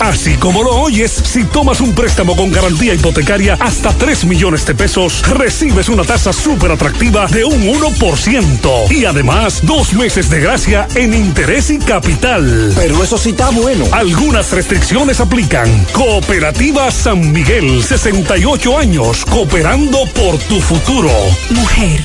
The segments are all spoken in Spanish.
Así como lo oyes, si tomas un préstamo con garantía hipotecaria hasta 3 millones de pesos, recibes una tasa súper atractiva de un 1%. Y además, dos meses de gracia en interés y capital. Pero eso sí está bueno. Algunas restricciones aplican. Cooperativa San Miguel, 68 años, cooperando por tu futuro. Mujer,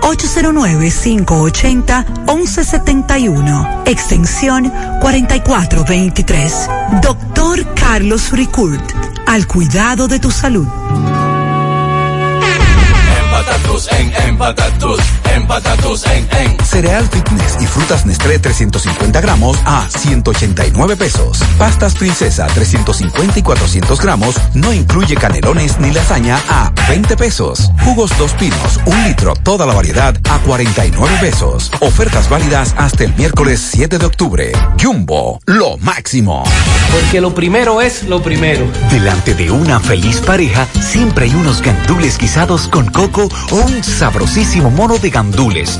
809-580-1171. Extensión 4423. Doctor Carlos Ricourt. Al cuidado de tu salud. En, empatatus, empatatus en, en. Cereal Fitness y frutas Nestlé 350 gramos a 189 pesos. Pastas Princesa 350 y 400 gramos no incluye canelones ni lasaña a 20 pesos. Jugos Dos Pinos, un litro, toda la variedad a 49 pesos. Ofertas válidas hasta el miércoles 7 de octubre. Jumbo, lo máximo. Porque lo primero es lo primero. Delante de una feliz pareja siempre hay unos gandules guisados con coco o un sabrosísimo mono de gandules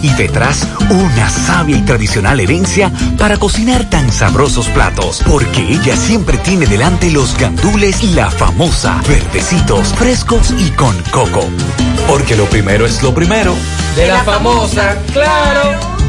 y detrás una sabia y tradicional herencia para cocinar tan sabrosos platos. Porque ella siempre tiene delante los gandules la famosa, verdecitos, frescos y con coco. Porque lo primero es lo primero. De la famosa, claro.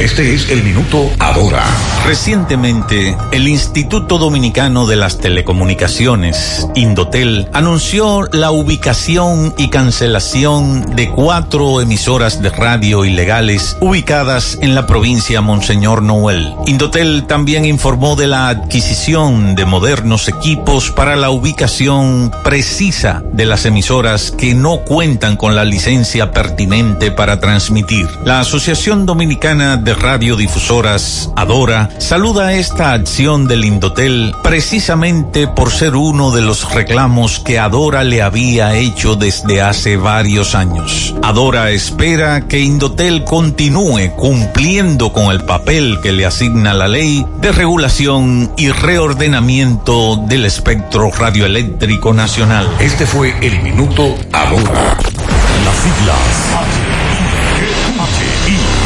Este es el minuto ahora. Recientemente, el Instituto Dominicano de las Telecomunicaciones, Indotel, anunció la ubicación y cancelación de cuatro emisoras de radio ilegales ubicadas en la provincia Monseñor Noel. Indotel también informó de la adquisición de modernos equipos para la ubicación precisa de las emisoras que no cuentan con la licencia pertinente para transmitir. La Asociación Dominicana de Radiodifusoras, Adora, saluda esta acción del Indotel precisamente por ser uno de los reclamos que Adora le había hecho desde hace varios años. Adora espera que Indotel continúe cumpliendo con el papel que le asigna la ley de regulación y reordenamiento del espectro radioeléctrico nacional. Este fue el minuto ahora. Las siglas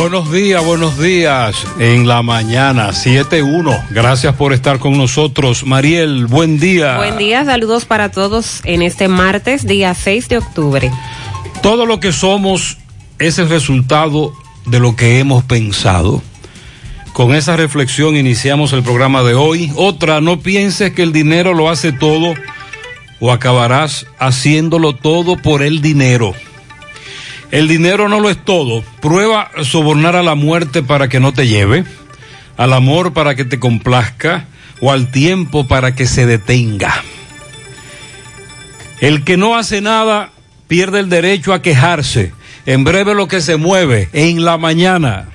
Buenos días, buenos días. En la mañana, 7-1. Gracias por estar con nosotros. Mariel, buen día. Buen día, saludos para todos en este martes, día 6 de octubre. Todo lo que somos es el resultado de lo que hemos pensado. Con esa reflexión iniciamos el programa de hoy. Otra, no pienses que el dinero lo hace todo o acabarás haciéndolo todo por el dinero. El dinero no lo es todo. Prueba sobornar a la muerte para que no te lleve, al amor para que te complazca o al tiempo para que se detenga. El que no hace nada pierde el derecho a quejarse. En breve lo que se mueve en la mañana.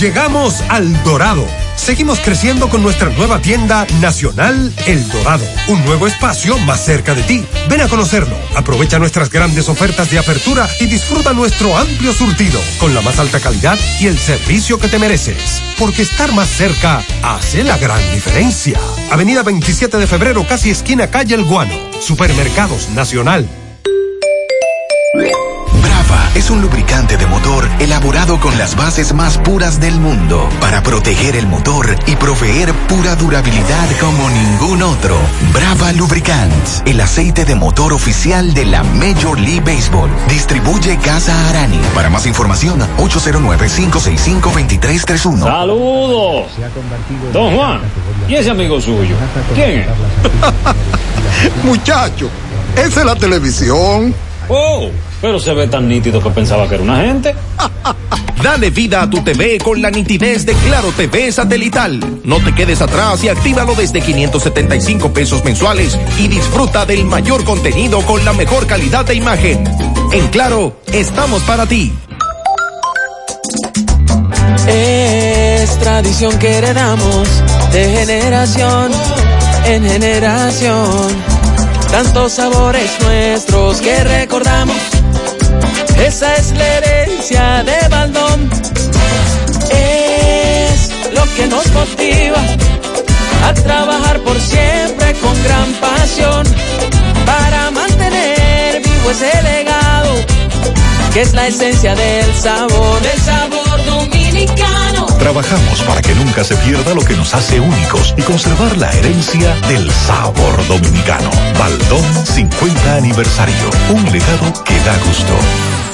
Llegamos al Dorado Seguimos creciendo con nuestra nueva tienda Nacional El Dorado, un nuevo espacio más cerca de ti. Ven a conocerlo, aprovecha nuestras grandes ofertas de apertura y disfruta nuestro amplio surtido con la más alta calidad y el servicio que te mereces. Porque estar más cerca hace la gran diferencia. Avenida 27 de febrero, casi esquina calle El Guano. Supermercados Nacional. Es un lubricante de motor elaborado con las bases más puras del mundo para proteger el motor y proveer pura durabilidad como ningún otro. Brava Lubricants, el aceite de motor oficial de la Major League Baseball. Distribuye Casa Arani. Para más información, 809-565-2331. Saludos. Don Juan, ¿y ese amigo suyo? ¿Quién es? Muchacho, esa es la televisión. Oh, pero se ve tan nítido que pensaba que era una gente. Dale vida a tu TV con la nitidez de Claro TV satelital. No te quedes atrás y actívalo desde 575 pesos mensuales y disfruta del mayor contenido con la mejor calidad de imagen. En Claro, estamos para ti. Es tradición que heredamos de generación en generación. Tantos sabores nuestros que recordamos. Esa es la herencia de Baldón. Es lo que nos motiva a trabajar por siempre con gran pasión para mantener vivo ese legado que es la esencia del sabor, del sabor dominicano. Trabajamos para que nunca se pierda lo que nos hace únicos y conservar la herencia del sabor dominicano. Baldón 50 aniversario, un legado que da gusto.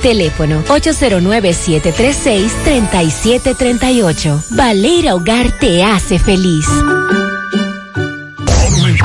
Teléfono 809-736-3738. Valera Hogar te hace feliz.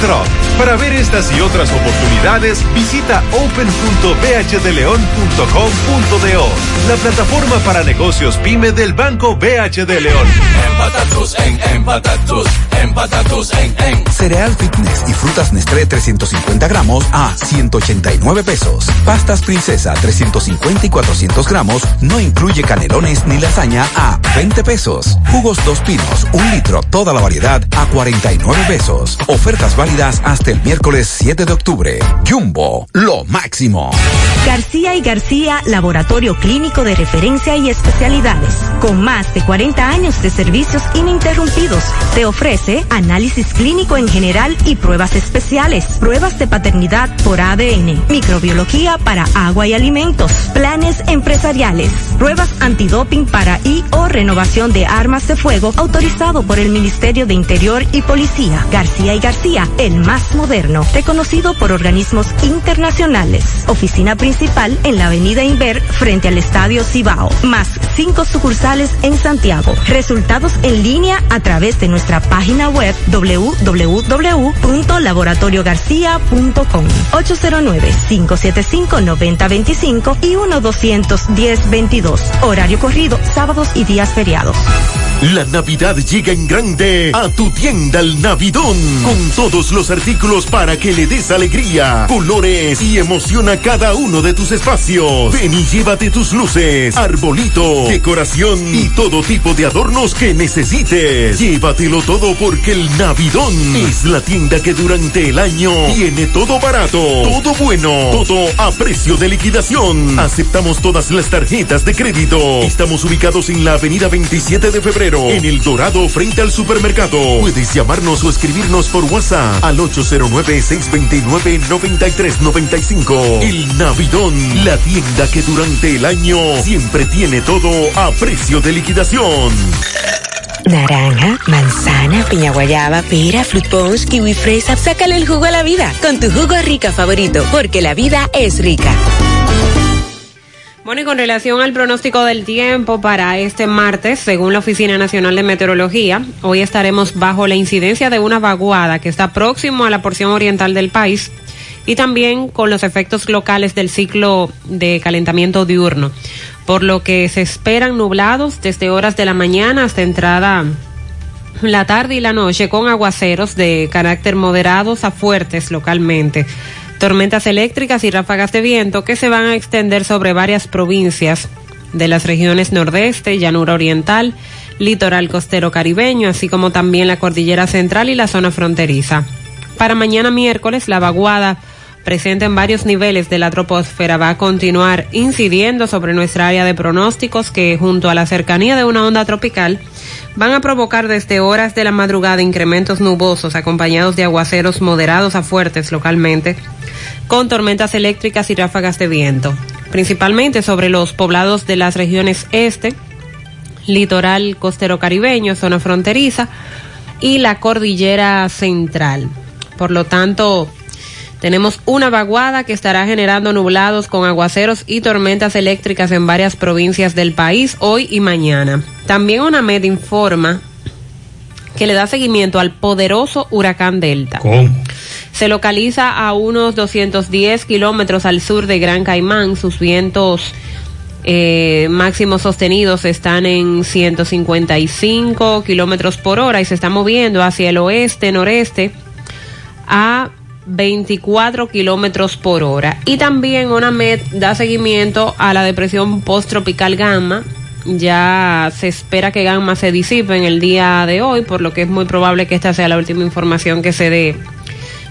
Truck. Para ver estas y otras oportunidades, visita open.bhdeleon.com.do, la plataforma para negocios pyme del Banco BH de León. En Patatus, en, en Patatus, en Patatus, en, en. Cereal Fitness y frutas Nestlé 350 gramos a 189 pesos. Pastas Princesa 350 y 400 gramos no incluye canelones ni lasaña a 20 pesos. Jugos Dos Pinos, un litro, toda la variedad a 49 pesos. Ofertas válidas hasta el miércoles 7 de octubre. Jumbo, lo máximo. García y García, laboratorio clínico de referencia y especialidades. Con más de 40 años de servicios ininterrumpidos, te ofrece análisis clínico en general y pruebas especiales, pruebas de paternidad por ADN, microbiología para agua y alimentos, planes empresariales, pruebas antidoping para y o renovación de armas de fuego autorizado por el Ministerio de Interior y Policía. García y García, el más moderno, reconocido por organismos internacionales. Oficina principal en la Avenida Inver frente al Estadio Cibao, más cinco sucursales en Santiago. Resultados en línea a través de nuestra página web www.laboratoriogarcia.com 809-575-9025 y 1-210-22. Horario corrido, sábados y días feriados. La Navidad llega en grande a tu tienda El Navidón con todos los artículos para que le des alegría, colores y emoción a cada uno de tus espacios. Ven y llévate tus luces, arbolito, decoración y todo tipo de adornos que necesites. Llévatelo todo porque el Navidón es la tienda que durante el año tiene todo barato, todo bueno, todo a precio de liquidación. Aceptamos todas las tarjetas de crédito. Estamos ubicados en la avenida 27 de febrero, en El Dorado, frente al supermercado. Puedes llamarnos o escribirnos por WhatsApp al 809-629-9395. El Navidón, la tienda que durante el año siempre tiene todo a precio de liquidación. Naranja, manzana, piña guayaba, pera, fruit punch, kiwi fresa. Sácale el jugo a la vida con tu jugo rica favorito, porque la vida es rica. Bueno, y con relación al pronóstico del tiempo para este martes, según la Oficina Nacional de Meteorología, hoy estaremos bajo la incidencia de una vaguada que está próximo a la porción oriental del país y también con los efectos locales del ciclo de calentamiento diurno, por lo que se esperan nublados desde horas de la mañana hasta entrada la tarde y la noche con aguaceros de carácter moderados a fuertes localmente tormentas eléctricas y ráfagas de viento que se van a extender sobre varias provincias de las regiones nordeste, llanura oriental, litoral costero caribeño, así como también la cordillera central y la zona fronteriza. Para mañana miércoles, la vaguada presente en varios niveles de la troposfera va a continuar incidiendo sobre nuestra área de pronósticos que junto a la cercanía de una onda tropical van a provocar desde horas de la madrugada incrementos nubosos acompañados de aguaceros moderados a fuertes localmente con tormentas eléctricas y ráfagas de viento, principalmente sobre los poblados de las regiones este, litoral costero caribeño, zona fronteriza y la cordillera central. Por lo tanto, tenemos una vaguada que estará generando nublados con aguaceros y tormentas eléctricas en varias provincias del país hoy y mañana. También una MED informa que le da seguimiento al poderoso huracán Delta. Se localiza a unos 210 kilómetros al sur de Gran Caimán. Sus vientos eh, máximos sostenidos están en 155 kilómetros por hora y se está moviendo hacia el oeste, noreste, a 24 kilómetros por hora. Y también ONAMED da seguimiento a la depresión post-tropical Gamma. Ya se espera que Gamma se disipe en el día de hoy, por lo que es muy probable que esta sea la última información que se dé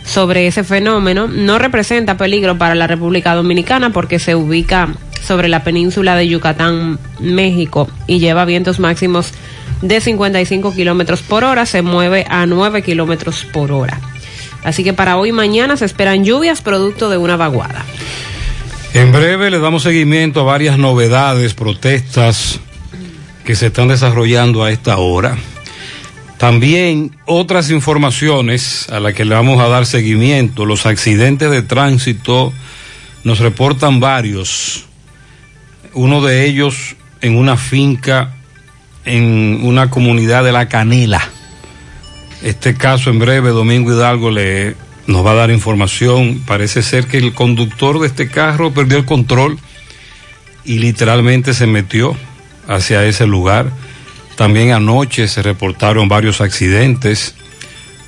sobre ese fenómeno. No representa peligro para la República Dominicana porque se ubica sobre la península de Yucatán, México, y lleva vientos máximos de 55 kilómetros por hora, se mueve a 9 kilómetros por hora. Así que para hoy y mañana se esperan lluvias producto de una vaguada. En breve le damos seguimiento a varias novedades, protestas que se están desarrollando a esta hora. También otras informaciones a las que le vamos a dar seguimiento. Los accidentes de tránsito nos reportan varios. Uno de ellos en una finca en una comunidad de La Canela este caso en breve, Domingo Hidalgo le nos va a dar información. Parece ser que el conductor de este carro perdió el control y literalmente se metió hacia ese lugar. También anoche se reportaron varios accidentes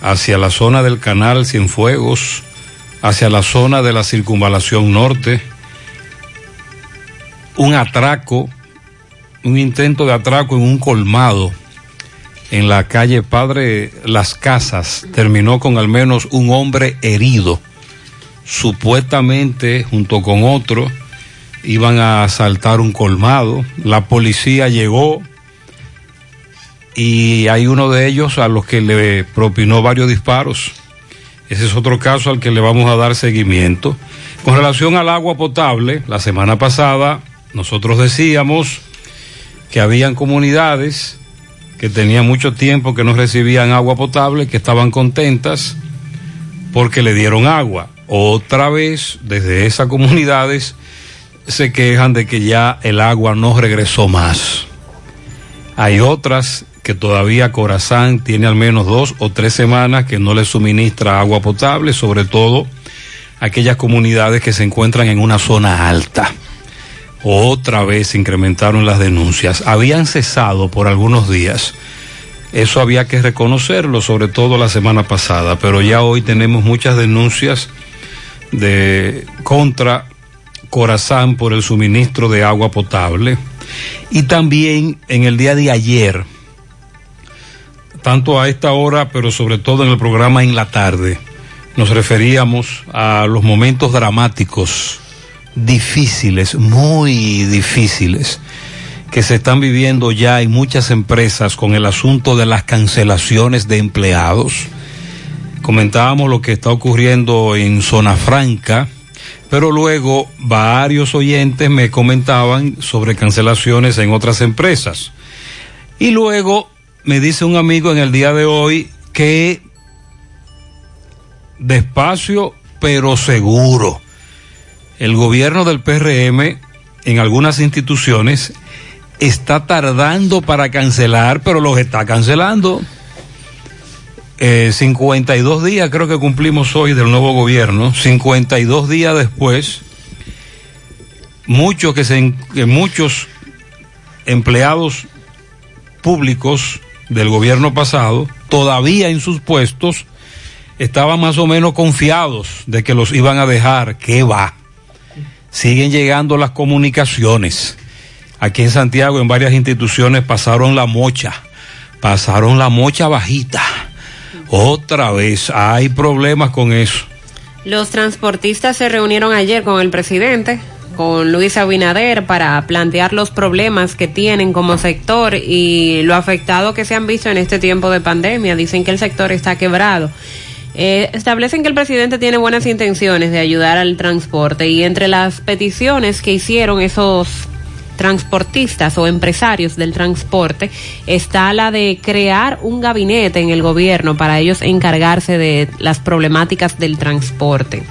hacia la zona del canal Cienfuegos, hacia la zona de la circunvalación norte. Un atraco, un intento de atraco en un colmado en la calle Padre Las Casas terminó con al menos un hombre herido. Supuestamente, junto con otro, iban a asaltar un colmado. La policía llegó y hay uno de ellos a los que le propinó varios disparos. Ese es otro caso al que le vamos a dar seguimiento. Con relación al agua potable, la semana pasada nosotros decíamos que habían comunidades que tenían mucho tiempo que no recibían agua potable, que estaban contentas porque le dieron agua. Otra vez, desde esas comunidades, se quejan de que ya el agua no regresó más. Hay otras que todavía Corazán tiene al menos dos o tres semanas que no le suministra agua potable, sobre todo aquellas comunidades que se encuentran en una zona alta otra vez incrementaron las denuncias. Habían cesado por algunos días, Eso había que reconocerlo, sobre todo la semana pasada, pero ya hoy tenemos muchas denuncias de contra Corazán por el suministro de agua potable. Y también en el día de ayer, tanto a esta hora, pero sobre todo en el programa en la tarde, nos referíamos a los momentos dramáticos, difíciles, muy difíciles, que se están viviendo ya en muchas empresas con el asunto de las cancelaciones de empleados. Comentábamos lo que está ocurriendo en Zona Franca, pero luego varios oyentes me comentaban sobre cancelaciones en otras empresas. Y luego me dice un amigo en el día de hoy que despacio pero seguro. El gobierno del PRM en algunas instituciones está tardando para cancelar, pero los está cancelando. Eh, 52 días creo que cumplimos hoy del nuevo gobierno, 52 días después, muchos que se, que muchos empleados públicos del gobierno pasado, todavía en sus puestos, estaban más o menos confiados de que los iban a dejar. ¿Qué va? Siguen llegando las comunicaciones. Aquí en Santiago, en varias instituciones, pasaron la mocha. Pasaron la mocha bajita. Otra vez, hay problemas con eso. Los transportistas se reunieron ayer con el presidente, con Luis Abinader, para plantear los problemas que tienen como sector y lo afectado que se han visto en este tiempo de pandemia. Dicen que el sector está quebrado. Eh, establecen que el presidente tiene buenas intenciones de ayudar al transporte y entre las peticiones que hicieron esos transportistas o empresarios del transporte está la de crear un gabinete en el gobierno para ellos encargarse de las problemáticas del transporte.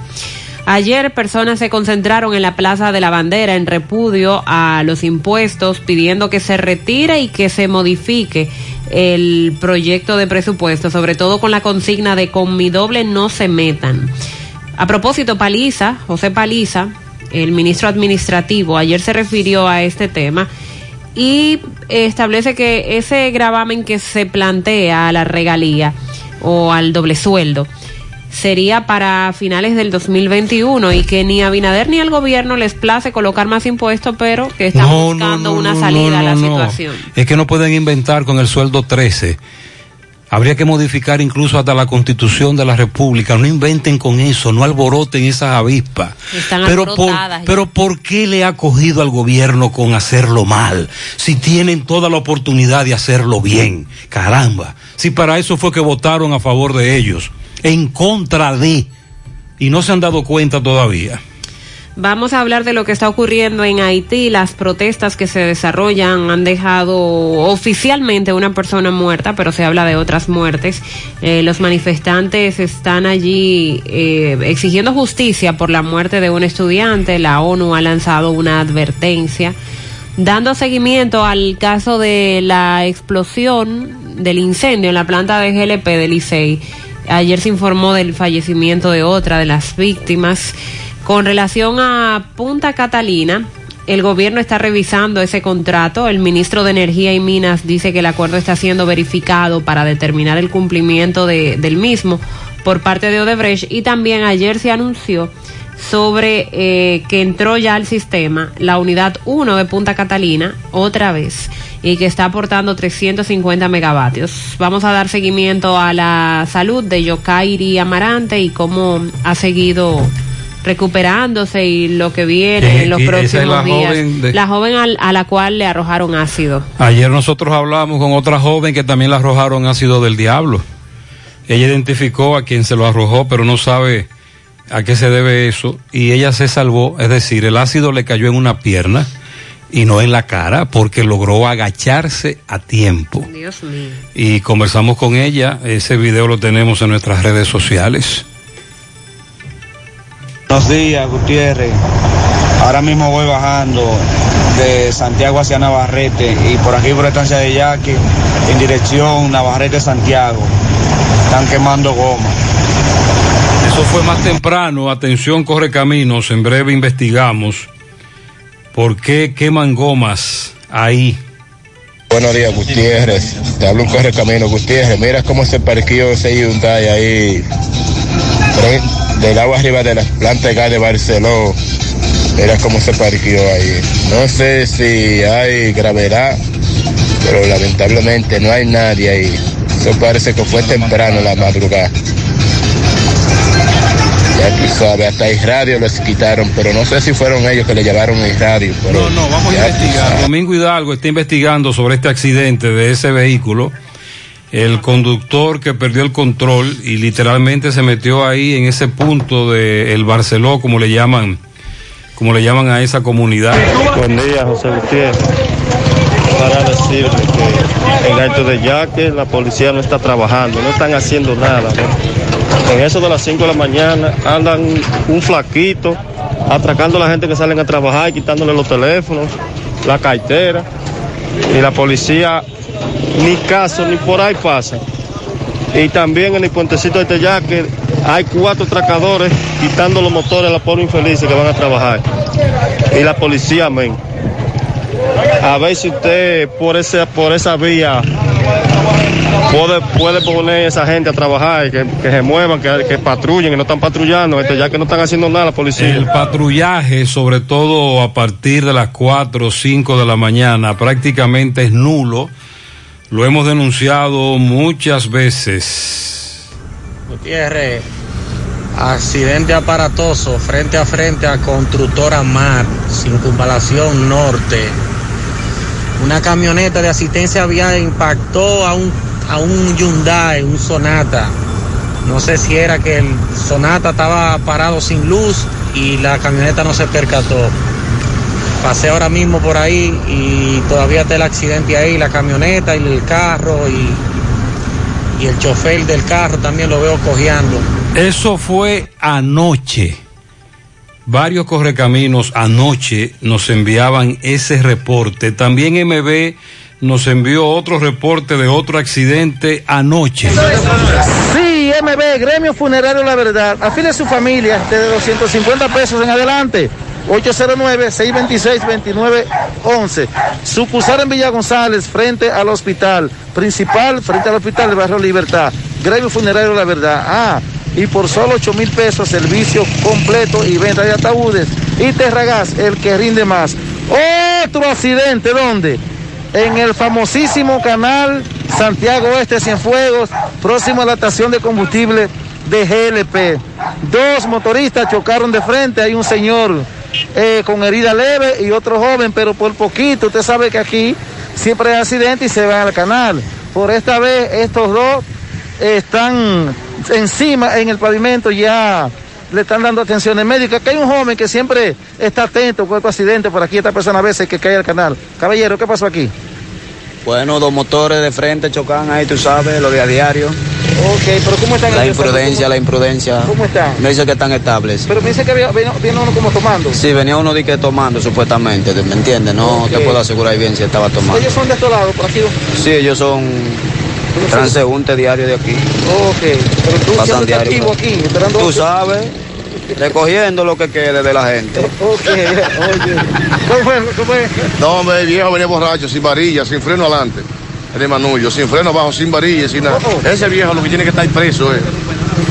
Ayer personas se concentraron en la Plaza de la Bandera en repudio a los impuestos pidiendo que se retire y que se modifique el proyecto de presupuesto, sobre todo con la consigna de con mi doble no se metan. A propósito, Paliza, José Paliza, el ministro administrativo, ayer se refirió a este tema y establece que ese gravamen que se plantea a la regalía o al doble sueldo sería para finales del 2021 y que ni a Binader ni al gobierno les place colocar más impuestos, pero que están No, buscando no, una salida a la situación. Es que no pueden inventar con el sueldo 13. Habría que modificar incluso hasta la constitución de la República. No inventen con eso, no alboroten esas avispas. Están Pero por, ya. pero ¿por qué le ha cogido al gobierno con hacerlo mal? Si tienen toda la oportunidad de hacerlo bien. Caramba. Si para eso fue que votaron a favor de ellos. En contra de. Y no se han dado cuenta todavía. Vamos a hablar de lo que está ocurriendo en Haití. Las protestas que se desarrollan han dejado oficialmente una persona muerta, pero se habla de otras muertes. Eh, los manifestantes están allí eh, exigiendo justicia por la muerte de un estudiante. La ONU ha lanzado una advertencia. Dando seguimiento al caso de la explosión del incendio en la planta de GLP del Licey. Ayer se informó del fallecimiento de otra de las víctimas. Con relación a Punta Catalina, el gobierno está revisando ese contrato. El ministro de Energía y Minas dice que el acuerdo está siendo verificado para determinar el cumplimiento de- del mismo por parte de Odebrecht. Y también ayer se anunció sobre eh, que entró ya al sistema la unidad 1 de Punta Catalina otra vez y que está aportando 350 megavatios. Vamos a dar seguimiento a la salud de Yokairi Amarante y cómo ha seguido recuperándose y lo que viene en los es próximos la días. joven de- La joven al- a la cual le arrojaron ácido. Ayer nosotros hablamos con otra joven que también le arrojaron ácido del diablo. Ella identificó a quien se lo arrojó, pero no sabe a qué se debe eso. Y ella se salvó, es decir, el ácido le cayó en una pierna y no en la cara porque logró agacharse a tiempo. Dios mío. Y conversamos con ella, ese video lo tenemos en nuestras redes sociales. Buenos días, Gutiérrez. Ahora mismo voy bajando de Santiago hacia Navarrete y por aquí por la estancia de Yaqui en dirección Navarrete-Santiago. Están quemando goma. Eso fue más temprano, atención, corre caminos, en breve investigamos por qué queman gomas ahí. Buenos días, Gutiérrez. Te hablo un corre camino, Gutiérrez. Mira cómo se parqueó ese Hyundai ahí. Del agua arriba de la planta de gas de Barcelona. Mira cómo se parqueó ahí. No sé si hay gravedad, pero lamentablemente no hay nadie ahí. Eso parece que fue temprano la madrugada. Ya tú sabes, hasta el radio les quitaron, pero no sé si fueron ellos que le llevaron el radio. Pero no, no, vamos a investigar. Domingo Hidalgo está investigando sobre este accidente de ese vehículo. El conductor que perdió el control y literalmente se metió ahí en ese punto de el Barceló, como le llaman, como le llaman a esa comunidad. Buen día, José Gutiérrez. Para decirle que en Alto de Yaque la policía no está trabajando, no están haciendo nada. ¿no? En eso de las 5 de la mañana andan un flaquito atracando a la gente que salen a trabajar, quitándole los teléfonos, la cartera. Y la policía ni caso ni por ahí pasa. Y también en el puentecito de Teyaque hay cuatro atracadores quitando los motores a la pobre infelices que van a trabajar. Y la policía, amén. A ver si usted por esa, por esa vía puede, puede poner a esa gente a trabajar, que, que se muevan, que, que patrullen, que no están patrullando, este, ya que no están haciendo nada la policía. El patrullaje, sobre todo a partir de las 4 o 5 de la mañana, prácticamente es nulo. Lo hemos denunciado muchas veces. Gutiérrez, accidente aparatoso frente a frente a Constructora Mar, Circunvalación Norte. Una camioneta de asistencia vial impactó a un, a un Hyundai, un Sonata. No sé si era que el Sonata estaba parado sin luz y la camioneta no se percató. Pasé ahora mismo por ahí y todavía está el accidente ahí, la camioneta y el carro y, y el chofer del carro también lo veo cojeando. Eso fue anoche. Varios correcaminos anoche nos enviaban ese reporte. También MB nos envió otro reporte de otro accidente anoche. Sí, MB, Gremio Funerario La Verdad. Afile su familia desde 250 pesos en adelante. 809-626-2911. Sucursal en Villa González, frente al hospital. Principal, frente al hospital de Barrio Libertad. Gremio Funerario La Verdad. Ah, y por solo 8 mil pesos, servicio completo y venta de ataúdes. Y Terragas, el que rinde más. Otro accidente, ¿dónde? En el famosísimo canal Santiago Oeste Cienfuegos, próximo a la estación de combustible de GLP. Dos motoristas chocaron de frente, hay un señor eh, con herida leve y otro joven, pero por poquito. Usted sabe que aquí siempre hay accidente y se va al canal. Por esta vez estos dos están encima en el pavimento ya le están dando atenciones médicas. Aquí hay un joven que siempre está atento este accidente por aquí, esta persona a veces que cae al canal. Caballero, ¿qué pasó aquí? Bueno, dos motores de frente chocan ahí, tú sabes, lo de a diario. Ok, pero ¿cómo están La ellos? imprudencia, la imprudencia. ¿Cómo están? Me dice que están estables. Pero me dice que viene, uno como tomando. Sí, venía uno de que tomando, supuestamente, ¿me entiendes? No Ok. te puedo asegurar bien si estaba tomando. Ellos son de este lado, por aquí. Sí, ellos son transeúntes diarios de aquí. Ok, pero tú Pasan diario. activo aquí, esperando. Tú sabes, recogiendo lo que quede de la gente. Ok, oye. ¿Cómo fue? ¿Cómo fue? No, hombre, el viejo venía borracho, sin varilla, sin freno adelante. El manullo, sin freno abajo, sin varilla, sin nada. Ese viejo lo que tiene que estar preso, eh.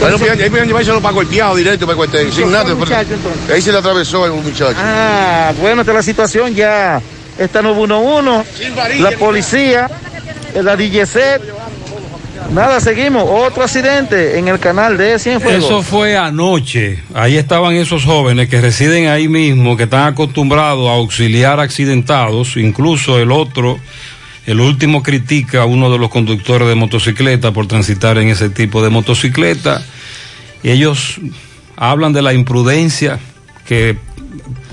Ahí podían llevárselo para golpeado directo, para cualquier, sin nada. ¿Fue el muchacho, entonces? Ahí se le atravesó el muchacho. Ah, bueno, esta es la situación ya. Está 911, la policía, la DGC. Nada, seguimos. Otro accidente en el canal de Cienfuegos. Eso fue anoche. Ahí estaban esos jóvenes que residen ahí mismo, que están acostumbrados a auxiliar accidentados. Incluso el otro, el último critica a uno de los conductores de motocicleta por transitar en ese tipo de motocicleta. Y ellos hablan de la imprudencia que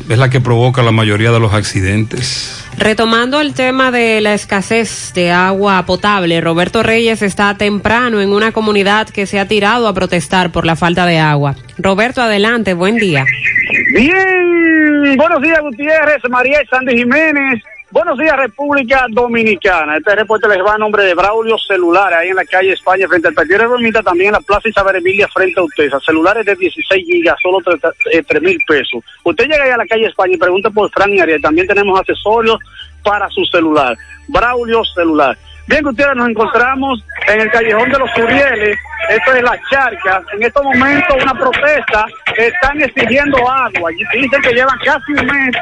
es la que provoca la mayoría de los accidentes. Retomando el tema de la escasez de agua potable, Roberto Reyes está temprano en una comunidad que se ha tirado a protestar por la falta de agua. Roberto, adelante, buen día. Bien, buenos días Gutiérrez, María Sandy Jiménez. Buenos días República Dominicana. Este reporte les va a nombre de Braulio Celular, ahí en la calle España frente al Partido de Romita, también en la Plaza Isabel Emilia frente a Utesa. Celulares de 16 gigas, solo 3 mil pesos. Usted llega ahí a la calle España y pregunta por Fran Ariel. También tenemos accesorios para su celular. Braulio Celular. Bien, Gutiérrez, nos encontramos en el callejón de los Urieles, esto es la charca. En estos momentos una protesta, están exigiendo agua. Y dicen que llevan casi un mes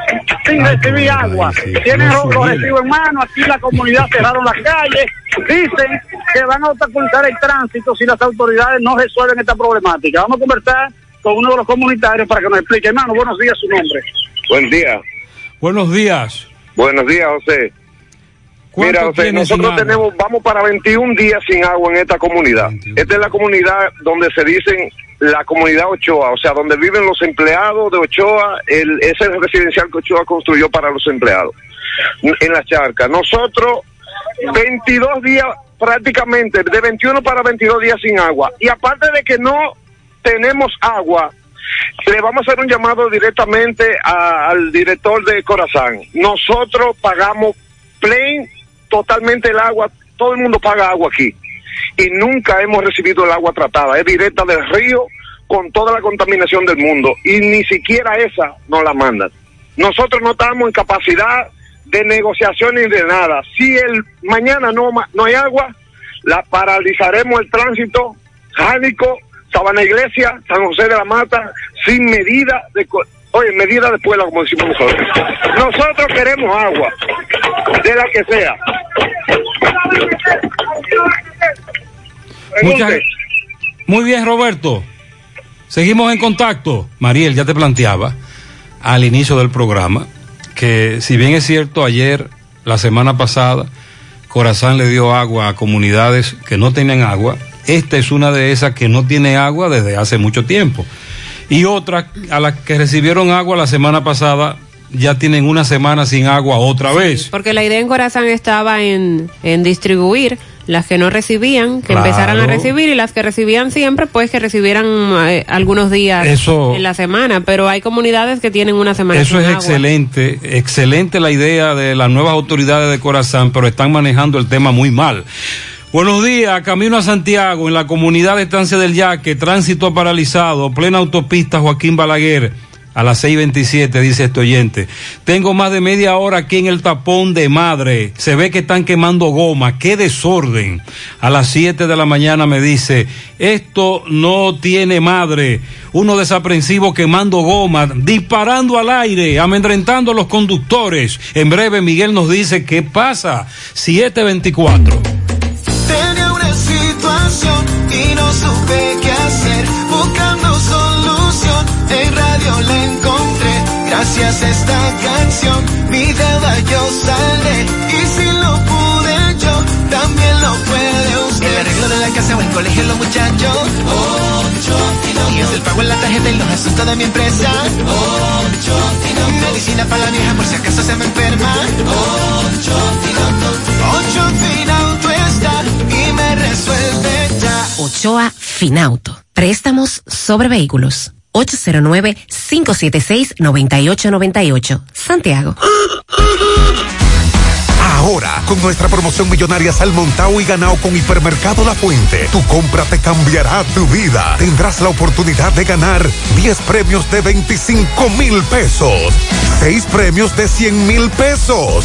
sin recibir agua. Tienen los los recibos en mano, aquí la comunidad cerraron las calles. Dicen que van a obstaculizar el tránsito si las autoridades no resuelven esta problemática. Vamos a conversar con uno de los comunitarios para que nos explique. Hermano, buenos días, su nombre. Buen día. Buenos días. Buenos días, José. Mira, José, nosotros tenemos, vamos para 21 días sin agua en esta comunidad. Esta es la comunidad donde se dicen la comunidad Ochoa, o sea, donde viven los empleados de Ochoa, el, ese es el residencial que Ochoa construyó para los empleados, en la charca. Nosotros, 22 días prácticamente, de 21 para 22 días sin agua. Y aparte de que no tenemos agua, le vamos a hacer un llamado directamente a- al director de Corazán. Nosotros pagamos plain totalmente el agua, todo el mundo paga agua aquí. Y nunca hemos recibido el agua tratada, es directa del río con toda la contaminación del mundo. Y ni siquiera esa nos la mandan. Nosotros no estamos en capacidad de negociación ni de nada. Si el mañana no, no hay agua, la paralizaremos el tránsito, Jánico, Sabana Iglesia, San José de la Mata, sin medida de... Oye, medida de pueblo, como decimos nosotros. Nosotros queremos agua, de la que sea. Muchas- Muy bien, Roberto. Seguimos en contacto. Mariel, ya te planteaba al inicio del programa que si bien es cierto, ayer, la semana pasada, Corazán le dio agua a comunidades que no tenían agua, esta es una de esas que no tiene agua desde hace mucho tiempo. Y otras a las que recibieron agua la semana pasada ya tienen una semana sin agua otra vez. Porque la idea en Corazán estaba en, en distribuir las que no recibían, que Claro. empezaran a recibir y las que recibían siempre, pues que recibieran eh, algunos días Eso- en la semana. Pero hay comunidades que tienen una semana Eso sin es agua. excelente, excelente la idea de las nuevas autoridades de Corazán, pero están manejando el tema muy mal. Buenos días, camino a Santiago, en la comunidad de Estancia del Yaque, tránsito paralizado, plena autopista Joaquín Balaguer, a las 6.27, dice este oyente. Tengo más de media hora aquí en el tapón de madre, se ve que están quemando goma, qué desorden. A las 7 de la mañana me dice, esto no tiene madre. Uno desaprensivo quemando goma, disparando al aire, amedrentando a los conductores. En breve Miguel nos dice qué pasa. 724. Supe qué hacer. Buscando solución, en radio la encontré. Gracias a esta canción, mi deuda yo saldré. Y si lo pude yo, también lo puede usted. El arreglo de la casa o el colegio, los muchachos. Ocho y es el pago en la tarjeta y los asuntos de mi empresa. Ocho Medicina para la vieja por si acaso se me enferma. Ocho Ocho Finauto está y me resuelve. Ochoa Finauto. Préstamos sobre vehículos. 809-576-9898. Santiago. Ahora, con nuestra promoción millonaria Salmontao y ganado con Hipermercado La Fuente, tu compra te cambiará tu vida. Tendrás la oportunidad de ganar 10 premios de 25 mil pesos, 6 premios de 100 mil pesos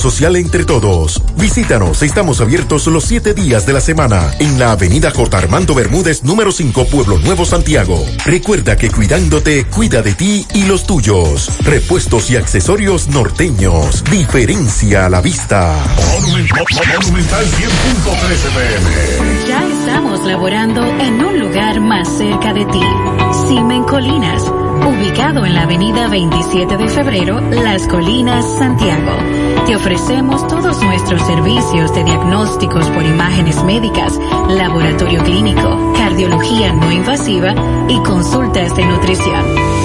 social entre todos. Visítanos, estamos abiertos los siete días de la semana en la avenida J. Armando Bermúdez, número 5, Pueblo Nuevo, Santiago. Recuerda que cuidándote, cuida de ti y los tuyos. Repuestos y accesorios norteños. Diferencia a la vista. Ya estamos laborando en un lugar más cerca de ti. Simen Colinas, ubicado en la avenida 27 de febrero, Las Colinas, Santiago. Te ofrecemos todos nuestros servicios de diagnósticos por imágenes médicas, laboratorio clínico, cardiología no invasiva y consultas de nutrición.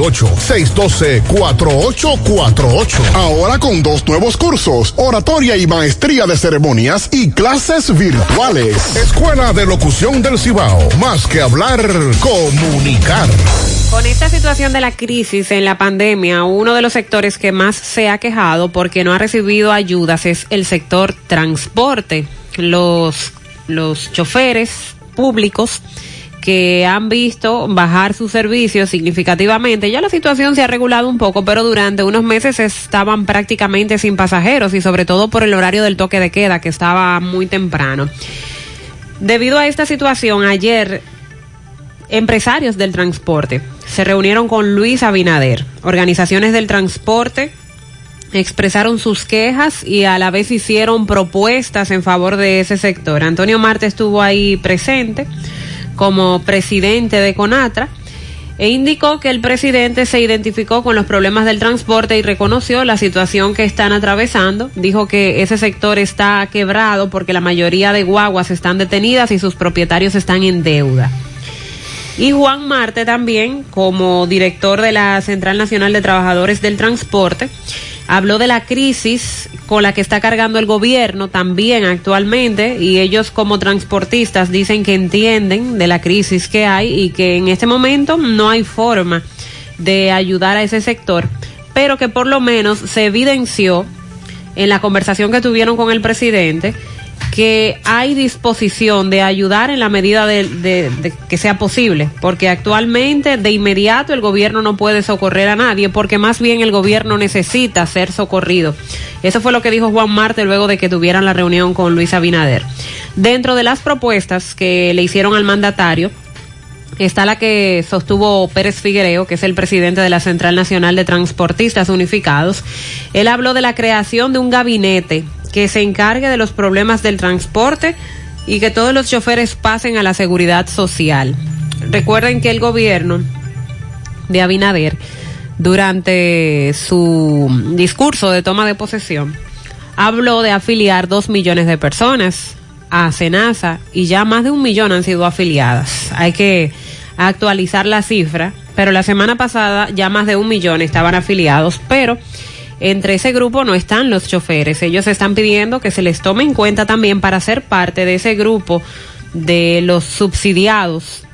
612-4848. Ahora con dos nuevos cursos, oratoria y maestría de ceremonias y clases virtuales. Escuela de Locución del Cibao. Más que hablar, comunicar. Con esta situación de la crisis en la pandemia, uno de los sectores que más se ha quejado porque no ha recibido ayudas es el sector transporte. Los, los choferes públicos que han visto bajar sus servicios significativamente. Ya la situación se ha regulado un poco, pero durante unos meses estaban prácticamente sin pasajeros y sobre todo por el horario del toque de queda que estaba muy temprano. Debido a esta situación, ayer empresarios del transporte se reunieron con Luis Abinader. Organizaciones del transporte expresaron sus quejas y a la vez hicieron propuestas en favor de ese sector. Antonio Marte estuvo ahí presente como presidente de Conatra e indicó que el presidente se identificó con los problemas del transporte y reconoció la situación que están atravesando. Dijo que ese sector está quebrado porque la mayoría de guaguas están detenidas y sus propietarios están en deuda. Y Juan Marte también, como director de la Central Nacional de Trabajadores del Transporte, habló de la crisis con la que está cargando el gobierno también actualmente y ellos como transportistas dicen que entienden de la crisis que hay y que en este momento no hay forma de ayudar a ese sector, pero que por lo menos se evidenció en la conversación que tuvieron con el presidente que hay disposición de ayudar en la medida de, que sea posible, porque actualmente de inmediato el gobierno no puede socorrer a nadie, porque más bien el gobierno necesita ser socorrido. Eso fue lo que dijo Juan Marte luego de que tuvieran la reunión con Luis Abinader. Dentro de las propuestas que le hicieron al mandatario, está la que sostuvo Pérez Figuereo, que es el presidente de la Central Nacional de Transportistas Unificados. Él habló de la creación de un gabinete que se encargue de los problemas del transporte y que todos los choferes pasen a la seguridad social. Recuerden que el gobierno de Abinader, durante su discurso de toma de posesión, habló de afiliar dos millones de personas a Senasa y ya más de un millón han sido afiliadas. Hay que actualizar la cifra, pero la semana pasada ya más de un millón estaban afiliados, pero entre ese grupo no están los choferes. Ellos están pidiendo que se les tome en cuenta también para ser parte de ese grupo de los subsidiados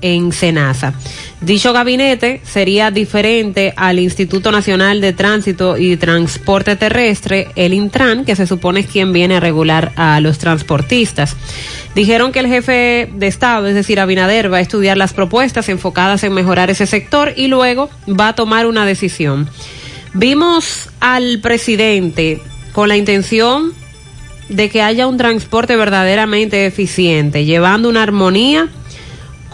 en Senasa. Dicho gabinete sería diferente al Instituto Nacional de Tránsito y Transporte Terrestre, el Intran, que se supone es quien viene a regular a los transportistas. Dijeron que el jefe de Estado, es decir, Abinader, va a estudiar las propuestas enfocadas en mejorar ese sector y luego va a tomar una decisión. Vimos al presidente con la intención de que haya un transporte verdaderamente eficiente, llevando una armonía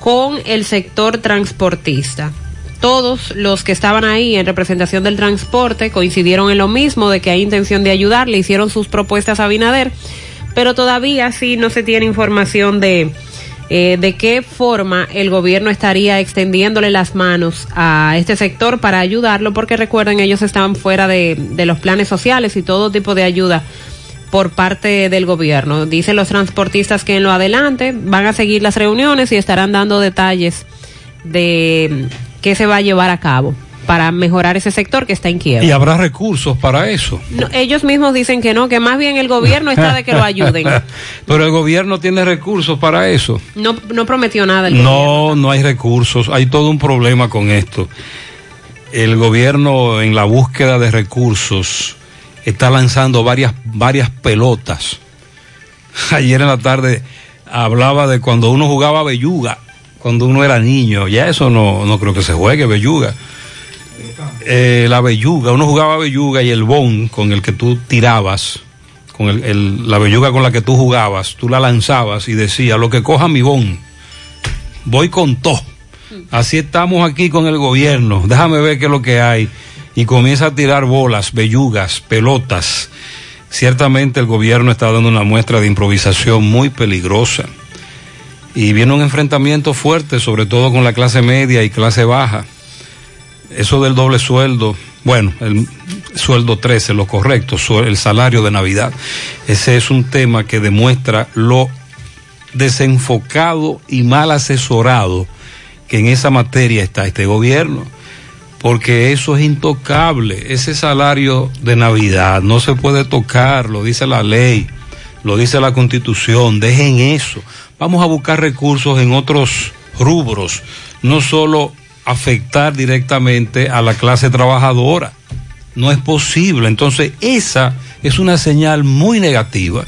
con el sector transportista. Todos los que estaban ahí en representación del transporte coincidieron en lo mismo, de que hay intención de ayudar, le hicieron sus propuestas a Binader, pero todavía sí no se tiene información de, eh, de qué forma el gobierno estaría extendiéndole las manos a este sector para ayudarlo, porque recuerden, ellos estaban fuera de, de los planes sociales y todo tipo de ayuda por parte del gobierno. Dicen los transportistas que en lo adelante van a seguir las reuniones y estarán dando detalles de qué se va a llevar a cabo para mejorar ese sector que está en quiebra. Y habrá recursos para eso. No, ellos mismos dicen que no, que más bien el gobierno está de que lo ayuden. Pero el gobierno tiene recursos para eso. No, no prometió nada el gobierno. No, no hay recursos. Hay todo un problema con esto. El gobierno en la búsqueda de recursos está lanzando varias, varias pelotas. Ayer en la tarde hablaba de cuando uno jugaba belluga, cuando uno era niño. Ya eso no, no creo que se juegue belluga. Eh, la belluga, uno jugaba belluga y el bon con el que tú tirabas, con el, el- la belluga con la que tú jugabas, tú la lanzabas y decía, lo que coja mi bon, voy con todo. Así estamos aquí con el gobierno, déjame ver qué es lo que hay. Y comienza a tirar bolas, bellugas, pelotas. Ciertamente el gobierno está dando una muestra de improvisación muy peligrosa. Y viene un enfrentamiento fuerte, sobre todo con la clase media y clase baja eso del doble sueldo, bueno, el sueldo 13, lo correcto, el salario de Navidad, ese es un tema que demuestra lo desenfocado y mal asesorado que en esa materia está este gobierno, porque eso es intocable, ese salario de Navidad no se puede tocar, lo dice la ley, lo dice la constitución, dejen eso, vamos a buscar recursos en otros rubros, no solo afectar directamente a la clase trabajadora. No es posible. Entonces, esa es una señal muy negativa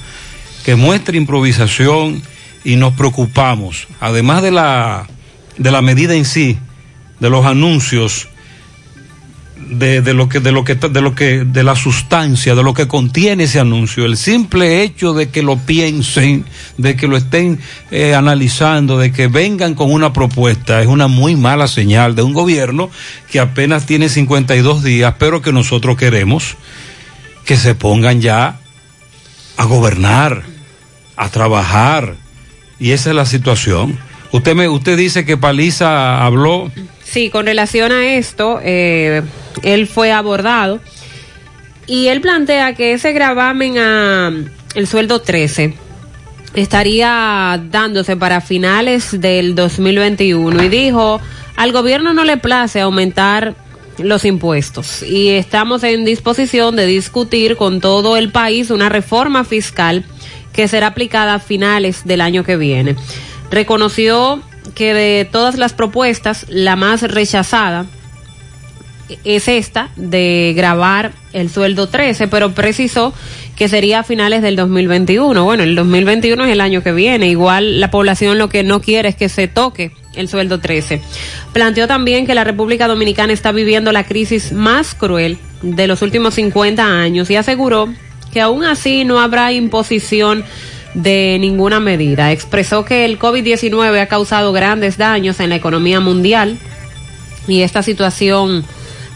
que muestra improvisación y nos preocupamos. Además de la, de la medida en sí, de los anuncios de, de lo que de lo que de lo que de la sustancia de lo que contiene ese anuncio. El simple hecho de que lo piensen de que lo estén eh, analizando de que vengan con una propuesta es una muy mala señal de un gobierno que apenas tiene 52 días pero que nosotros queremos que se pongan ya a gobernar a trabajar. Y esa es la situación. Usted me usted dice que Paliza habló Sí, con relación a esto, eh, él fue abordado y él plantea que ese gravamen a el sueldo 13 estaría dándose para finales del 2021 y dijo, al gobierno no le place aumentar los impuestos y estamos en disposición de discutir con todo el país una reforma fiscal que será aplicada a finales del año que viene. Reconoció que de todas las propuestas, la más rechazada es esta de grabar el sueldo 13, pero precisó que sería a finales del 2021. Bueno, el 2021 es el año que viene. Igual la población lo que no quiere es que se toque el sueldo 13. Planteó también que la República Dominicana está viviendo la crisis más cruel de los últimos 50 años y aseguró que aún así no habrá imposición de ninguna medida. Expresó que el COVID-19 ha causado grandes daños en la economía mundial y esta situación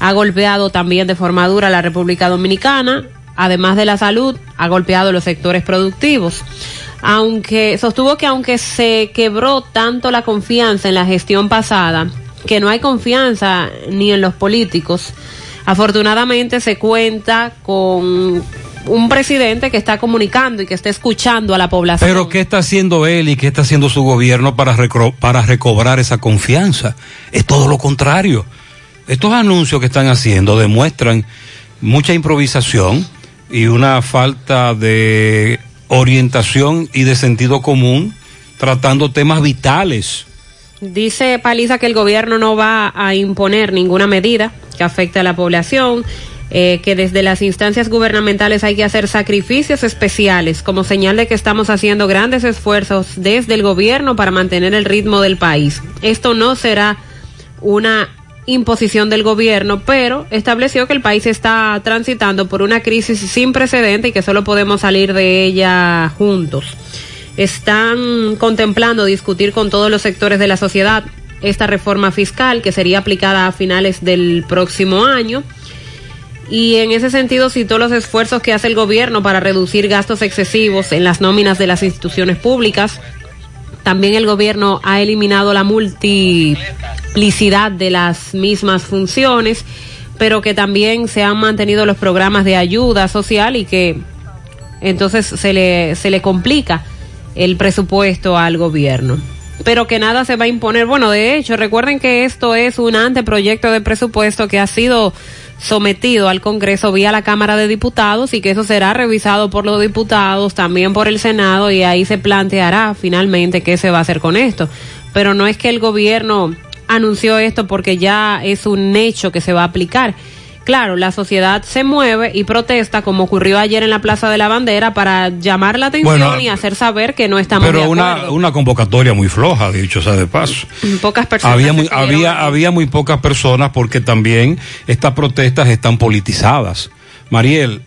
ha golpeado también de forma dura a la República Dominicana. Además de la salud, ha golpeado los sectores productivos. Aunque sostuvo que aunque se quebró tanto la confianza en la gestión pasada, que no hay confianza ni en los políticos, afortunadamente se cuenta con un presidente que está comunicando y que está escuchando a la población. Pero ¿qué está haciendo él y qué está haciendo su gobierno para, recro- para recobrar esa confianza? Es todo lo contrario. Estos anuncios que están haciendo demuestran mucha improvisación y una falta de orientación y de sentido común tratando temas vitales. Dice Paliza que el gobierno no va a imponer ninguna medida que afecte a la población, eh, que desde las instancias gubernamentales hay que hacer sacrificios especiales como señal de que estamos haciendo grandes esfuerzos desde el gobierno para mantener el ritmo del país. Esto no será una imposición del gobierno, pero estableció que el país está transitando por una crisis sin precedente y que solo podemos salir de ella juntos. Están contemplando discutir con todos los sectores de la sociedad esta reforma fiscal que sería aplicada a finales del próximo año. Y en ese sentido citó los esfuerzos que hace el gobierno para reducir gastos excesivos en las nóminas de las instituciones públicas. También el gobierno ha eliminado la multiplicidad de las mismas funciones, pero que también se han mantenido los programas de ayuda social y que entonces se le, se le complica el presupuesto al gobierno. Pero que nada se va a imponer. Bueno, de hecho, recuerden que esto es un anteproyecto de presupuesto que ha sido sometido al Congreso vía la Cámara de Diputados y que eso será revisado por los diputados, también por el Senado y ahí se planteará finalmente qué se va a hacer con esto. Pero no es que el gobierno anunció esto porque ya es un hecho que se va a aplicar. Claro, la sociedad se mueve y protesta como ocurrió ayer en la Plaza de la Bandera para llamar la atención Bueno, y hacer saber que no estamos de Pero acuerdo. una, una convocatoria muy floja, dicho sea de paso. Pocas personas Había muy, había, había muy pocas personas porque también estas protestas están politizadas. Mariel,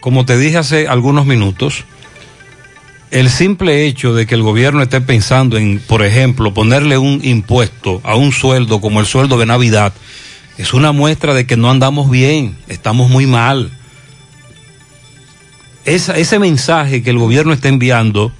como te dije hace algunos minutos, el simple hecho de que el gobierno esté pensando en, por ejemplo, ponerle un impuesto a un sueldo como el sueldo de Navidad, es una muestra de que no andamos bien, estamos muy mal. Esa- ese mensaje que el gobierno está enviando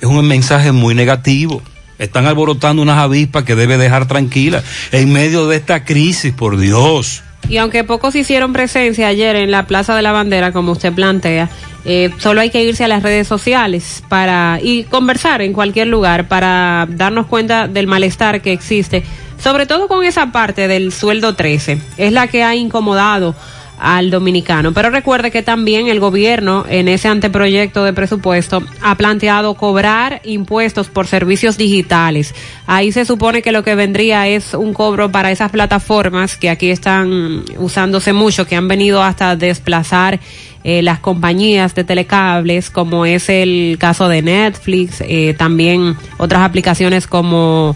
es un mensaje muy negativo. Están alborotando unas avispas que debe dejar tranquilas en medio de esta crisis, por Dios. Y aunque pocos hicieron presencia ayer en la Plaza de la Bandera, como usted plantea, eh, solo hay que irse a las redes sociales para y conversar en cualquier lugar para darnos cuenta del malestar que existe, sobre todo con esa parte del sueldo 13. Es la que ha incomodado al dominicano. Pero recuerde que también el gobierno en ese anteproyecto de presupuesto ha planteado cobrar impuestos por servicios digitales. Ahí se supone que lo que vendría es un cobro para esas plataformas que aquí están usándose mucho, que han venido hasta desplazar eh, las compañías de telecables, como es el caso de Netflix, eh, también otras aplicaciones como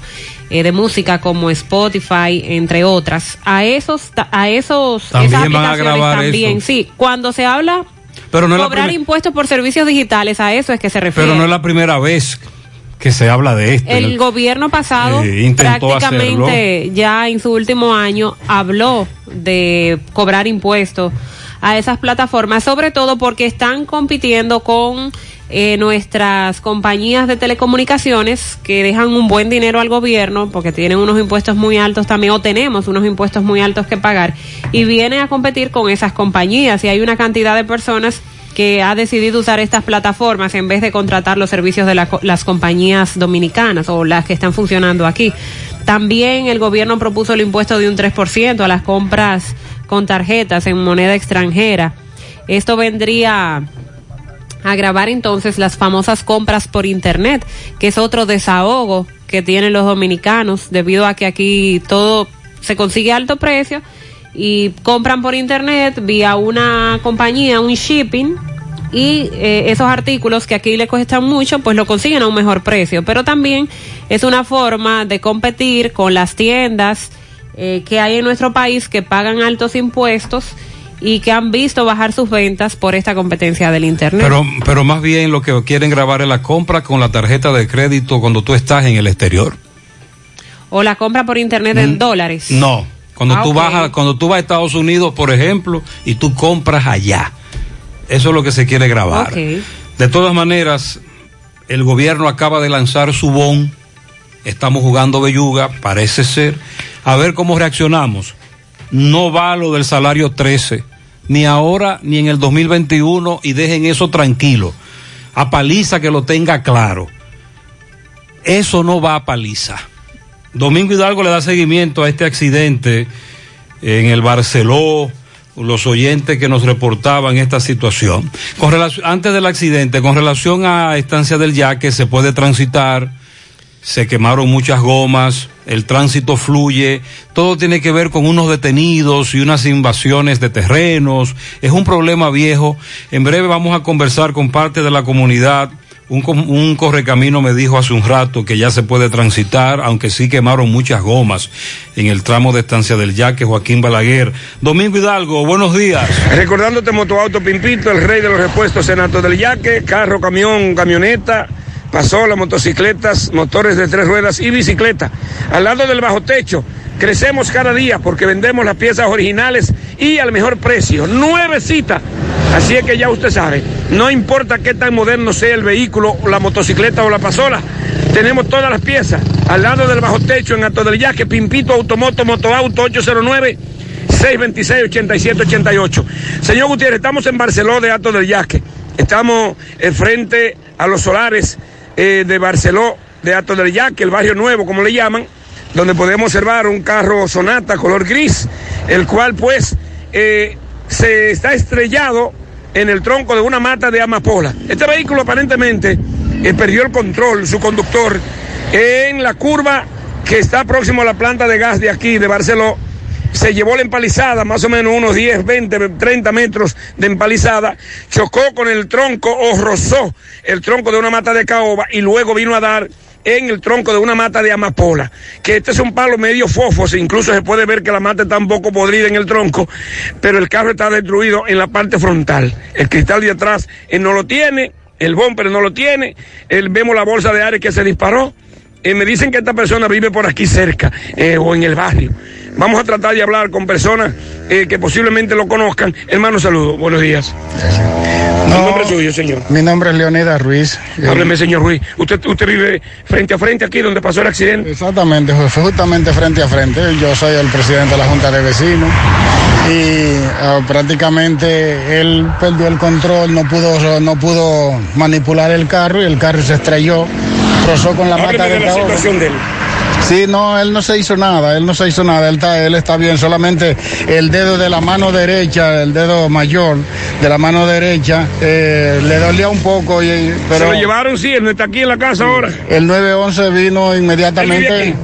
eh, de música como Spotify, entre otras. A esos, a esos, También esas van a aplicaciones grabar también, eso. sí. Cuando se habla Pero no, cobrar impuestos por servicios digitales, a eso es que se refiere. pero no es la primera vez que se habla de esto. El gobierno pasado Eh, prácticamente ya en su último año habló de cobrar impuestos a esas plataformas, sobre todo porque están compitiendo con eh, nuestras compañías de telecomunicaciones que dejan un buen dinero al gobierno porque tienen unos impuestos muy altos también o tenemos unos impuestos muy altos que pagar y vienen a competir con esas compañías y hay una cantidad de personas que ha decidido usar estas plataformas en vez de contratar los servicios de las compañías dominicanas o las que están funcionando aquí. También el gobierno propuso el impuesto de un 3% a las compras con tarjetas en moneda extranjera. Esto vendría agravar entonces las famosas compras por internet, que es otro desahogo que tienen los dominicanos debido a que aquí todo se consigue a alto precio y compran por internet vía una compañía, un shipping y eh, esos artículos que aquí le cuestan mucho, pues lo consiguen a un mejor precio. Pero también es una forma de competir con las tiendas eh, que hay en nuestro país que pagan altos impuestos y que han visto bajar sus ventas por esta competencia del internet. Pero, pero más bien lo que quieren grabar es la compra con la tarjeta de crédito cuando tú estás en el exterior. o la compra por internet en dólares. Mm, No, cuando Ah, tú vas a, cuando tú vas a Estados Unidos, por ejemplo, y tú compras allá. Eso es lo que se quiere grabar. De todas maneras, el gobierno acaba de lanzar su bon. Estamos jugando belluga, parece ser. A ver cómo reaccionamos. No va lo del salario 13, ni ahora ni en el 2021, y dejen eso tranquilo. A paliza que lo tenga claro. Eso no va a paliza. Domingo Hidalgo le da seguimiento a este accidente en el Barceló, los oyentes que nos reportaban esta situación. Antes del accidente, con relación a Estancia del Yaque, se puede transitar, se quemaron muchas gomas, el tránsito fluye, todo tiene que ver con unos detenidos y unas invasiones de terrenos, es un problema viejo. En breve vamos a conversar con parte de la comunidad. Un, correcamino me dijo hace un rato que ya se puede transitar, aunque sí quemaron muchas gomas en el tramo de Estancia del Yaque, Joaquín Balaguer. Domingo Hidalgo, buenos días. Recordándote Motoauto Pimpito, el rey de los repuestos en del Yaque, carro, camión, camioneta, pasola, motocicletas, motores de tres ruedas y bicicleta. Al lado del bajo techo, crecemos cada día porque vendemos las piezas originales y al mejor precio. Nuevecita. Así es que ya usted sabe, no importa qué tan moderno sea el vehículo, la motocicleta o la pasola, tenemos todas las piezas. Al lado del bajo techo en Alto del Yaque, Pimpito Automoto, Motoauto 809. 626-8788. Señor Gutiérrez, estamos en Barceló de Alto del Yaque. Estamos eh, frente a los solares eh, de Barceló de Alto del Yaque, el barrio nuevo, como le llaman, donde podemos observar un carro Sonata color gris, el cual pues eh, se está estrellado en el tronco de una mata de amapola. Este vehículo aparentemente eh, perdió el control, su conductor, en la curva que está próximo a la planta de gas de aquí, de Barceló, se llevó la empalizada, más o menos unos 10, 20, 30 metros de empalizada, chocó con el tronco o rozó el tronco de una mata de caoba y luego vino a dar en el tronco de una mata de amapola, que este es un palo medio fofo, se- incluso se puede ver que la mata está un poco podrida en el tronco, pero el carro está destruido en la parte frontal. El cristal de atrás eh, no lo tiene, el bumper no lo tiene, el- vemos la bolsa de aire que se disparó. Eh, me dicen que esta persona vive por aquí cerca eh, o en el barrio. Vamos a tratar de hablar con personas eh, que posiblemente lo conozcan. Hermano, saludo. Buenos días. El nombre suyo, señor. Mi nombre es Leonidas Ruiz. Hábleme, señor Ruiz. Usted, usted vive frente a frente aquí donde pasó el accidente. Exactamente, fue justamente frente a frente. Yo soy el presidente de la Junta de Vecinos y ah, prácticamente él perdió el control, no pudo, no pudo manipular el carro y el carro se estrelló, rozó con la Hábleme mata de de la situación de él. Sí, no, él no se hizo nada, él no se hizo nada, él está, él está bien, solamente el dedo de la mano derecha, el dedo mayor de la mano derecha, eh, le dolía un poco, y, pero Se lo llevaron, sí, él no está aquí en la casa ahora. el 911 vino inmediatamente. ¿Él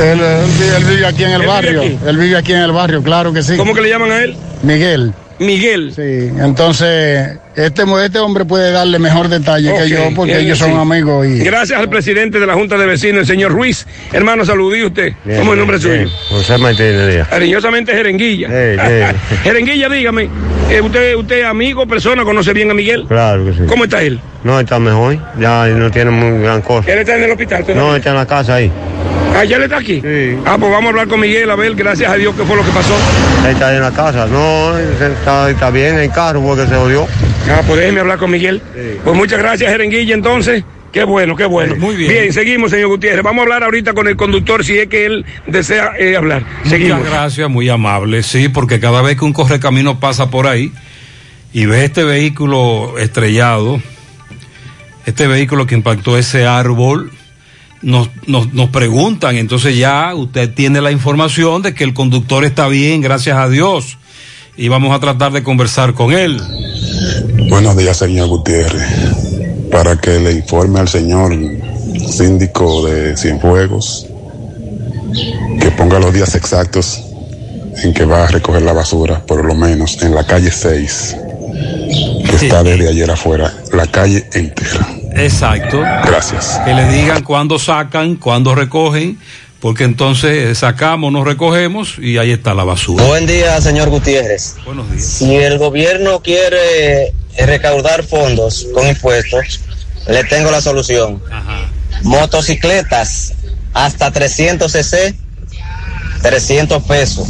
Él, él vi- él vive aquí en el ¿Él vive barrio, él vive aquí en el barrio, claro que sí. ¿Cómo que le llaman a él? Miguel. Miguel. Sí, entonces este, este hombre puede darle mejor detalle que yo porque él ellos son sí. amigos y Gracias al presidente de la Junta de Vecinos, el señor Ruiz. Hermano, saludí usted. Bien, ¿Cómo es el bien, nombre suyo? José Martínez Díaz. Cariñosamente Jerenguilla. Jerenguilla, dígame, eh, usted, usted amigo, persona, conoce bien a Miguel. Claro que sí. ¿Cómo está él? No, está mejor. Ya no tiene muy gran cosa. Él está en el hospital. todavía? No, está en la casa ahí. Ah, ya le está aquí. Ah, pues vamos a hablar con Miguel a ver, gracias a Dios, qué fue lo que pasó. Él está en la casa. No, está, está bien en el carro porque se odió. Ah, pues déjeme hablar con Miguel. Pues muchas gracias, Jerenguilla, entonces. Qué bueno, qué bueno. Muy bien. Bien, seguimos, señor Gutiérrez. Vamos a hablar ahorita con el conductor si es que él desea eh, hablar. Seguimos. Muchas gracias, muy amable. Sí, porque cada vez que un correcamino pasa por ahí y ve este vehículo estrellado, este vehículo que impactó ese árbol, nos, nos, nos preguntan, entonces ya usted tiene la información de que el conductor está bien, gracias a Dios, y vamos a tratar de conversar con él. Buenos días, señor Gutiérrez. Para que le informe al señor síndico de Cienfuegos que ponga los días exactos en que va a recoger la basura, por lo menos en la calle 6, que está desde ayer afuera, la calle entera. Exacto. Gracias. Que le digan cuándo sacan, cuándo recogen, porque entonces sacamos, nos recogemos y ahí está la basura. Buen día, señor Gutiérrez. Buenos días. Si el gobierno quiere eh, recaudar fondos con impuestos, le tengo la solución. Motocicletas hasta 300 cc, 300 pesos.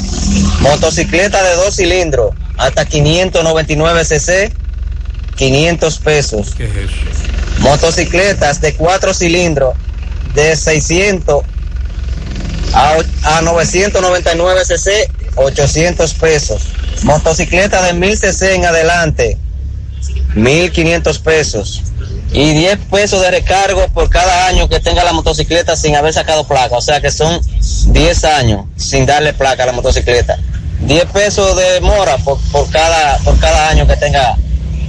Motocicleta de dos cilindros hasta 599 cc, 500 pesos. ¿Qué es eso? Motocicletas de cuatro cilindros de 600 a, a 999 cc, 800 pesos. Motocicleta de 1000 cc en adelante, 1500 pesos. Y 10 pesos de recargo por cada año que tenga la motocicleta sin haber sacado placa. O sea que son 10 años sin darle placa a la motocicleta. 10 pesos de mora por, por cada, por cada año que tenga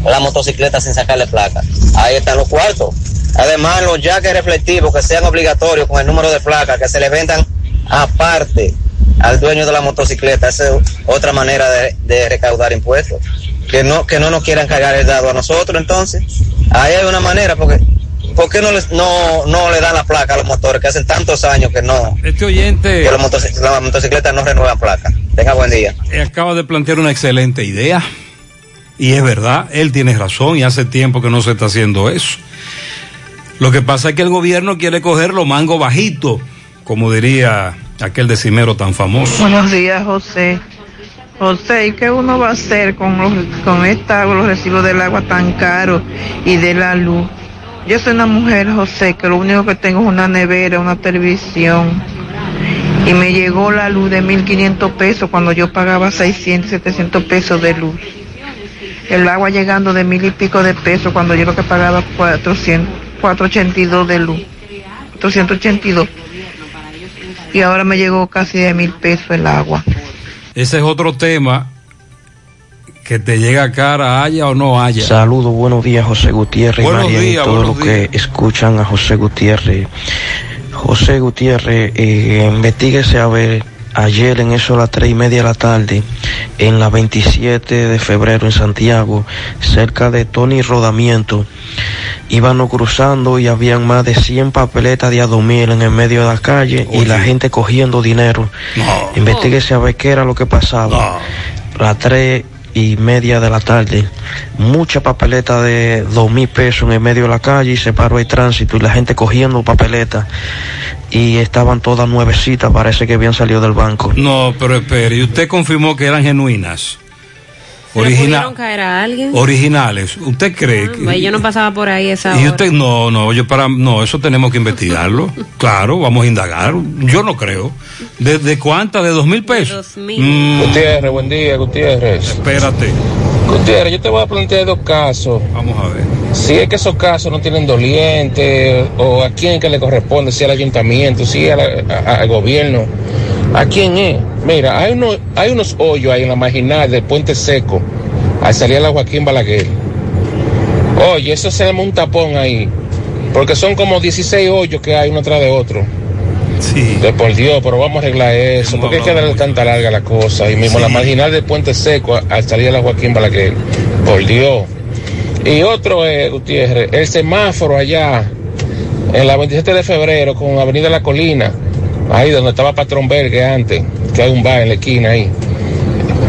la motocicleta sin sacarle placa. Ahí están los cuartos. Además, los jaques reflectivos que sean obligatorios con el número de placa, que se le vendan aparte al dueño de la motocicleta. Esa es otra manera de, de recaudar impuestos. Que no, que no nos quieran cargar el dado a nosotros, entonces. Ahí hay una manera, porque ¿por qué no, les, no, no le dan la placa a los motores que hacen tantos años que no, Este oyente que las motocicletas no renuevan placa? Tenga buen día. eh, acaba de plantear una excelente idea. Y es verdad, él tiene razón y hace tiempo que no se está haciendo eso. Lo que pasa es que el gobierno quiere coger los mangos bajitos, como diría aquel decimero tan famoso. Buenos días, José. José, ¿y qué uno va a hacer con los, con esta, los recibos del agua tan caros y de la luz? Yo soy una mujer, José, que lo único que tengo es una nevera, una televisión. Y me llegó la luz de 1.500 pesos cuando yo pagaba 600, 700 pesos de luz. El agua llegando de mil y pico de pesos cuando yo lo que pagaba 400, 482 de luz. 482. Y ahora me llegó casi de mil pesos el agua. Ese es otro tema que te llega cara, haya o no haya. Saludos, buenos días José Gutiérrez Buenos y María días, y todos los que escuchan a José Gutiérrez. José Gutiérrez, eh, investiguese a ver ayer en eso a las tres y media de la tarde, en la 27 de febrero en Santiago, cerca de Tony Rodamiento, íbamos cruzando y habían más de 100 papeletas de Adomil en el medio de la calle y la gente cogiendo dinero. Investíguese a ver qué era lo que pasaba. Las tres y media de la tarde, mucha papeleta de dos mil pesos en el medio de la calle y se paró el tránsito y la gente cogiendo papeletas y estaban todas nuevecitas, parece que habían salido del banco. No, pero espere, ¿y usted confirmó que eran genuinas? ¿Le Origina- pudieron caer a alguien? originales. ¿Usted cree que.? Ay, yo no pasaba por ahí esa Y hora. usted, no, no, yo para, no, eso tenemos que investigarlo. claro, vamos a indagar. Yo no creo. ¿De, de cuántas? ¿De dos mil pesos? Mm, Gutiérrez, buen día, Gutiérrez. Espérate. Gutiérrez, yo te voy a plantear dos casos. Vamos a ver. Si es que esos casos no tienen doliente, o a quién que le corresponde, si al ayuntamiento, si al, a- al gobierno, ¿a quién es? Mira, hay, uno, hay unos hoyos ahí en la marginal del Puente Seco, al salir a la Joaquín Balaguer. Oye, eso se llama un tapón ahí, porque son como 16 hoyos que hay uno atrás de otro. De por Dios, pero vamos a arreglar eso. porque hay que darle tanta larga la cosa? Y mismo la marginal del Puente Seco al salir a la Joaquín Balaguer. Por Dios. Y otro es, Gutiérrez, el semáforo allá en la 27 de febrero con Avenida La Colina, ahí donde estaba Patrón Bergue antes, que hay un bar en la esquina ahí.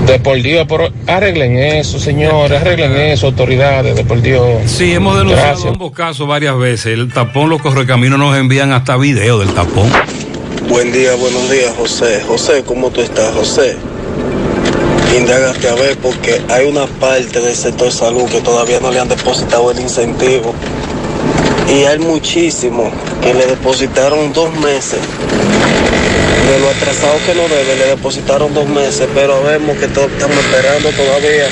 De por Dios, pero arreglen eso, señores, arreglen eso, autoridades, de por Dios. Sí, hemos denunciado Gracias. ambos casos varias veces. El tapón, los correcaminos nos envían hasta video del tapón. Buen día, buenos días, José. José, ¿cómo tú estás, José? Indágate a ver porque hay una parte del sector salud que todavía no le han depositado el incentivo. Y hay muchísimos que le depositaron dos meses. De lo atrasado que no debe, le depositaron dos meses, pero vemos que to- estamos esperando todavía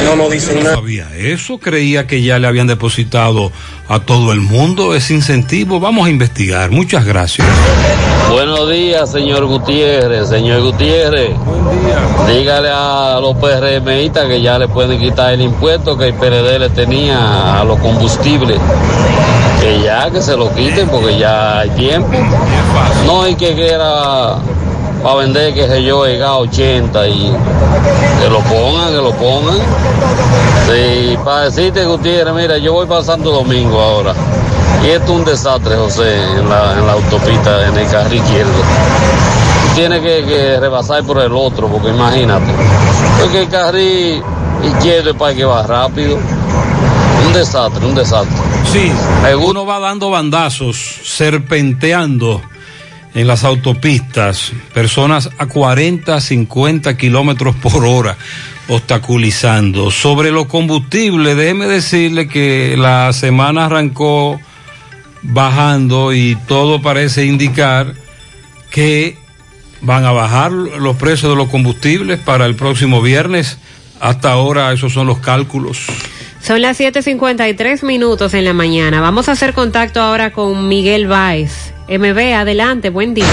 y no nos dicen nada. Sabía eso, creía que ya le habían depositado a todo el mundo ese incentivo. Vamos a investigar. Muchas gracias. Buenos días, señor Gutiérrez. Señor Gutiérrez, dígale a los PRMistas que ya le pueden quitar el impuesto que el PRD le tenía a los combustibles. Que ya, que se lo quiten porque ya hay tiempo. No, y que quiera para vender, que sé yo, llega a 80 y que lo pongan, que lo pongan. Sí, para decirte, Gutiérrez, mira, yo voy para Santo Domingo ahora. Y esto es un desastre, José, en la, en la autopista, en el carril izquierdo. Tiene que, que rebasar por el otro, porque imagínate. Porque el carril izquierdo es para que va rápido. Desastre, un desastre. Sí, uno va dando bandazos, serpenteando en las autopistas, personas a 40, 50 kilómetros por hora obstaculizando. Sobre los combustibles, déjeme decirle que la semana arrancó bajando y todo parece indicar que van a bajar los precios de los combustibles para el próximo viernes. Hasta ahora esos son los cálculos. Son las 7:53 minutos en la mañana. Vamos a hacer contacto ahora con Miguel Báez. MB, adelante, buen día.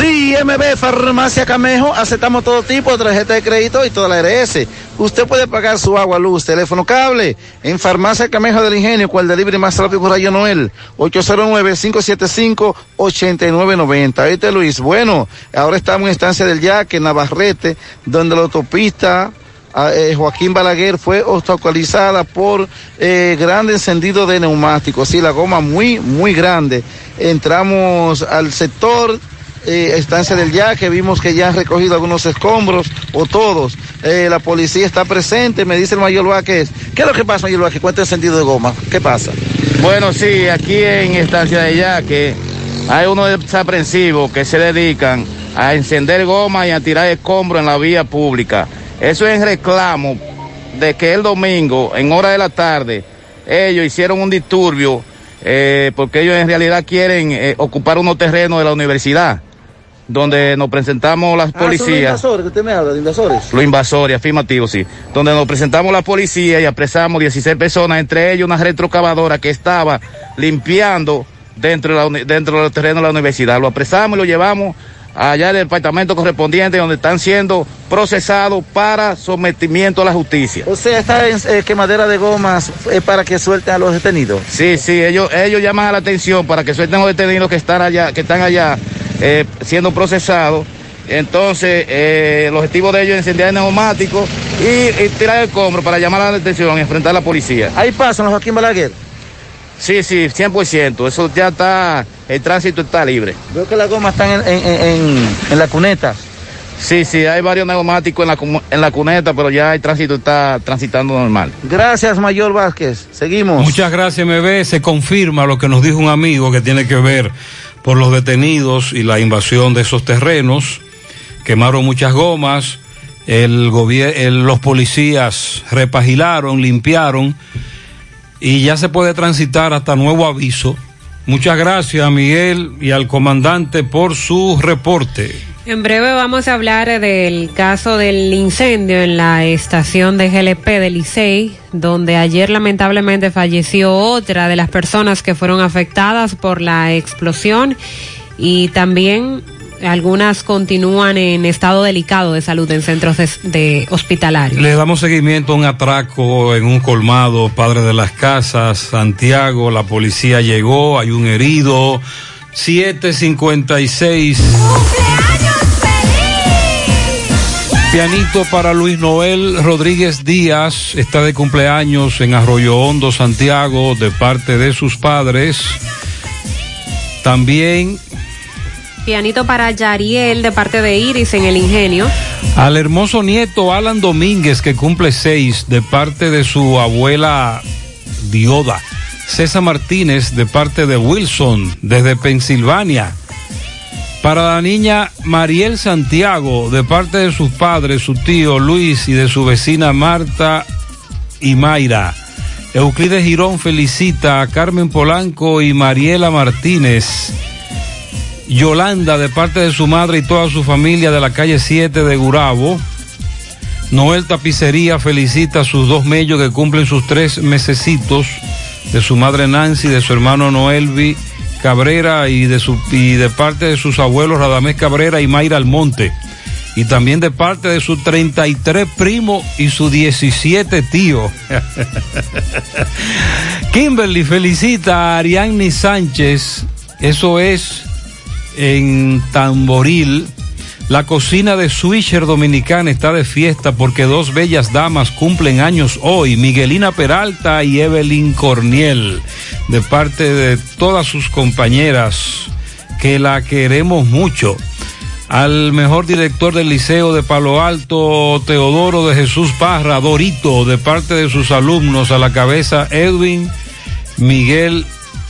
Sí, MB Farmacia Camejo, aceptamos todo tipo de tarjeta de crédito y toda la RS. Usted puede pagar su agua, luz, teléfono, cable en Farmacia Camejo del Ingenio, cual delivery más rápido Rayo Noel, 809-575-8990. Este Luis, bueno, ahora estamos en Estancia del Yaque, Navarrete, donde la autopista eh, Joaquín Balaguer fue obstaculizada por eh, grande encendido de neumáticos, sí, la goma muy, muy grande. Entramos al sector eh, estancia del yaque, vimos que ya han recogido algunos escombros o todos. Eh, la policía está presente, me dice el mayor Vázquez. ¿Qué es lo que pasa, mayor Vázquez? ¿Cuánto encendido de goma? ¿Qué pasa? Bueno, sí, aquí en Estancia de Yaque hay unos desaprensivos que se dedican a encender goma y a tirar escombros en la vía pública. Eso es reclamo de que el domingo, en hora de la tarde, ellos hicieron un disturbio eh, porque ellos en realidad quieren eh, ocupar unos terrenos de la universidad, donde nos presentamos las policías. Ah, ¿Son los invasores que usted me habla, de invasores? Los invasores, afirmativo, sí. Donde nos presentamos la policía y apresamos 16 personas, entre ellos una retrocavadora que estaba limpiando dentro de, la dentro de los terrenos de la universidad. Lo apresamos y lo llevamos allá del departamento correspondiente donde están siendo procesados para sometimiento a la justicia. O sea, esta eh, quemadera de gomas es para que suelten a los detenidos. Sí, sí, ellos, ellos llaman a la atención para que suelten a los detenidos que están allá, que están allá eh, siendo procesados. Entonces, eh, el objetivo de ellos es encender neumáticos y, y tirar el combro para llamar a la atención y enfrentar a la policía. ¿Hay paso en los Joaquín Balaguer? Sí, sí, 100%. Eso ya está, el tránsito está libre. Veo que las gomas están en, en- en- en la cuneta. Sí, sí, hay varios neumáticos en la, en la cuneta, pero ya el tránsito está transitando normal. Gracias, Mayor Vázquez. Seguimos. Muchas gracias, MB. Se confirma lo que nos dijo un amigo que tiene que ver por los detenidos y la invasión de esos terrenos. Quemaron muchas gomas, el el- los policías repagilaron, limpiaron y ya se puede transitar hasta nuevo aviso. Muchas gracias a Miguel y al comandante por su reporte. En breve vamos a hablar del caso del incendio en la estación de GLP de Licey, donde ayer lamentablemente falleció otra de las personas que fueron afectadas por la explosión y también algunas continúan en estado delicado de salud en centros de, de hospitalarios. Le damos seguimiento a un atraco en un colmado, padre de las casas, Santiago, la policía llegó, hay un herido, 756. Pianito para Luis Noel Rodríguez Díaz, está de cumpleaños en Arroyo Hondo, Santiago, de parte de sus padres. También Pianito para Yariel de parte de Iris en el Ingenio. al hermoso nieto Alan Domínguez, que cumple seis, de parte de su abuela Dioda. César Martínez, de parte de Wilson, desde Pensilvania. Para la niña Mariel Santiago, de parte de sus padres, su tío Luis y de su vecina Marta y Mayra. Euclides Girón felicita a Carmen Polanco y Mariela Martínez. Yolanda, de parte de su madre y toda su familia de la calle 7 de Gurabo. Noel Tapicería felicita a sus dos mellos que cumplen sus tres mesecitos, de su madre Nancy, de su hermano Noelvi Cabrera y de, su, y de parte de sus abuelos Radamés Cabrera y Mayra Almonte. Y también de parte de sus 33 primos y sus 17 tíos. Kimberly felicita a Ariadne Sánchez, eso es en Tamboril. La cocina de Swisher Dominicana está de fiesta porque dos bellas damas cumplen años hoy, Miguelina Peralta y Evelyn Corniel, de parte de todas sus compañeras que la queremos mucho. Al mejor director del Liceo de Palo Alto, Teodoro de Jesús Parra, Dorito, de parte de sus alumnos, a la cabeza Edwin Miguel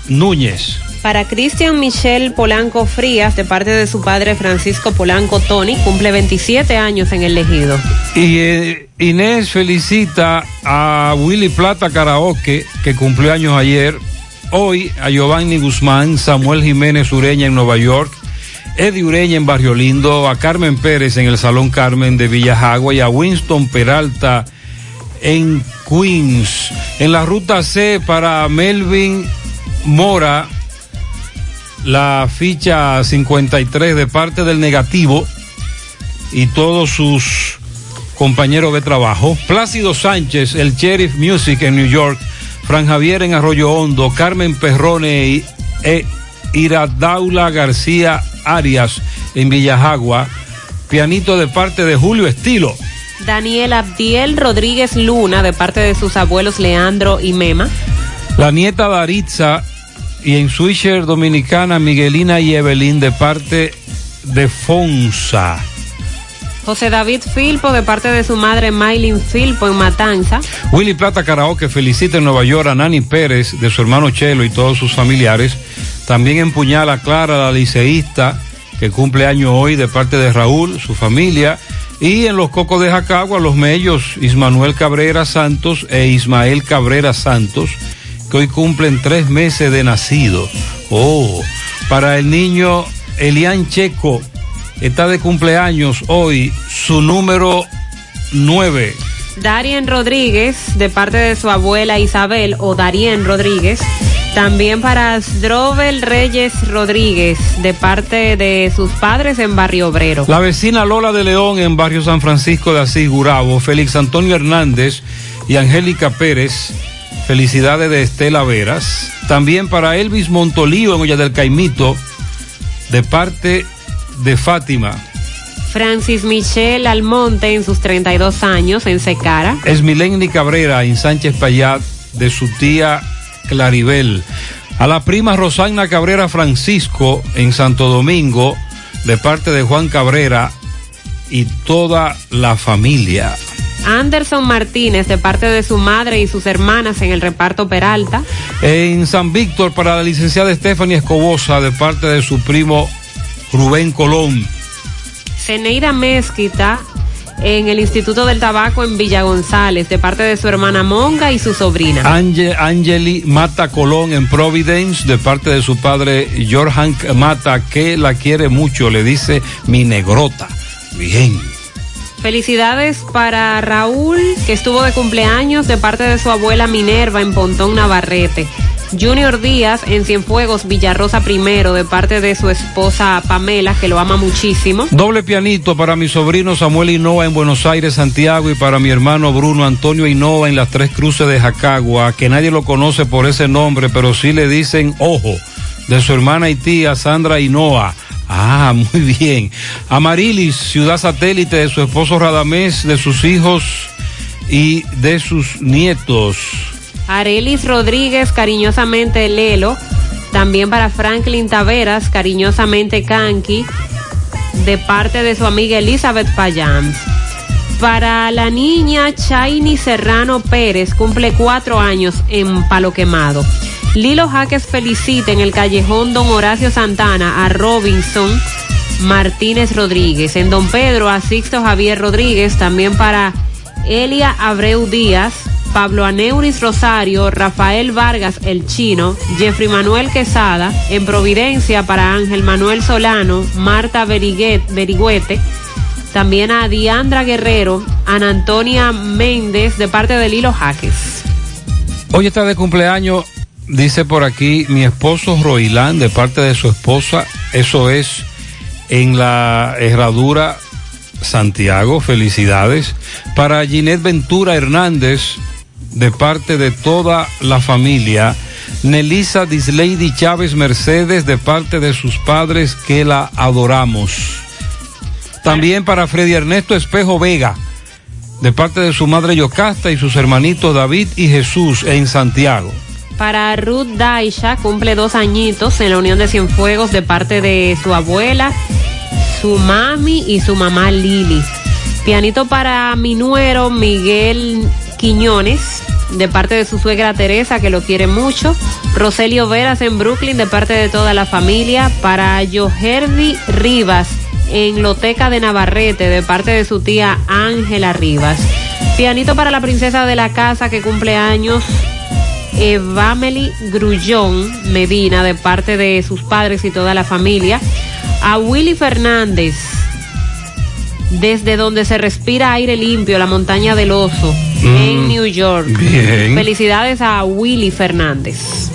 Núñez. Para Cristian Michel Polanco Frías, de parte de su padre Francisco Polanco Tony, cumple 27 años en el Ejido. Y eh, Inés felicita a Willy Plata Karaoke, que cumplió años ayer. Hoy a Giovanni Guzmán, Samuel Jiménez Ureña en Nueva York, Eddie Ureña en Barrio Lindo, a Carmen Pérez en el Salón Carmen de Villajagua y a Winston Peralta en Queens. En la ruta C para Melvin Mora, la ficha 53 de parte del negativo y todos sus compañeros de trabajo. Plácido Sánchez, el Sheriff Music en New York. Fran Javier en Arroyo Hondo. Carmen Perrone y e Iradaula García Arias en Villajagua. Pianito de parte de Julio Estilo. Daniel Abdiel Rodríguez Luna, de parte de sus abuelos Leandro y Mema. La nieta Daritza y en Swisher Dominicana Miguelina y Evelyn de parte de Fonsa. José David Filpo, de parte de su madre Maylin Filpo en Matanza. Willy Plata Karaoke felicita en Nueva York a Nani Pérez, de su hermano Chelo y todos sus familiares. También en Puñal a Clara, la liceísta, que cumple año hoy de parte de Raúl, su familia. Y en los Cocos de Jacagua, los mellos Ismanuel Cabrera Santos e Ismael Cabrera Santos, que hoy cumplen tres meses de nacido. Oh, para el niño Elian Checo, está de cumpleaños hoy, su número nueve. Darien Rodríguez, de parte de su abuela Isabel, o Darien Rodríguez. También para Asdrobel Reyes Rodríguez, de parte de sus padres en Barrio Obrero. La vecina Lola de León en Barrio San Francisco de Asís Gurabo, Félix Antonio Hernández y Angélica Pérez. Felicidades de Estela Veras. También para Elvis Montolío en Olla del Caimito, de parte de Fátima. Francis Michel Almonte en sus 32 años en Secara. Esmilenni Cabrera en Sánchez Payat, de su tía Claribel. A la prima Rosana Cabrera Francisco en Santo Domingo, de parte de Juan Cabrera y toda la familia. Anderson Martínez, de parte de su madre y sus hermanas en el reparto Peralta. En San Víctor, para la licenciada Stephanie Escobosa, de parte de su primo Rubén Colón. Ceneida Mezquita en el Instituto del Tabaco en Villa González, de parte de su hermana Monga y su sobrina. Ange, Angeli Mata Colón en Providence, de parte de su padre Jorjan Mata, que la quiere mucho, le dice mi negrota. Bien. Felicidades para Raúl, que estuvo de cumpleaños de parte de su abuela Minerva en Pontón Navarrete. Junior Díaz en Cienfuegos, Villarrosa primero, de parte de su esposa Pamela, que lo ama muchísimo. Doble pianito para mi sobrino Samuel Hinoa en Buenos Aires, Santiago, y para mi hermano Bruno Antonio Hinoa en las Tres Cruces de Jacagua, que nadie lo conoce por ese nombre, pero sí le dicen ojo, de su hermana y tía Sandra Hinoa. Ah, muy bien. Amarilis, ciudad satélite de su esposo Radamés, de sus hijos y de sus nietos. Arelis Rodríguez, cariñosamente Lelo. También para Franklin Taveras, cariñosamente Kanki, de parte de su amiga Elizabeth Payán. Para la niña Chaini Serrano Pérez, cumple cuatro años en Palo Quemado. Lilo Jaques felicita en el callejón Don Horacio Santana a Robinson Martínez Rodríguez. En Don Pedro a Sixto Javier Rodríguez, también para Elia Abreu Díaz, Pablo Aneuris Rosario, Rafael Vargas el Chino, Jeffrey Manuel Quesada, en Providencia para Ángel Manuel Solano, Marta Berigüete, también a Diandra Guerrero, Ana Antonia Méndez de parte de Lilo Jaques. Hoy está de cumpleaños, dice por aquí, mi esposo Roilán de parte de su esposa, eso es en la herradura Santiago, felicidades. Para Ginette Ventura Hernández, de parte de toda la familia. Nelisa Dislady Chávez Mercedes, de parte de sus padres que la adoramos. También para Freddy Ernesto Espejo Vega, de parte de su madre Yocasta y sus hermanitos David y Jesús en Santiago. Para Ruth Daisha, cumple dos añitos en la Unión de Cienfuegos de parte de su abuela, su mami y su mamá Lili. Pianito para mi nuero Miguel Quiñones, de parte de su suegra Teresa, que lo quiere mucho. Roselio Veras en Brooklyn, de parte de toda la familia. Para Joherdi Rivas, en Loteca de Navarrete, de parte de su tía Ángela Rivas. Pianito para la princesa de la casa, que cumple años. Evameli Grullón Medina, de parte de sus padres y toda la familia. A Willy Fernández, desde donde se respira aire limpio, la montaña del oso, Mm, en New York. bien. Felicidades a Willy Fernández.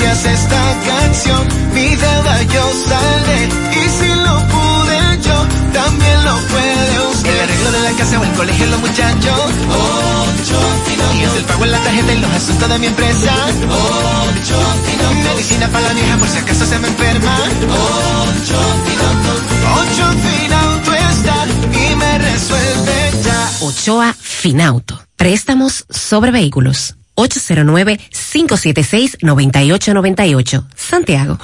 Gracias a esta canción, mi deuda yo saldré. Y si lo pude yo, también lo puede usted. El arreglo de la casa o el colegio, los muchachos. Ocho Y es el pago en la tarjeta y los asuntos de mi empresa. Ocho Medicina para la vieja por si acaso se me enferma. Ocho Ocho Finauto está y me resuelve ya. Ochoa Finauto. Préstamos sobre vehículos. 809-576-9898. Santiago.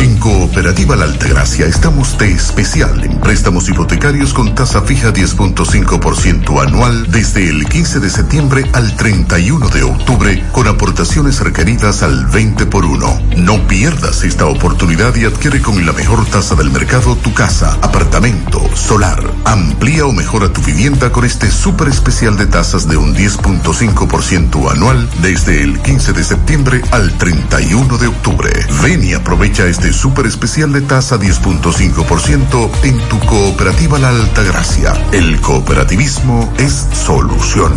En Cooperativa La Altagracia estamos de especial en préstamos hipotecarios con tasa fija 10.5% anual desde el 15 de septiembre al 31 de octubre con aportaciones requeridas al 20 por 1. No pierdas esta oportunidad y adquiere con la mejor tasa del mercado tu casa, apartamento, solar. Amplía o mejora tu vivienda con este súper especial de tasas de un 10.5% anual desde el 15 de septiembre al 31 de octubre. Ven y aprovecha este súper especial de tasa 10.5% en tu cooperativa La Altagracia. El cooperativismo es solución.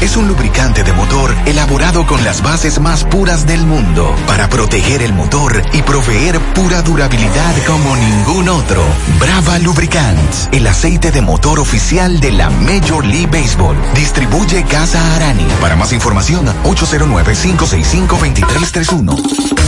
Es un lubricante de motor elaborado con las bases más puras del mundo para proteger el motor y proveer pura durabilidad como ningún otro. Brava Lubricants, el aceite de motor oficial de la Major League Baseball. Distribuye Casa Arani. Para más información, 809-565-2331.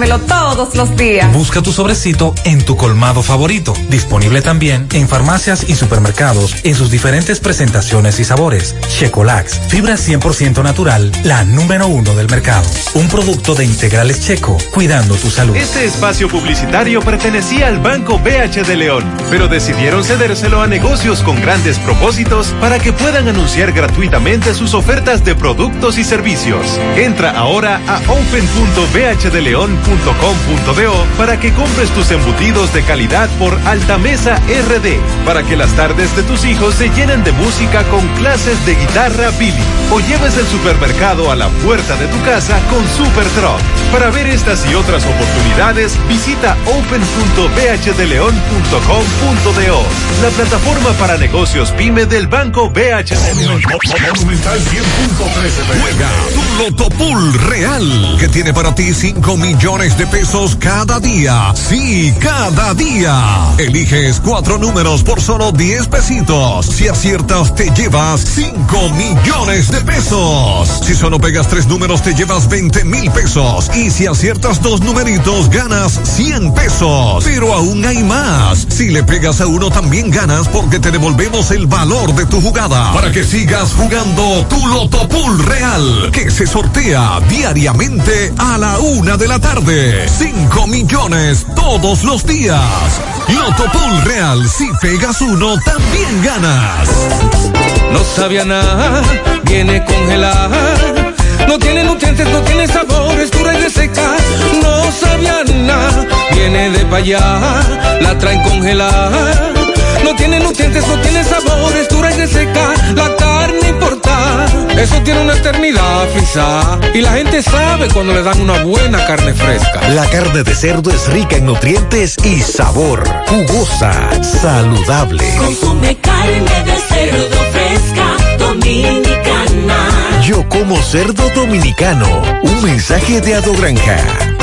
tomármelo todos los días. Busca tu sobrecito en tu colmado favorito. Disponible también en farmacias y supermercados en sus diferentes presentaciones y sabores. Checolax, fibra 100% natural, la número uno del mercado. Un producto de integrales checo, cuidando tu salud. Este espacio publicitario pertenecía al Banco BH de León, pero decidieron cedérselo a negocios con grandes propósitos para que puedan anunciar gratuitamente sus ofertas de productos y servicios. Entra ahora a open.bhdeleon.com.do para que compres tus embutidos de calidad por Altamesa RD, para que las tardes de tus hijos se llenen de música con clases de guitarra Billy, o lleves el supermercado a la puerta de tu casa con Super Truck. Para ver estas y otras oportunidades, visita open.bhdeleon.com.do, la plataforma para negocios pyme del Banco BH de León. Juega tu Loto Pool Real, que tiene para ti 5 millones de pesos cada día. Sí, cada día. Eliges cuatro números por solo 10 pesitos. Si aciertas, te llevas 5 millones de pesos. Si solo pegas tres números, te llevas 20 mil pesos. Y si aciertas dos numeritos, ganas 100 pesos. Pero aún hay más. Si le pegas a uno, también ganas porque te devolvemos el valor de tu jugada. Para que sigas jugando tu Loto Pool Real, que se sortea diariamente a la una de la tarde. 5 millones todos los días. Loto Pool Real, si pegas uno, también ganas. No sabía nada, viene congelada. No tiene nutrientes, no tiene sabor, es dura y reseca. No sabía nada, viene de allá, la traen congelada. No tiene nutrientes, no tiene sabor, es dura y reseca. La importa, eso tiene una eternidad, fisa. Y la gente sabe cuando le dan una buena carne fresca. La carne de cerdo es rica en nutrientes y sabor. Jugosa, saludable. Consume carne de cerdo fresca, dominicana. Yo como cerdo dominicano. Un mensaje de Ado Granja.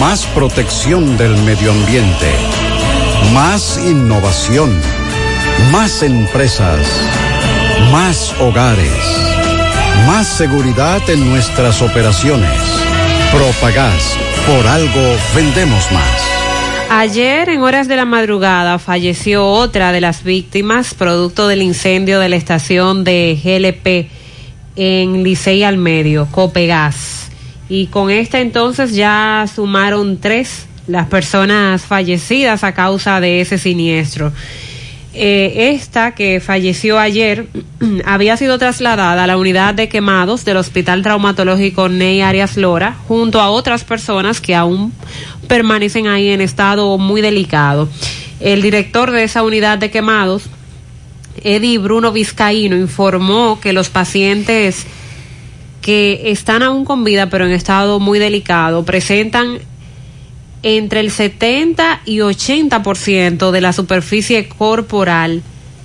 Más protección del medio ambiente. Más innovación. Más empresas. Más hogares. Más seguridad en nuestras operaciones. Propagás. Por algo vendemos más. Ayer, en horas de la madrugada, falleció otra de las víctimas producto del incendio de la estación de GLP en Licey al Medio, Copegas. Y con esta entonces ya sumaron tres las personas fallecidas a causa de ese siniestro. Eh, esta que falleció ayer había sido trasladada a la unidad de quemados del Hospital Traumatológico Ney Arias Lora junto a otras personas que aún permanecen ahí en estado muy delicado. El director de esa unidad de quemados, Eddie Bruno Vizcaíno, informó que los pacientes que están aún con vida pero en estado muy delicado presentan entre el 70 y 80% de la superficie corporal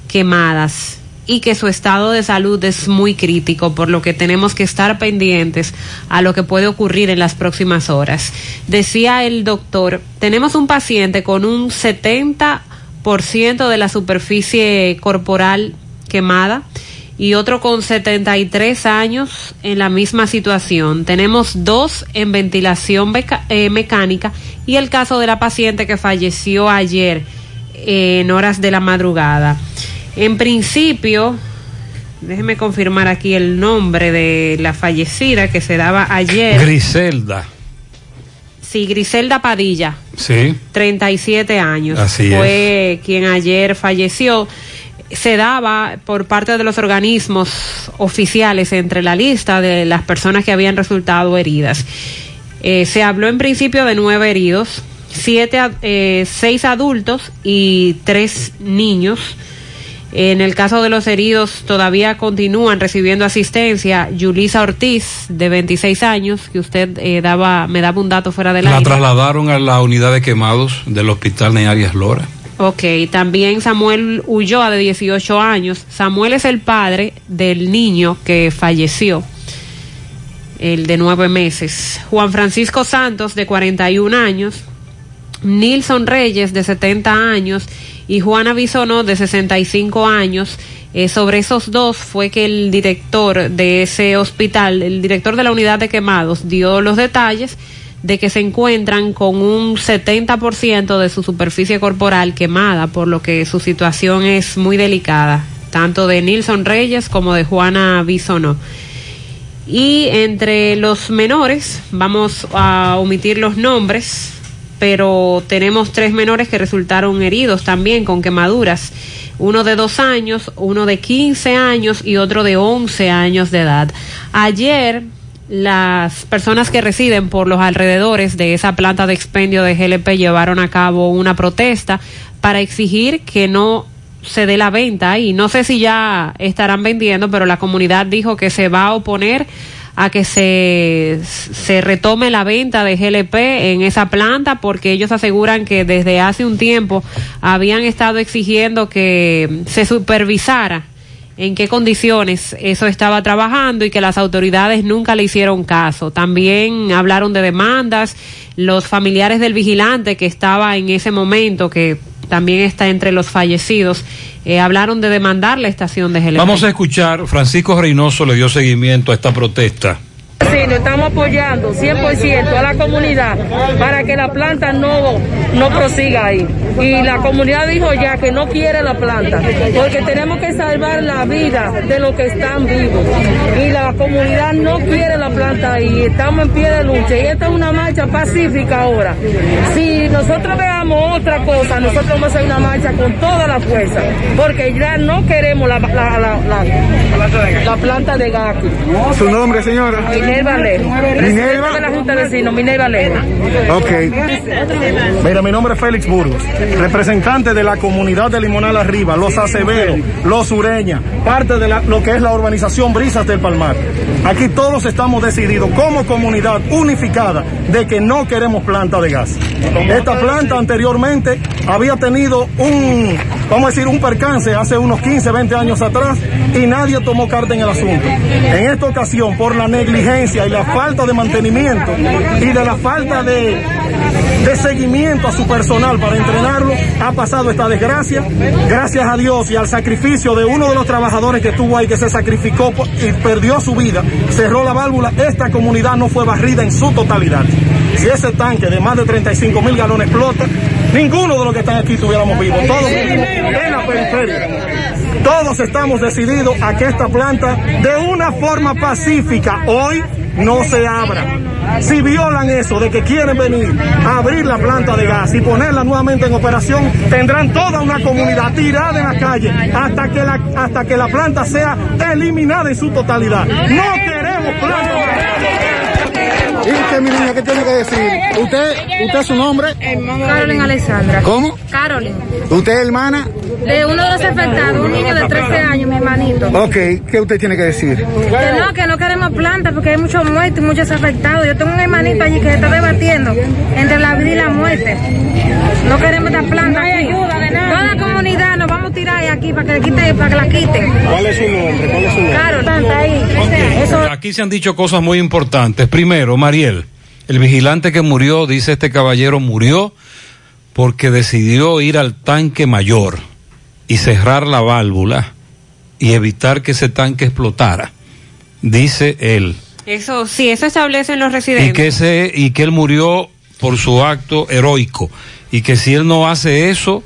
quemadas y que su estado de salud es muy crítico, por lo que tenemos que estar pendientes a lo que puede ocurrir en las próximas horas. Decía el doctor, tenemos un paciente con un 70% de la superficie corporal quemada y otro con 73 años en la misma situación. Tenemos dos en ventilación eh, mecánica y el caso de la paciente que falleció ayer eh, en horas de la madrugada. En principio, déjeme confirmar aquí el nombre de la fallecida que se daba ayer. Griselda. Sí, Griselda Padilla. Sí. 37 años. Así Fue quien ayer falleció. Se daba por parte de los organismos oficiales entre la lista de las personas que habían resultado heridas. Eh, se habló en principio de nueve heridos, siete, eh, seis adultos y tres niños. En el caso de los heridos todavía continúan recibiendo asistencia. Yulisa Ortiz, de 26 años, que usted eh, daba, me daba un dato fuera de la La trasladaron a la unidad de quemados del hospital Nearias Lora. Ok, también Samuel Ulloa, de 18 años. Samuel es el padre del niño que falleció, el de nueve meses. Juan Francisco Santos, de 41 años. Nilson Reyes, de 70 años. Y Juana Bisono, de 65 años. Eh, sobre esos dos fue que el director de ese hospital, el director de la unidad de quemados, dio los detalles de que se encuentran con un 70% de su superficie corporal quemada, por lo que su situación es muy delicada, tanto de Nilson Reyes como de Juana Bisono. Y entre los menores, vamos a omitir los nombres, pero tenemos tres menores que resultaron heridos también con quemaduras. Uno de dos años, uno de 15 años y otro de 11 años de edad. Ayer, las personas que residen por los alrededores de esa planta de expendio de GLP llevaron a cabo una protesta para exigir que no se dé la venta. Y no sé si ya estarán vendiendo, pero la comunidad dijo que se va a oponer a que se, se retome la venta de GLP en esa planta porque ellos aseguran que desde hace un tiempo habían estado exigiendo que se supervisara en qué condiciones eso estaba trabajando y que las autoridades nunca le hicieron caso. También hablaron de demandas, los familiares del vigilante que estaba en ese momento, que también está entre los fallecidos, eh, hablaron de demandar la estación de GLP. Vamos a escuchar, Francisco Reynoso le dio seguimiento a esta protesta. Sí, nos estamos apoyando 100% a la comunidad para que la planta no, no prosiga ahí. Y la comunidad dijo ya que no quiere la planta, porque tenemos que salvar la vida de los que están vivos. Y la comunidad no quiere la planta ahí, estamos en pie de lucha. Y esta es una marcha pacífica ahora. Si nosotros veamos otra cosa, nosotros vamos a hacer una marcha con toda la fuerza, porque ya no queremos la, la, la, la- la planta de gas. ¿Su nombre, señora? Minerva Alejo. Presidenta de la Junta de Vecinos, Minerva Alejo. Ok. Mira, mi nombre es Félix Burgos, representante de la comunidad de Limonal Arriba, los Acevedos, los Ureña, parte de la- lo que es la urbanización Brisas del Palmar. Aquí todos estamos decididos como comunidad unificada de que no queremos planta de gas. Esta planta anteriormente había tenido un, vamos a decir, un percance hace unos 15, 20 años atrás y nadie tomó carta en el asunto. En esta ocasión, por la negligencia y la falta de mantenimiento y de la falta de, de seguimiento a su personal para entrenarlo, ha pasado esta desgracia. Gracias a Dios y al sacrificio de uno de los trabajadores que estuvo ahí, que se sacrificó y perdió su vida, cerró la válvula, esta comunidad no fue barrida en su totalidad. Si ese tanque de más de 35 mil galones explota, ninguno de los que están aquí estuviéramos vivos. Todos vivimos en la periferia. Todos estamos decididos a que esta planta, de una forma pacífica, hoy no se abra. Si violan eso de que quieren venir a abrir la planta de gas y ponerla nuevamente en operación, tendrán toda una comunidad tirada en la calle hasta que la, hasta que la planta sea eliminada en su totalidad. No queremos planta. ¿Y qué, mi niña, qué tiene que decir? ¿Usted, usted su nombre? Carolyn Alexandra. ¿Cómo? Carolyn. ¿Usted es hermana? De uno de los afectados, un niño de 13 años, mi hermanito. Ok, ¿qué usted tiene que decir? Que no, que no queremos plantas porque hay muchos muertos y muchos afectados. Yo tengo un hermanito allí que se está debatiendo entre la vida y la muerte. No queremos estas plantas. No hay ayuda de nada. Toda la comunidad nos vamos a tirar aquí para que, le quiten, para que la quiten. ¿Cuál es su nombre? ¿Cuál es su nombre? Carol, planta ahí. Eso Aquí se han dicho cosas muy importantes. Primero, Mariel, el vigilante que murió, dice este caballero, murió porque decidió ir al tanque mayor y cerrar la válvula y evitar que ese tanque explotara, dice él. Eso sí, eso establecen los Y residentes. que, ese, y que él murió por su acto heroico. Y que si él no hace eso,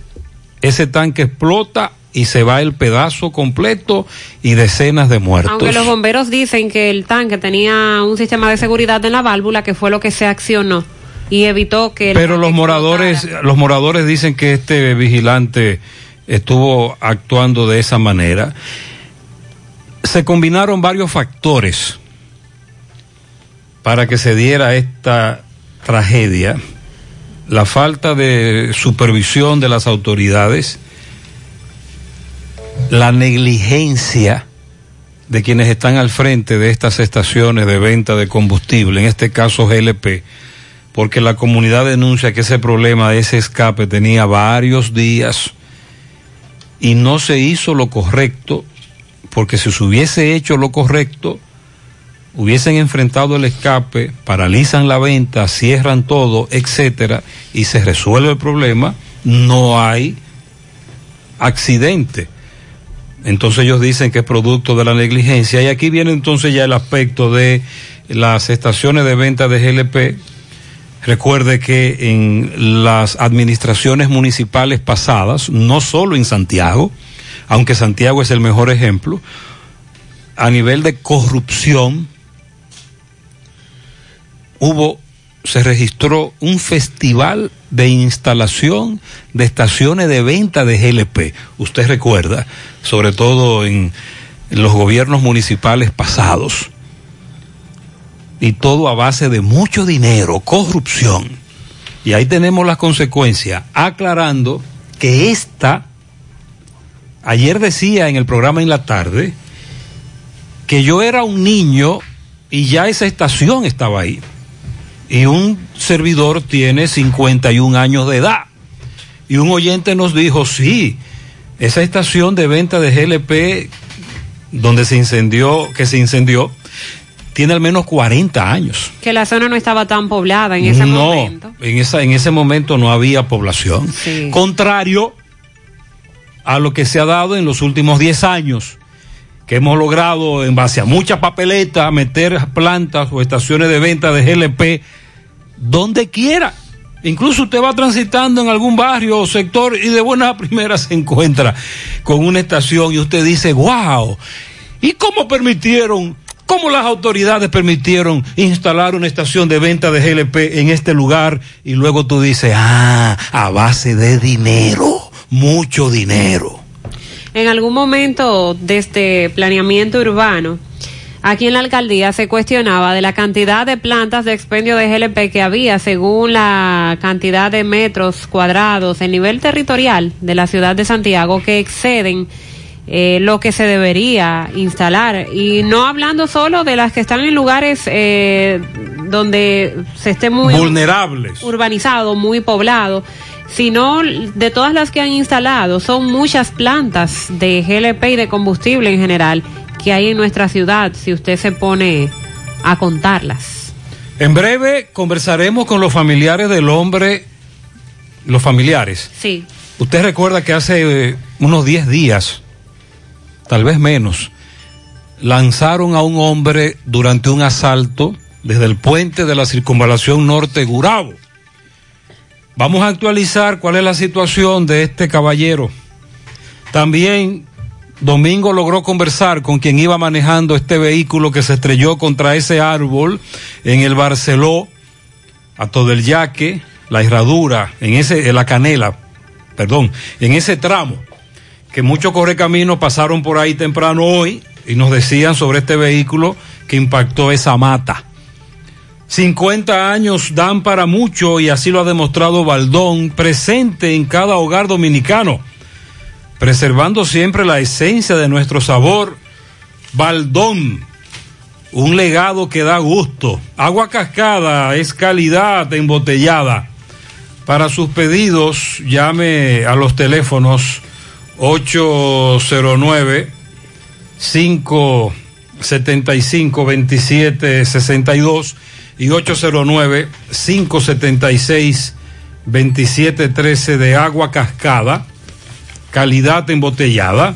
ese tanque explota y se va el pedazo completo y decenas de muertos. Aunque los bomberos dicen que el tanque tenía un sistema de seguridad en la válvula que fue lo que se accionó y evitó que Pero los moradores, los moradores dicen que este vigilante estuvo actuando de esa manera. Se combinaron varios factores para que se diera esta tragedia. La falta de supervisión de las autoridades, la negligencia de quienes están al frente de estas estaciones de venta de combustible, en este caso GLP, porque la comunidad denuncia que ese problema ese escape tenía varios días y no se hizo lo correcto, porque si se hubiese hecho lo correcto, hubiesen enfrentado el escape, paralizan la venta, cierran todo, etcétera, y se resuelve el problema, no hay accidente. Entonces ellos dicen que es producto de la negligencia y aquí viene entonces ya el aspecto de las estaciones de venta de GLP. Recuerde que en las administraciones municipales pasadas, no solo en Santiago, aunque Santiago es el mejor ejemplo, a nivel de corrupción, hubo, se registró un festival de instalación de estaciones de venta de GLP. Usted recuerda, sobre todo en, los gobiernos municipales pasados. Y todo a base de mucho dinero, corrupción. Y ahí tenemos las consecuencias, aclarando que esta, ayer decía en el programa en la tarde, que yo era un niño y ya esa estación estaba ahí. Y un servidor tiene 51 años de edad. Y un oyente nos dijo, sí, esa estación de venta de GLP donde se incendió, que se incendió, tiene al menos 40 años. Que la zona no estaba tan poblada en ese no, momento. en esa, en ese momento no había población. Sí. Contrario a lo que se ha dado en los últimos 10 años, que hemos logrado en base a mucha papeleta meter plantas o estaciones de venta de GLP donde quiera. Incluso usted va transitando en algún barrio o sector y de buena a primera se encuentra con una estación y usted dice, wow, ¿y cómo permitieron, cómo las autoridades permitieron instalar una estación de venta de GLP en este lugar? Y luego tú dices, ah, a base de dinero, mucho dinero. En algún momento de este planeamiento urbano, aquí en la alcaldía se cuestionaba de la cantidad de plantas de expendio de GLP que había según la cantidad de metros cuadrados, el nivel territorial de la ciudad de Santiago que exceden eh, lo que se debería instalar. Y no hablando solo de las que están en lugares eh, donde se esté muy Vulnerables. urbanizado, muy poblado, sino de todas las que han instalado. Son muchas plantas de GLP y de combustible en general que hay en nuestra ciudad, si usted se pone a contarlas. En breve conversaremos con los familiares del hombre, los familiares. Sí. Usted recuerda que hace eh, unos 10 días, tal vez menos, lanzaron a un hombre durante un asalto desde el puente de la circunvalación norte Gurabo. Vamos a actualizar cuál es la situación de este caballero. También Domingo logró conversar con quien iba manejando este vehículo que se estrelló contra ese árbol en el Barceló, a todo el yaque, la herradura, en ese, en la canela, perdón, en ese tramo, que muchos correcaminos pasaron por ahí temprano hoy y nos decían sobre este vehículo que impactó esa mata. 50 años dan para mucho y así lo ha demostrado Baldón, presente en cada hogar dominicano, preservando siempre la esencia de nuestro sabor. Baldón, un legado que da gusto. Agua cascada es calidad embotellada. Para sus pedidos, llame a los teléfonos 809 575 2762 y 809 576 2713 de agua cascada, calidad embotellada.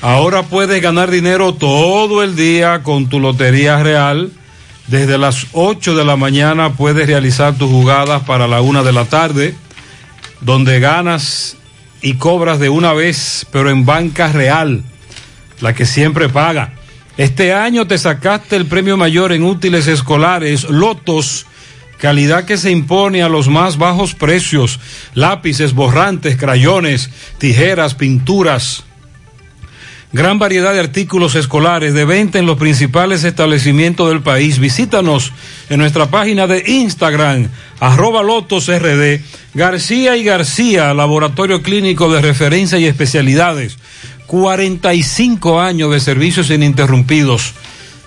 Ahora puedes ganar dinero todo el día con tu Lotería Real. Desde las 8 de la mañana puedes realizar tus jugadas para la 1 de la tarde, donde ganas y cobras de una vez, pero en banca real, la que siempre paga. Este año te sacaste el premio mayor en útiles escolares, Lotos, calidad que se impone a los más bajos precios, lápices, borrantes, crayones, tijeras, pinturas. Gran variedad de artículos escolares de venta en los principales establecimientos del país. Visítanos en nuestra página de Instagram, arroba Lotos RD, García y García, Laboratorio Clínico de Referencia y Especialidades. 45 años de servicios ininterrumpidos.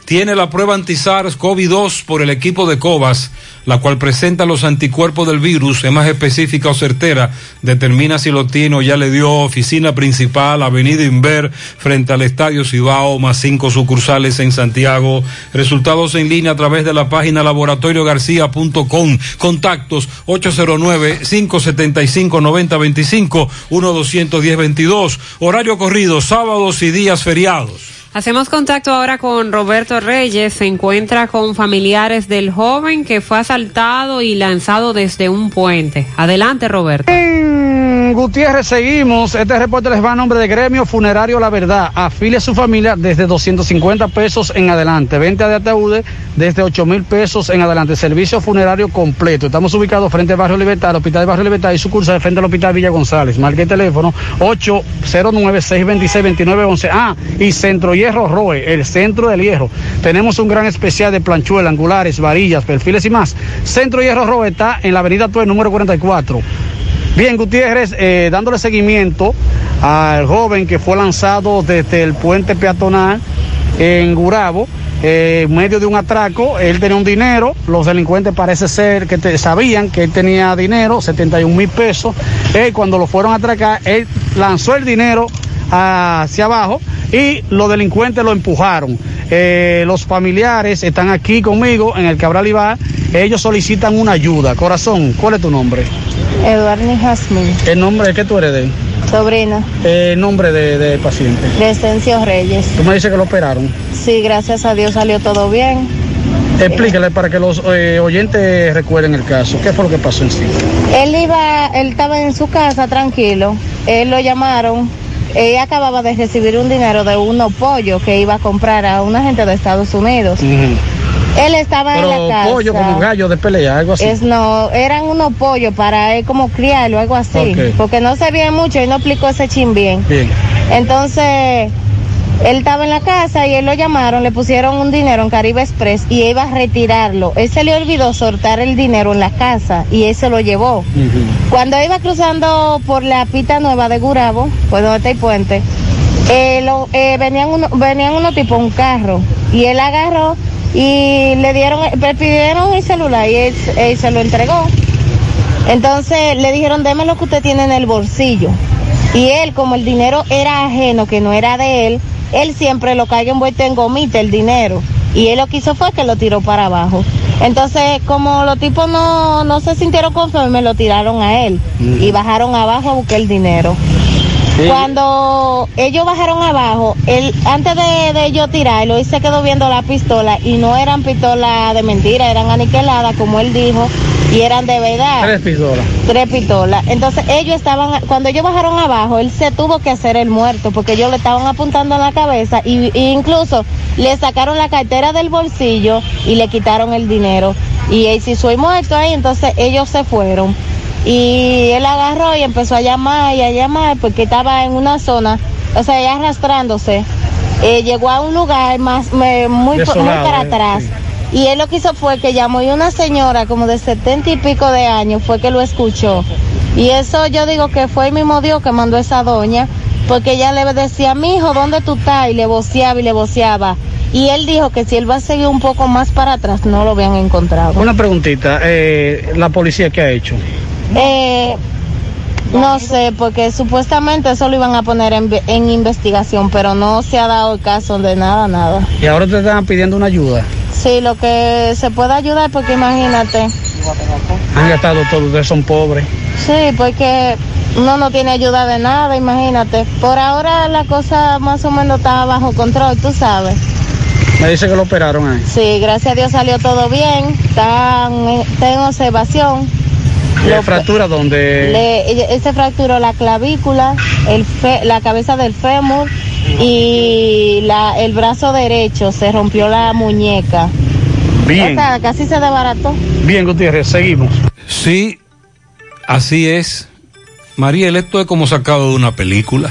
Tiene la prueba anti-SARS-CoV-2 por el equipo de COVAS, la cual presenta los anticuerpos del virus, es más específica o certera, determina si lo tiene o ya le dio oficina principal, Avenida Inver, frente al Estadio Cibao, más cinco sucursales en Santiago. Resultados en línea a través de la página laboratoriogarcía.com. Contactos 809-575-9025, 1-210-22. Horario corrido, sábados y días feriados. Hacemos contacto ahora con Roberto Reyes. Se encuentra con familiares del joven que fue asaltado y lanzado desde un puente. Adelante, Roberto. En Gutiérrez seguimos. Este reporte les va a nombre de Gremio Funerario La Verdad. Afile a su familia desde 250 pesos en adelante. Venta de ataúdes desde 8 mil pesos en adelante. Servicio funerario completo. Estamos ubicados frente al Barrio Libertad, al Hospital de Barrio Libertad y su curso de frente al Hospital Villa González. Marque el teléfono 809-626-2911. Ah, y Centro Hierro Roe, el centro del hierro. Tenemos un gran especial de planchuelas, angulares, varillas, perfiles y más. Centro Hierro Roe está en la avenida Tue, número 44. Bien, Gutiérrez, eh, dándole seguimiento al joven que fue lanzado desde el puente peatonal en Gurabo, eh, en medio de un atraco, él tenía un dinero, los delincuentes parece ser que sabían que él tenía dinero, 71 mil pesos, él cuando lo fueron a atracar, él lanzó el dinero hacia abajo y los delincuentes lo empujaron. Eh, los familiares están aquí conmigo en el Cabral Ibar, ellos solicitan una ayuda. Corazón, ¿cuál es tu nombre? Eduardo Jazmín, ¿El nombre de qué tú eres de? él? sobrina El nombre de- del paciente. de Estencio Reyes. Tú me dices que lo operaron. Sí, gracias a Dios salió todo bien. Explícale para que los eh, oyentes recuerden el caso. ¿Qué fue lo que pasó en sí? Él iba, él estaba en su casa tranquilo. Él lo llamaron. Ella acababa de recibir un dinero de unos pollos que iba a comprar a una gente de Estados Unidos. Él estaba en la casa. pollo como gallo de pelea, algo así. Es no, eran unos pollos para él como criarlo, algo así. Porque no sabía mucho y no explicó ese chin bien. Bien. Entonces, él estaba en la casa y él lo llamaron, le pusieron un dinero en Caribe Express y iba a retirarlo. Él se le olvidó soltar el dinero en la casa y él se lo llevó. Cuando iba cruzando por la pista nueva de Gurabo, pues donde está el puente, eh, lo- eh, venían, uno, venían unos tipos un carro y él agarró y le dieron, le pidieron el celular y él, él se lo entregó. Entonces le dijeron, deme lo que usted tiene en el bolsillo. Y él, como el dinero era ajeno, que no era de él, él siempre lo caiga envuelto en gomita el dinero. Y él lo que hizo fue que lo tiró para abajo. Entonces, como los tipos no, no se sintieron conformes, lo tiraron a él. Mm. Y bajaron abajo a buscar el dinero. Sí. Cuando ellos bajaron abajo, él, antes de, de ellos tirarlo, él se quedó viendo la pistola y no eran pistolas de mentira, eran aniquiladas, como él dijo, y eran de verdad. Tres pistolas. Tres pistolas. Entonces ellos estaban, cuando ellos bajaron abajo, él se tuvo que hacer el muerto porque ellos le estaban apuntando en la cabeza y, y incluso le sacaron la cartera del bolsillo y le quitaron el dinero. Y él hizo el muerto ahí, entonces ellos se fueron. Y él agarró y empezó a llamar y a llamar porque estaba en una zona, o sea, ya arrastrándose. Eh, llegó a un lugar más me- muy, muy para eh, atrás Y él lo que hizo fue que llamó y una señora como de setenta y pico de años fue que lo escuchó. Y eso yo digo que fue el mismo Dios que mandó esa doña, porque ella le decía, mi hijo, ¿dónde tú estás? Y le voceaba y le voceaba. Y él dijo que si él va a seguir un poco más para atrás, no lo habían encontrado. Una preguntita, eh, ¿la policía qué ha hecho? Eh, no sé, porque supuestamente eso lo iban a poner en, en investigación, pero no se ha dado caso de nada, nada. Y ahora te están pidiendo una ayuda. Sí, lo que se puede ayudar, porque imagínate. Han gastado todo, ustedes son pobres. Sí, porque uno no tiene ayuda de nada, imagínate. Por ahora la cosa más o menos está bajo control, tú sabes. Me dice que lo operaron ahí. Sí, gracias a Dios salió todo bien, está en, está en observación. ¿La fractura donde? Le, él se fracturó la clavícula, el fe- la cabeza del fémur y la, el brazo derecho, se rompió la muñeca. Bien. O sea, casi se desbarató. Bien, Gutiérrez, seguimos. Sí, así es. Mariel, esto es como sacado de una película.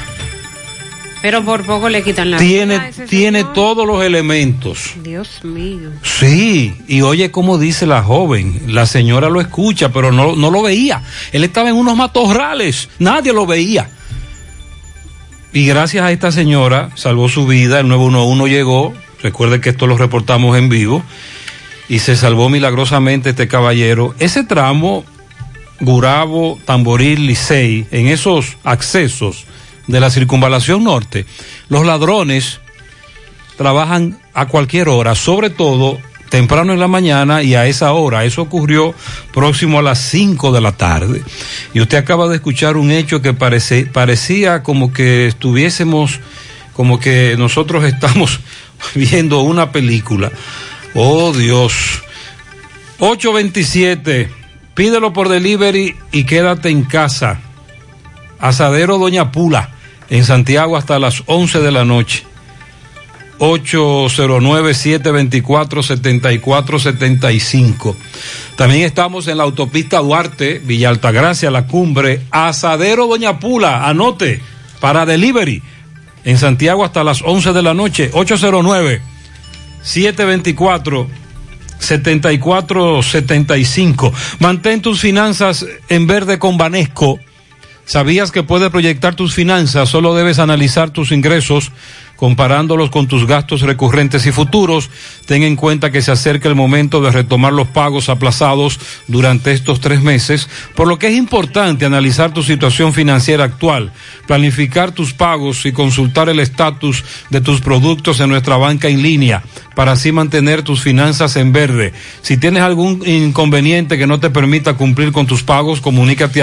Pero por poco le quitan la Tiene, vida a ese tiene señor. todos los elementos. Dios mío. Sí, y oye cómo dice la joven, la señora lo escucha, pero no, no lo veía. Él estaba en unos matorrales, nadie lo veía. Y gracias a esta señora salvó su vida, el 911 llegó, recuerde que esto lo reportamos en vivo, y se salvó milagrosamente este caballero. Ese tramo, Gurabo, Tamboril, Licey, en esos accesos de la circunvalación norte, los ladrones trabajan a cualquier hora, sobre todo temprano en la mañana y a esa hora. Eso ocurrió próximo a las 5 de la tarde. Y usted acaba de escuchar un hecho que parece, parecía como que estuviésemos, como que nosotros estamos viendo una película. Oh Dios. 827, pídelo por delivery y quédate en casa. Asadero Doña Pula, en Santiago hasta las 11 de la noche. 809-724-7475. También estamos en la autopista Duarte, Villa Altagracia, La Cumbre, Asadero Doña Pula, anote, para delivery, en Santiago hasta las 11 de la noche, 809-724-7475. Mantén tus finanzas en verde con Banesco. ¿Sabías que puedes proyectar tus finanzas? Solo debes analizar tus ingresos comparándolos con tus gastos recurrentes y futuros. Ten en cuenta que se acerca el momento de retomar los pagos aplazados durante estos tres meses, por lo que es importante analizar tu situación financiera actual, planificar tus pagos y consultar el estatus de tus productos en nuestra banca en línea para así mantener tus finanzas en verde. Si tienes algún inconveniente que no te permita cumplir con tus pagos, comunícate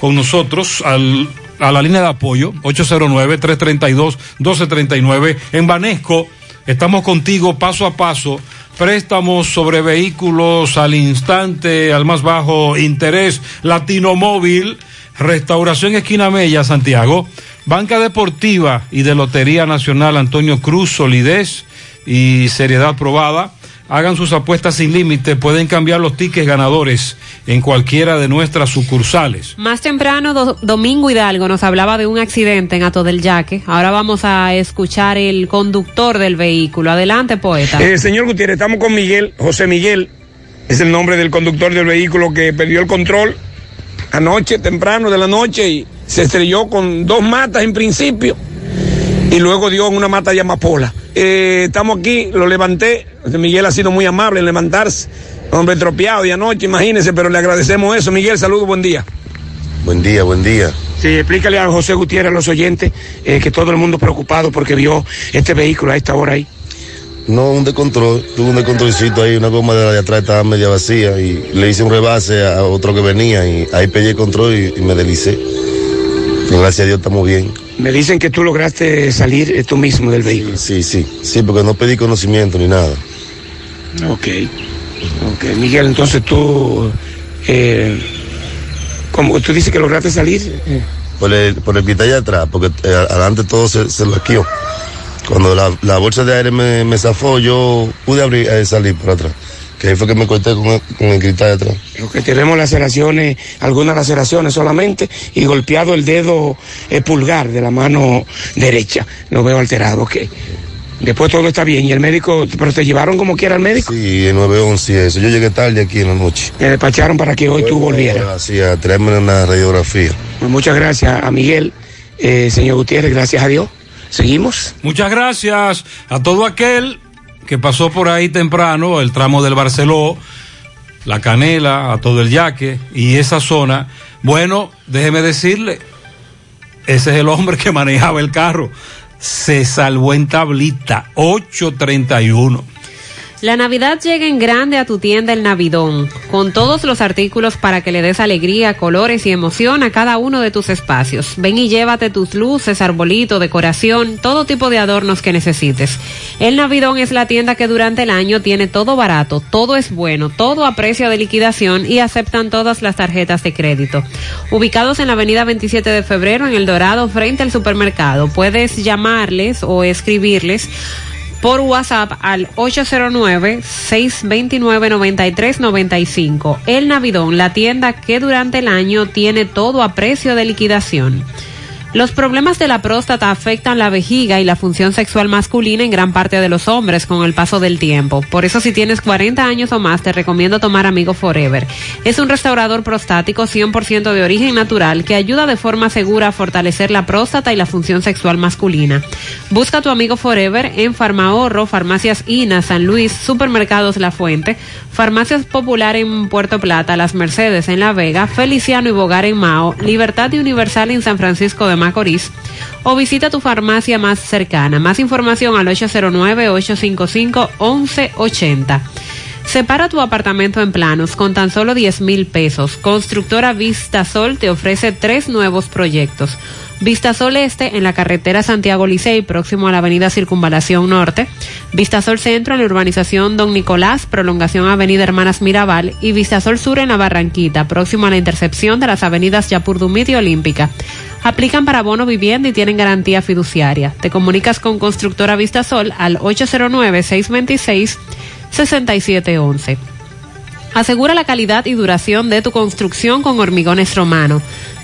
con nosotros al, a la línea de apoyo 809-332-1239. En Banesco estamos contigo paso a paso. Préstamos sobre vehículos al instante, al más bajo interés. Latino Móvil, Restauración Esquina Mella, Santiago. Banca Deportiva y de Lotería Nacional Antonio Cruz, solidez y seriedad probada. Hagan sus apuestas sin límite, pueden cambiar los tickets ganadores en cualquiera de nuestras sucursales. Más temprano, Do- Domingo Hidalgo nos hablaba de un accidente en Ato del Yaque. Ahora vamos a escuchar el conductor del vehículo. Adelante, poeta. Eh, señor Gutiérrez, estamos con Miguel, José Miguel, es el nombre del conductor del vehículo que perdió el control anoche, temprano de la noche, y se estrelló con dos matas en principio, y luego dio en una mata de amapola. Eh, estamos aquí, lo levanté, Miguel ha sido muy amable en levantarse, hombre tropeado de anoche, imagínese, pero le agradecemos eso. Miguel, saludos, buen día. Buen día, buen día. Sí, explícale a José Gutiérrez, a los oyentes, eh, que todo el mundo preocupado porque vio este vehículo a esta hora ahí. No, un descontrol, tuve un descontrolcito ahí, una goma de la de atrás estaba media vacía y le hice un rebase a otro que venía y ahí pillé el control y, y me deslicé. Gracias a Dios estamos bien. Me dicen que tú lograste salir eh, tú mismo del vehículo. Sí, sí, sí, porque no pedí conocimiento ni nada. Ok. Ok, Miguel, entonces tú, eh, como tú dices que lograste salir, eh, Por el, por el de atrás, porque eh, adelante todo se, se laqueó. Cuando la, la bolsa de aire me, me zafó, yo pude abrir, salir por atrás. Que ahí fue que me corté con el, con el cristal de atrás. que tenemos laceraciones, algunas laceraciones solamente, y golpeado el dedo eh, pulgar de la mano derecha. Lo veo alterado, ok. Después todo está bien. ¿Y el médico, pero te llevaron como quiera al médico? Sí, el 911 y eso. Yo llegué tarde aquí en la noche. Me despacharon para que hoy tú volvieras. Así, a traerme una radiografía. Pues muchas gracias a Miguel, eh, señor Gutiérrez, gracias a Dios. Seguimos. Muchas gracias a todo aquel que pasó por ahí temprano, el tramo del Barceló, la Canela, a todo el Yaque y esa zona. Bueno, déjeme decirle, ese es el hombre que manejaba el carro. Se salvó en tablita, 831. La Navidad llega en grande a tu tienda El Navidón, con todos los artículos para que le des alegría, colores y emoción a cada uno de tus espacios. Ven y llévate tus luces, arbolito, decoración, todo tipo de adornos que necesites. El Navidón es la tienda que durante el año tiene todo barato, todo es bueno, todo a precio de liquidación y aceptan todas las tarjetas de crédito. Ubicados en la avenida 27 de febrero en El Dorado, frente al supermercado. Puedes llamarles o escribirles por WhatsApp al 809-629-9395. El Navidón, la tienda que durante el año tiene todo a precio de liquidación. Los problemas de la próstata afectan la vejiga y la función sexual masculina en gran parte de los hombres con el paso del tiempo. Por eso si tienes 40 años o más te recomiendo tomar Amigo Forever. Es un restaurador prostático 100% de origen natural que ayuda de forma segura a fortalecer la próstata y la función sexual masculina. Busca tu Amigo Forever en Farmahorro, Farmacias INA, San Luis, Supermercados La Fuente, Farmacias Popular en Puerto Plata, Las Mercedes en La Vega, Feliciano y Bogar en Mao, Libertad y Universal en San Francisco de Macorís o visita tu farmacia más cercana. Más información al 809-855-1180. Separa tu apartamento en planos con tan solo 10 mil pesos. Constructora Vista Sol te ofrece tres nuevos proyectos. Vistasol Este en la carretera Santiago Licey, próximo a la avenida Circunvalación Norte. Vistasol Centro en la urbanización Don Nicolás, prolongación Avenida Hermanas Mirabal. Y Vistasol Sur en la Barranquita, próximo a la intercepción de las avenidas Yapurdumit y Olímpica. Aplican para bono vivienda y tienen garantía fiduciaria. Te comunicas con Constructora Vistasol al 809-626-6711. Asegura la calidad y duración de tu construcción con Hormigones Romano,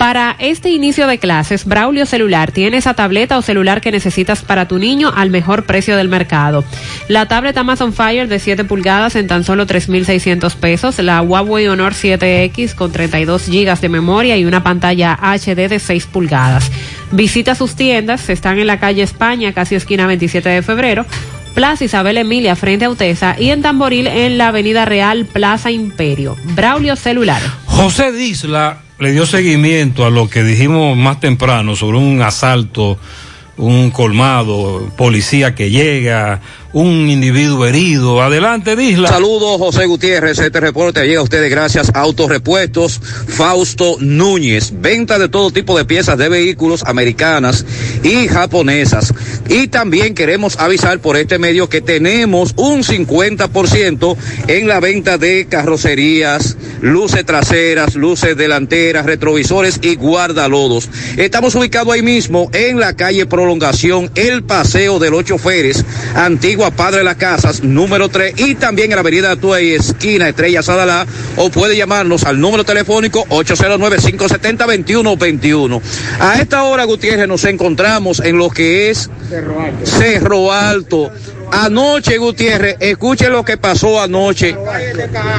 Para este inicio de clases, Braulio Celular tiene esa tableta o celular que necesitas para tu niño al mejor precio del mercado. La tableta Amazon Fire de 7 pulgadas en tan solo 3.600 pesos, la Huawei Honor 7X con 32 gigas de memoria y una pantalla HD de 6 pulgadas. Visita sus tiendas, están en la calle España, casi esquina 27 de febrero. Plaza Isabel Emilia frente a Utesa y en Tamboril en la Avenida Real Plaza Imperio. Braulio Celular. José Disla le dio seguimiento a lo que dijimos más temprano sobre un asalto, un colmado, policía que llega, un individuo herido. Adelante, Disla. Saludos, José Gutiérrez. Este reporte llega a ustedes gracias a Autorepuestos Fausto Núñez. Venta de todo tipo de piezas de vehículos americanas y japonesas. Y también queremos avisar por este medio que tenemos un 50% en la venta de carrocerías, luces traseras, luces delanteras, retrovisores y guardalodos. Estamos ubicados ahí mismo en la calle Prolongación, el Paseo de los Choferes, antiguo a Padre de las Casas, número 3, y también en la avenida Tuey, esquina Estrella Sadalá, o puede llamarnos al número telefónico 809-570-2121. A esta hora, Gutiérrez, nos encontramos en lo que es Cerro Alto. Cerro Alto. Anoche, Gutiérrez, escuche lo que pasó anoche.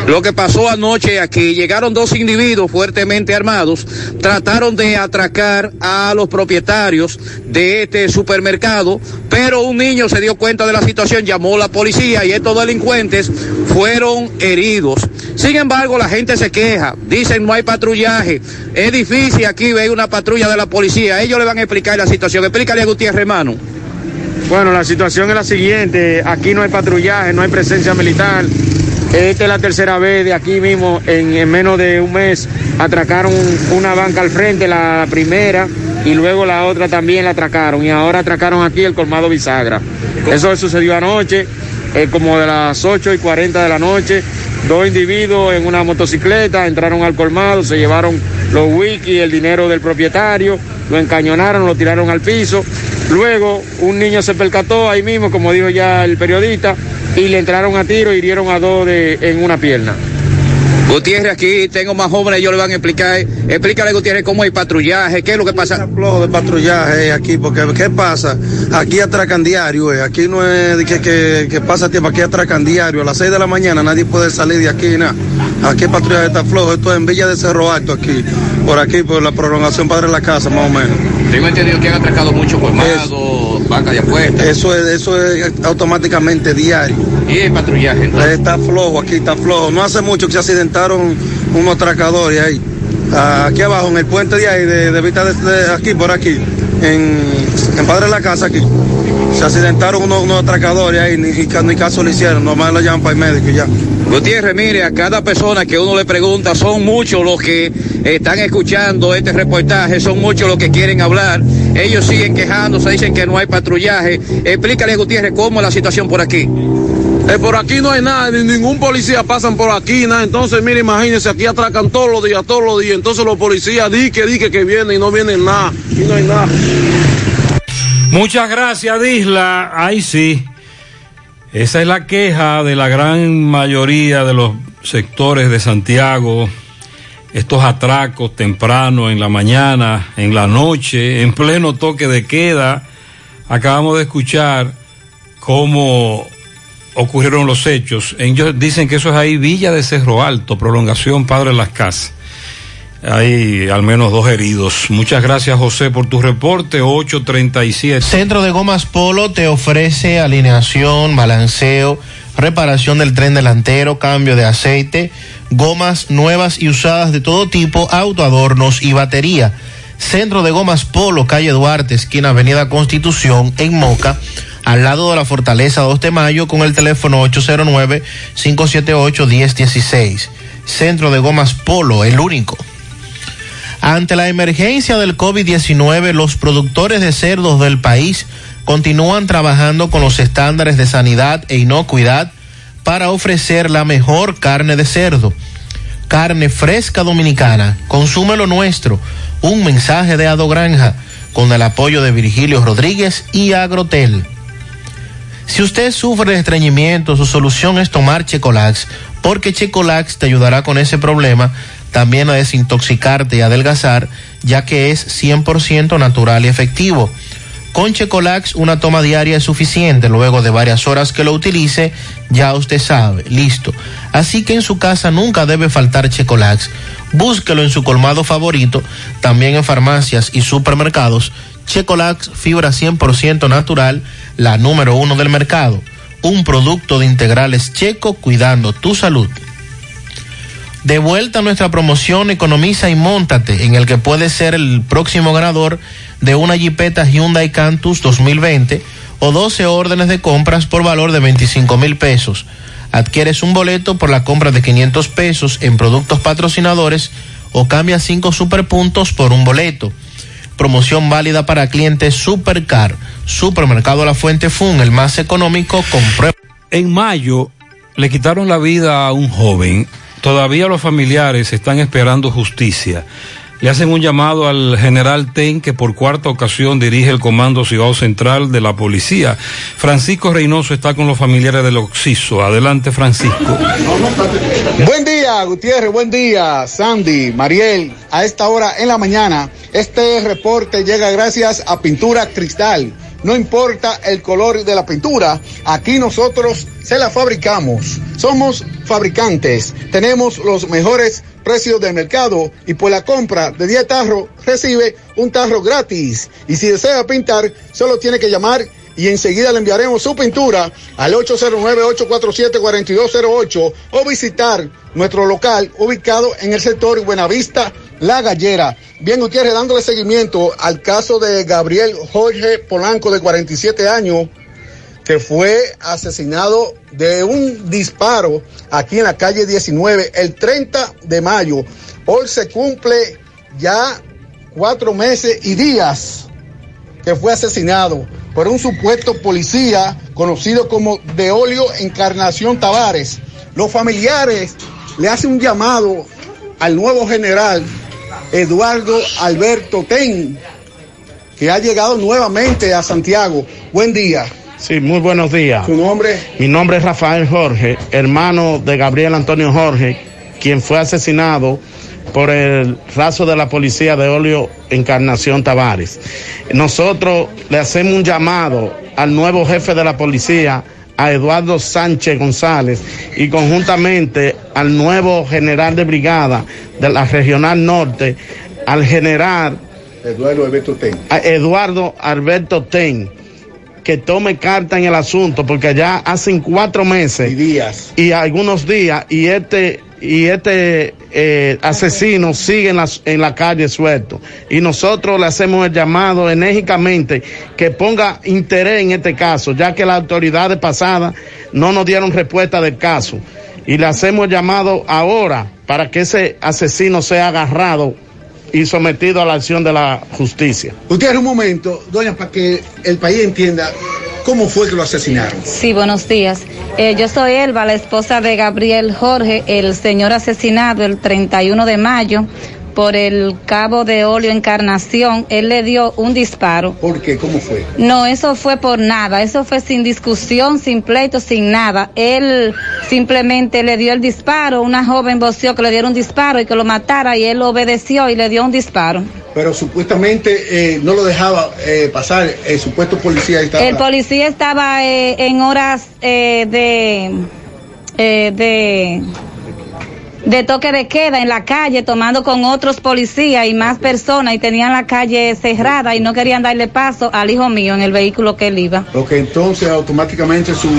Lo que pasó anoche aquí. Llegaron dos individuos fuertemente armados, trataron de atracar a los propietarios de este supermercado, pero un niño se dio cuenta de la situación, llamó a la policía y estos delincuentes fueron heridos. Sin embargo, la gente se queja, dicen no hay patrullaje. Es difícil aquí ver una patrulla de la policía. Ellos le van a explicar la situación. Explícale a Gutiérrez, hermano. Bueno, la situación es la siguiente, aquí no hay patrullaje, no hay presencia militar. Esta es la tercera vez de aquí mismo, en, en menos de un mes, atracaron una banca al frente, la primera, y luego la otra también la atracaron, y ahora atracaron aquí el colmado bisagra. Eso sucedió anoche, eh, como de las 8 y 40 de la noche, dos individuos en una motocicleta entraron al colmado, se llevaron los wiki, el dinero del propietario, lo encañonaron, lo tiraron al piso. Luego un niño se percató ahí mismo, como dijo ya el periodista, y le entraron a tiro hirieron a dos de- en una pierna. Gutiérrez, aquí tengo más jóvenes, ellos le van a explicar. Explícale, Gutiérrez, cómo hay patrullaje, qué es lo que pasa. flojo de patrullaje aquí, porque ¿qué pasa? Aquí atracan diario, eh, aquí no es que, que pasa tiempo, aquí atracan diario. A las 6 de la mañana nadie puede salir de aquí, nada. Aquí el patrullaje está flojo, esto es en Villa de Cerro Alto, aquí, por aquí, por la prolongación Padre de la Casa, más o menos. Tengo entendido que han atracado muchos colmados, bancas de apuestas. Eso es, eso es automáticamente diario. ¿Y el patrullaje? entonces? Está flojo, aquí está flojo. No hace mucho que se accidentaron unos atracadores ahí. Ah, Aquí abajo, en el puente de ahí, de, de Vista de, de aquí, por aquí, en, en Padre de la Casa, aquí. Se accidentaron unos, unos atracadores ahí, ni, ca- ni caso le hicieron, nomás lo llaman para el médico y ya. Gutiérrez, mire, a cada persona que uno le pregunta, son muchos los que están escuchando este reportaje, son muchos los que quieren hablar. Ellos siguen quejándose, dicen que no hay patrullaje. Explícale, Gutiérrez, cómo es la situación por aquí. Eh, por aquí no hay nada, ni ningún policía pasan por aquí, nada. Entonces, mire, imagínense, aquí atracan todos los días, todos los días. Entonces los policías di que di que, que vienen y no vienen nada. Y no hay nada. Muchas gracias, Disla. Ahí sí. Esa es la queja de la gran mayoría de los sectores de Santiago. Estos atracos temprano, en la mañana, en la noche, en pleno toque de queda. Acabamos de escuchar cómo ocurrieron los hechos. Ellos dicen que eso es ahí Villa de Cerro Alto, prolongación Padre Las Casas. Hay al menos dos heridos. Muchas gracias, José, por tu reporte. 837. Centro de Gomas Polo te ofrece alineación, balanceo, reparación del tren delantero, cambio de aceite, gomas nuevas y usadas de todo tipo, autoadornos y batería. Centro de Gomas Polo, calle Duarte, esquina Avenida Constitución, en Moca, al lado de la Fortaleza 2 de Mayo, con el teléfono 809-578-1016. Centro de Gomas Polo, el único. Ante la emergencia del COVID-19, los productores de cerdos del país continúan trabajando con los estándares de sanidad e inocuidad para ofrecer la mejor carne de cerdo. Carne fresca dominicana, consume lo nuestro. Un mensaje de Ado Granja con el apoyo de Virgilio Rodríguez y Agrotel. Si usted sufre de estreñimiento, su solución es tomar Checolax, porque Checolax te ayudará con ese problema, también a desintoxicarte y adelgazar, ya que es 100% natural y efectivo. Con Checolax una toma diaria es suficiente, luego de varias horas que lo utilice, ya usted sabe, listo. Así que en su casa nunca debe faltar Checolax. Búsquelo en su colmado favorito, también en farmacias y supermercados. Checolax, fibra 100% natural, la número uno del mercado. Un producto de integrales checo cuidando tu salud. De vuelta a nuestra promoción Economiza y Móntate, en el que puedes ser el próximo ganador de una Jeepeta Hyundai Cantus 2020 o 12 órdenes de compras por valor de 25 mil pesos. Adquieres un boleto por la compra de 500 pesos en productos patrocinadores o cambia 5 superpuntos por un boleto. Promoción válida para clientes Supercar. Supermercado La Fuente Fun, el más económico, comprueba. En mayo le quitaron la vida a un joven. Todavía los familiares están esperando justicia. Le hacen un llamado al general Ten, que por cuarta ocasión dirige el Comando Ciudad Central de la Policía. Francisco Reynoso está con los familiares del Oxiso. Adelante, Francisco. Buen día, Gutiérrez, buen día, Sandy, Mariel. A esta hora en la mañana, este reporte llega gracias a Pintura Cristal. No importa el color de la pintura, aquí nosotros se la fabricamos. Somos fabricantes, tenemos los mejores precios del mercado y por la compra de 10 tarros recibe un tarro gratis. Y si desea pintar, solo tiene que llamar y enseguida le enviaremos su pintura al 809-847-4208 o visitar nuestro local ubicado en el sector Buenavista, La Gallera. Bien, Gutiérrez, dándole seguimiento al caso de Gabriel Jorge Polanco de 47 años que fue asesinado de un disparo aquí en la calle 19 el 30 de mayo. Hoy se cumple ya cuatro meses y días que fue asesinado por un supuesto policía conocido como Deolio Encarnación Tavares. Los familiares le hacen un llamado al nuevo general Eduardo Alberto Ten que ha llegado nuevamente a Santiago. Buen día. Sí, muy buenos días. ¿Su nombre? Mi nombre es Rafael Jorge, hermano de Gabriel Antonio Jorge, quien fue asesinado por el raso de la policía de Olio Encarnación Tavares. Nosotros le hacemos un llamado al nuevo jefe de la policía, a Eduardo Sánchez González, y conjuntamente al nuevo general de brigada de la Regional Norte, al general Eduardo Alberto Ten. a Eduardo Alberto Ten que tome carta en el asunto porque ya hacen cuatro meses y días y algunos días y este y este eh, asesino sigue en la, en calle suelto y nosotros le hacemos el llamado enérgicamente que ponga interés en este caso ya que las autoridades pasadas no nos dieron respuesta del caso y le hacemos el llamado ahora para que ese asesino sea agarrado y sometido a la acción de la justicia. Usted un momento, doña, para que el país entienda cómo fue que lo asesinaron. Sí, buenos días. Eh, yo soy Elba, la esposa de Gabriel Jorge, el señor asesinado el 31 de mayo por el cabo de óleo Encarnación. Él le dio un disparo. ¿Por qué? ¿Cómo fue? No, eso fue por nada, eso fue sin discusión, sin pleito, sin nada. Él simplemente le dio el disparo, una joven voció que le diera un disparo y que lo matara y él obedeció y le dio un disparo. Pero supuestamente eh, no lo dejaba eh, pasar, el supuesto policía estaba... El policía estaba eh, en horas eh, de... eh, de de toque de queda en la calle tomando con otros policías y más personas y tenían la calle cerrada y no querían darle paso al hijo mío en el vehículo que él iba. Ok, entonces automáticamente su,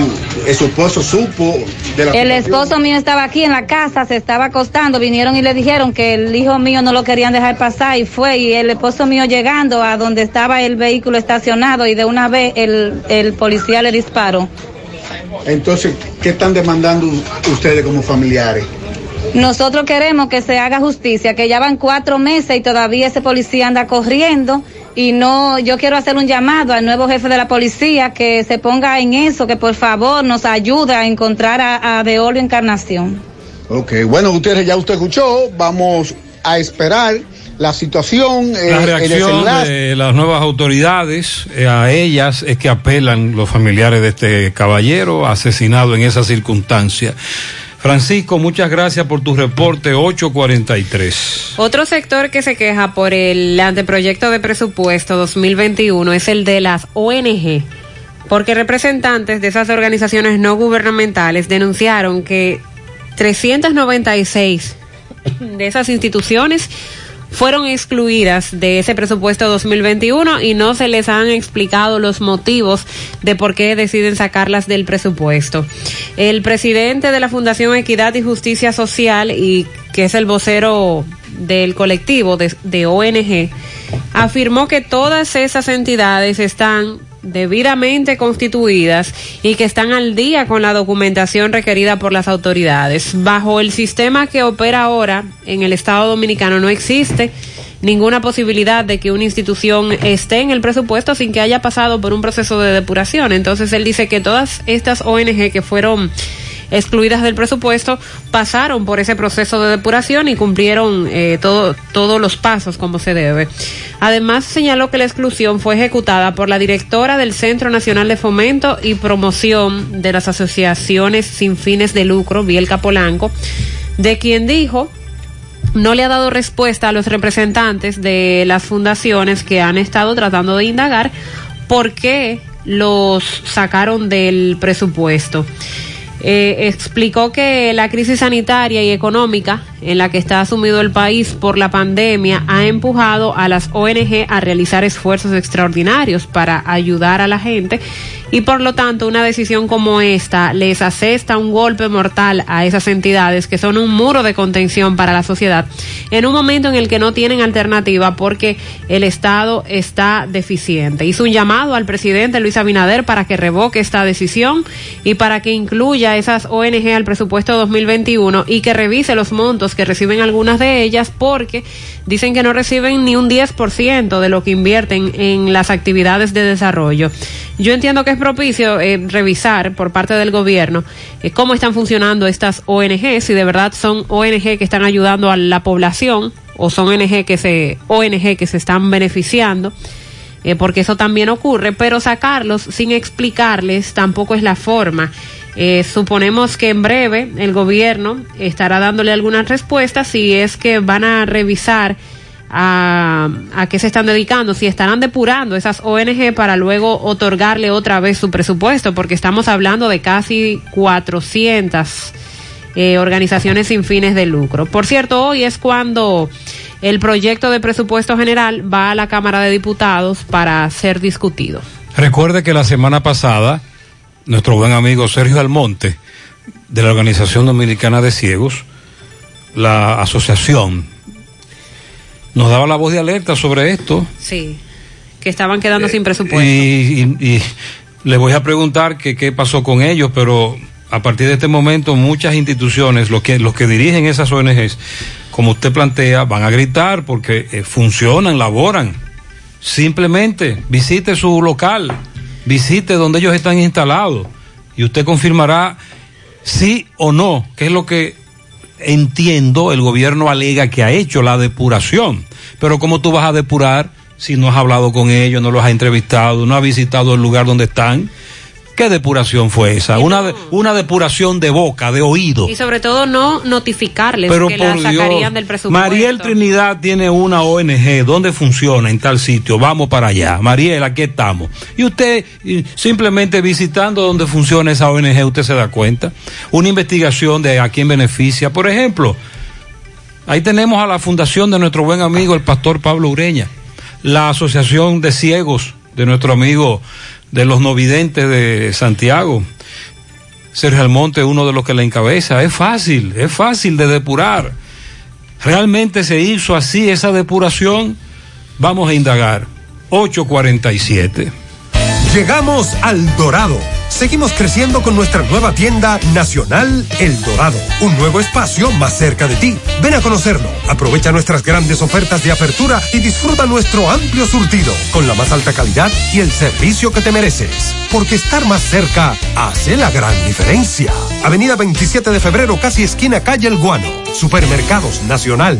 su esposo supo de la El esposo mío estaba aquí en la casa, se estaba acostando, vinieron y le dijeron que el hijo mío no lo querían dejar pasar y fue y el esposo mío llegando a donde estaba el vehículo estacionado y de una vez el, el policía le disparó. Entonces, ¿qué están demandando ustedes como familiares? Nosotros queremos que se haga justicia, que ya van cuatro meses y todavía ese policía anda corriendo y no, yo quiero hacer un llamado al nuevo jefe de la policía que se ponga en eso, que por favor nos ayude a encontrar a, a De Olio Encarnación. Ok, bueno, Gutiérrez, ya usted escuchó, vamos a esperar la situación, eh, La el reacción de las nuevas autoridades eh, a ellas es que apelan los familiares de este caballero asesinado en esa circunstancia. Francisco, muchas gracias por tu reporte 843. Otro sector que se queja por el anteproyecto de presupuesto 2021 es el de las ONG, porque representantes de esas organizaciones no gubernamentales denunciaron que 396 de esas instituciones fueron excluidas de ese presupuesto 2021 y no se les han explicado los motivos de por qué deciden sacarlas del presupuesto. El presidente de la Fundación Equidad y Justicia Social y que es el vocero del colectivo de, de ONG afirmó que todas esas entidades están debidamente constituidas y que están al día con la documentación requerida por las autoridades. Bajo el sistema que opera ahora en el Estado Dominicano no existe ninguna posibilidad de que una institución esté en el presupuesto sin que haya pasado por un proceso de depuración. Entonces él dice que todas estas ONG que fueron excluidas del presupuesto pasaron por ese proceso de depuración y cumplieron eh, todo, todos los pasos como se debe. Además señaló que la exclusión fue ejecutada por la directora del Centro Nacional de Fomento y Promoción de las Asociaciones sin fines de lucro, Bielka Polanco, de quien dijo no le ha dado respuesta a los representantes de las fundaciones que han estado tratando de indagar por qué los sacaron del presupuesto. Eh, explicó que la crisis sanitaria y económica en la que está asumido el país por la pandemia ha empujado a las ONG a realizar esfuerzos extraordinarios para ayudar a la gente y por lo tanto una decisión como esta les asesta un golpe mortal a esas entidades que son un muro de contención para la sociedad en un momento en el que no tienen alternativa porque el Estado está deficiente. Hizo un llamado al presidente Luis Abinader para que revoque esta decisión y para que incluya esas ONG al presupuesto 2021 y que revise los montos que reciben algunas de ellas porque dicen que no reciben ni un 10% de lo que invierten en las actividades de desarrollo. Yo entiendo que es propicio eh, revisar por parte del gobierno eh, cómo están funcionando estas ONG, si de verdad son ONG que están ayudando a la población o son ONG que se, ONG que se están beneficiando eh, porque eso también ocurre, pero sacarlos sin explicarles tampoco es la forma. Eh, suponemos que en breve el gobierno estará dándole algunas respuestas si es que van a revisar a, qué se están dedicando, si estarán depurando esas ONG para luego otorgarle otra vez su presupuesto, porque estamos hablando de casi 400 eh, organizaciones sin fines de lucro. Por cierto, hoy es cuando el proyecto de presupuesto general va a la Cámara de Diputados para ser discutido. Recuerde que la semana pasada, nuestro buen amigo Sergio Almonte, de la Organización Dominicana de Ciegos, la asociación, nos daba la voz de alerta sobre esto. Sí, que estaban quedando sin presupuesto. Y, y, y le voy a preguntar que qué pasó con ellos, pero a partir de este momento muchas instituciones, los que, los que dirigen esas ONGs, como usted plantea, van a gritar porque eh, funcionan, laboran. Simplemente visite su local, visite donde ellos están instalados y usted confirmará sí o no, que es lo que entiendo el gobierno alega que ha hecho la depuración. Pero ¿cómo tú vas a depurar si no has hablado con ellos, no los has entrevistado, no has visitado el lugar donde están? ¿Qué depuración fue esa? Una, de, una depuración de boca, de oído. Y sobre todo no notificarles Pero que la sacarían Dios, del presupuesto. Mariel Trinidad tiene una ONG, ¿dónde funciona? En tal sitio, vamos para allá. Mariel, aquí estamos. Y usted simplemente visitando donde funciona esa ONG, usted se da cuenta. Una investigación de a quién beneficia. Por ejemplo, ahí tenemos a la fundación de nuestro buen amigo el pastor Pablo Ureña, la Asociación de Ciegos de nuestro amigo de los no videntes de Santiago. Sergio Almonte, uno de los que la encabeza. Es fácil, es fácil de depurar. ¿Realmente se hizo así esa depuración? Vamos a indagar. 847. Llegamos al Dorado. Seguimos creciendo con nuestra nueva tienda nacional El Dorado, un nuevo espacio más cerca de ti. Ven a conocerlo, aprovecha nuestras grandes ofertas de apertura y disfruta nuestro amplio surtido con la más alta calidad y el servicio que te mereces. Porque estar más cerca hace la gran diferencia. Avenida 27 de febrero, casi esquina calle El Guano. Supermercados Nacional.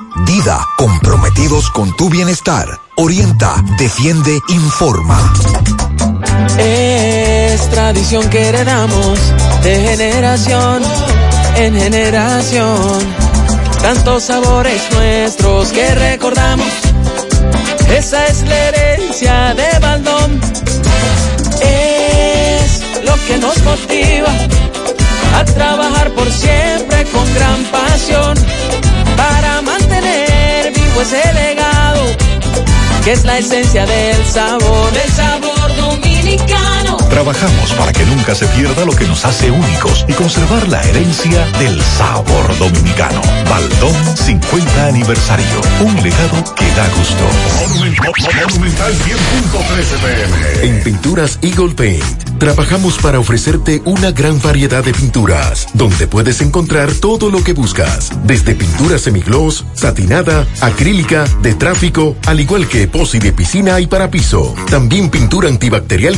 Dida, comprometidos con tu bienestar. Orienta, defiende, informa. Es tradición que heredamos de generación en generación. Tantos sabores nuestros que recordamos. Esa es la herencia de Baldón. Es lo que nos motiva a trabajar por siempre con gran pasión para vivo ese legado que es la esencia del sabor, del sabor dominicano. Trabajamos para que nunca se pierda lo que nos hace únicos y conservar la herencia del sabor dominicano. Baldón 50 aniversario. Un legado que da gusto. Monumental 100.13 pm. En Pinturas Eagle Paint trabajamos para ofrecerte una gran variedad de pinturas, donde puedes encontrar todo lo que buscas, desde pintura semigloss, satinada, acrílica, de tráfico, al igual que epoxi de piscina y para piso. También pintura antibacterial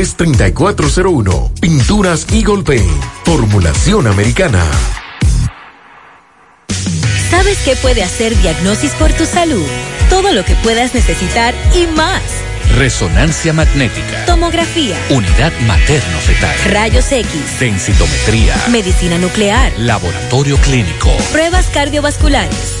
809-853-3401. Pinturas Eagle Paint. Formulación americana. ¿Sabes qué puede hacer Diagnosis por tu salud? Todo lo que puedas necesitar y más. Resonancia magnética. Tomografía. Unidad materno-fetal. Rayos X. Densitometría. Medicina nuclear. Laboratorio clínico. Pruebas cardiovasculares.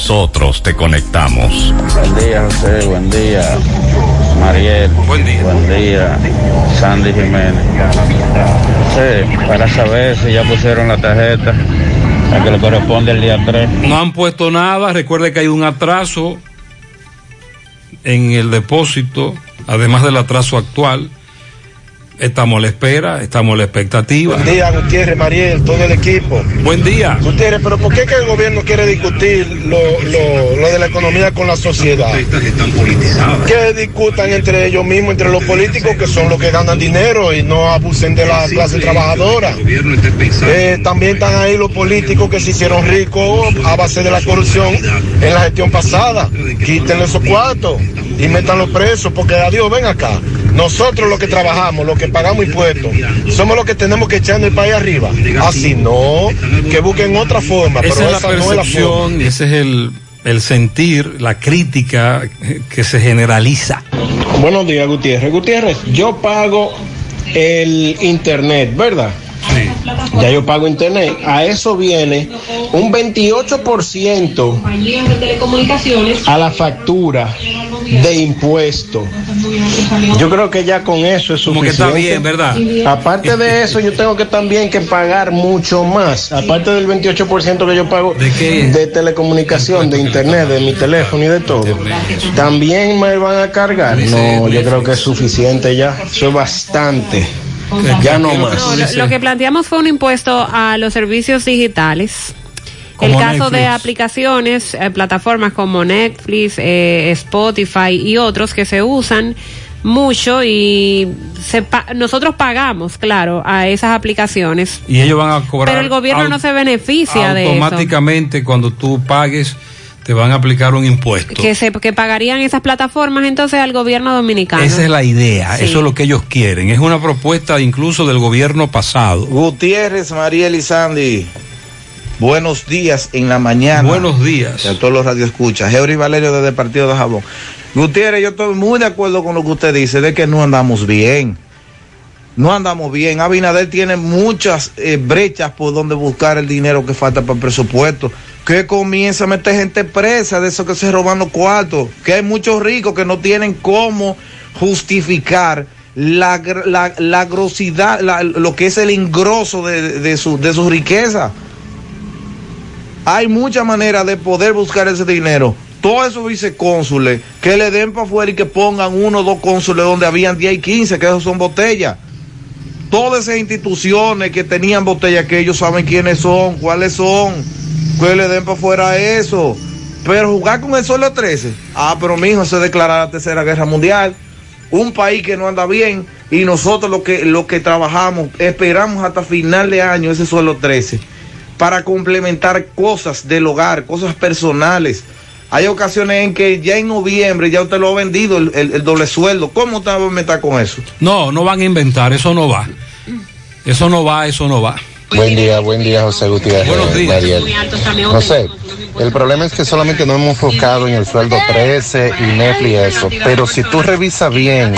nosotros te conectamos. Buen día, José. Buen día, Mariel. Buen día. Buen día, Sandy Jiménez. Sí, para saber si ya pusieron la tarjeta, la que le corresponde el día 3. No han puesto nada, recuerde que hay un atraso en el depósito, además del atraso actual. Estamos a la espera, estamos a la expectativa. Buen día, Gutiérrez, Mariel, todo el equipo. Buen día. Gutiérrez, pero ¿por qué que el gobierno quiere discutir lo, lo, lo de la economía con la sociedad? Que discutan entre ellos mismos, entre los políticos que son los que ganan dinero y no abusen de la clase trabajadora. Eh, también están ahí los políticos que se hicieron ricos a base de la corrupción en la gestión pasada. Quítenle esos cuartos y métanlos presos, porque adiós, ven acá. Nosotros los que trabajamos, los que pagamos impuestos, somos los que tenemos que echar el país arriba. Así no, que busquen otra forma, Esa pero es la esa no es la forma. percepción, ese es el, el sentir, la crítica que se generaliza. Buenos días, Gutiérrez. Gutiérrez, yo pago el internet, ¿verdad? Ya yo pago internet. A eso viene un 28% a la factura de impuesto. Yo creo que ya con eso es suficiente. Como que está bien, ¿verdad? Aparte de eso, yo tengo que también que pagar mucho más. Aparte del 28% que yo pago ¿De, telecomunicación, de internet, de mi teléfono y de todo. También me van a cargar. No, yo creo que es suficiente ya. Eso es bastante. Ya no más. No, lo, lo que planteamos fue un impuesto a los servicios digitales. El caso de aplicaciones, eh, plataformas como Netflix, eh, Spotify y otros que se usan mucho y se pa- nosotros pagamos, claro, a esas aplicaciones. Y ellos van a cobrar. Pero el gobierno no se beneficia de eso. Automáticamente, cuando tú pagues, te van a aplicar un impuesto. Que, se, que pagarían esas plataformas entonces al gobierno dominicano. Esa es la idea, Sí. eso es lo que ellos quieren. Es una propuesta incluso del gobierno pasado. Gutiérrez, Mariel y Sandy. Buenos días en la mañana. Buenos días. A todos los radioescuchas. Eury Valerio desde el Partido de Jabón. Gutiérrez, yo estoy muy de acuerdo con lo que usted dice, de que no andamos bien. No andamos bien. Abinader tiene muchas eh, brechas por donde buscar el dinero que falta para el presupuesto. Que comienza a meter gente presa de esos que se roban los cuartos. Que hay muchos ricos que no tienen cómo justificar la, la, la grosidad, lo que es el engroso de, de su, de riqueza. Hay muchas maneras de poder buscar ese dinero. Todos esos vicecónsules que le den para afuera y que pongan uno o dos cónsules donde habían 10 y 15, que esos son botellas. Todas esas instituciones que tenían botellas, que ellos saben quiénes son, cuáles son, que le den para afuera eso. Pero jugar con el solo 13, ah, pero mi hijo se declara la tercera guerra mundial. Un país que no anda bien y nosotros lo que, lo que trabajamos, esperamos hasta final de año ese suelo 13 para complementar cosas del hogar, cosas personales. Hay ocasiones en que ya en noviembre ya usted lo ha vendido el, el- el doble sueldo. ¿Cómo usted va a meter con eso? No, no van a inventar, eso no va. Eso no va, eso no va. Buen día, buen día, José Gutiérrez. Buenos días. Mariel. José, el problema es que solamente nos hemos enfocado en el sueldo 13 y Netflix y eso, pero si tú revisas bien,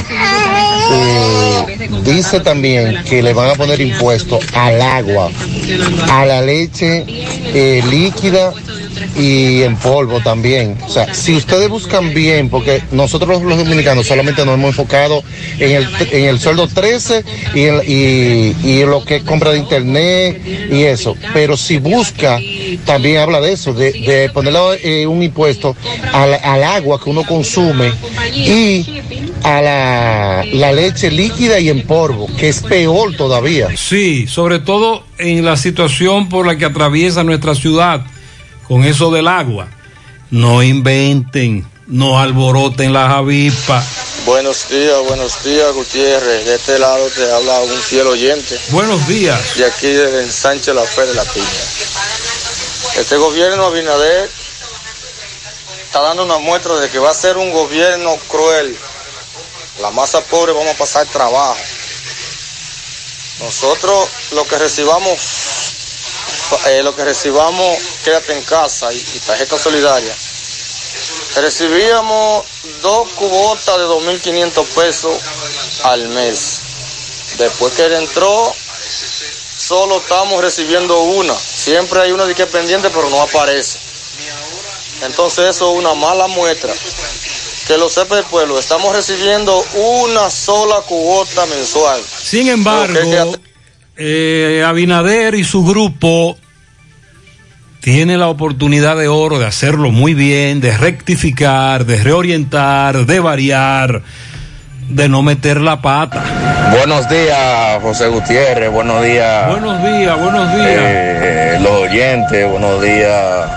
eh, dice también que le van a poner impuesto al agua, a la leche eh, líquida y en polvo también. O sea, si ustedes buscan bien, porque nosotros los dominicanos solamente nos hemos enfocado en el, en el sueldo 13 y, en- y, y lo que es compra de internet y eso, pero si busca, también habla de eso, de, ponerle eh, un impuesto al, al agua que uno consume y a la, la leche líquida y en polvo, que es peor todavía. Sí, sobre todo en la situación por la que atraviesa nuestra ciudad, con eso del agua. No inventen, no alboroten las avispas. Buenos días, buenos días, Gutiérrez. De este lado te habla un fiel oyente. Buenos días. De aquí de Ensanche La Fe de la Piña. Este gobierno Abinader está dando una muestra de que va a ser un gobierno cruel. La masa pobre vamos a pasar trabajo. Nosotros lo que recibamos, eh, lo que recibamos, quédate en casa y, y tarjeta solidaria. Recibíamos dos cubotas de 2.500 pesos al mes. Después que él entró, solo estamos recibiendo una. Siempre hay uno de que pendiente, pero no aparece. Entonces eso es una mala muestra. Que lo sepa el pueblo, estamos recibiendo una sola cuota mensual. Sin embargo, eh, Abinader y su grupo tiene la oportunidad de oro de hacerlo muy bien, de rectificar, de reorientar, de variar, de no meter la pata. Buenos días, José Gutiérrez. Buenos días. Buenos días, buenos días. eh, los oyentes, buenos días.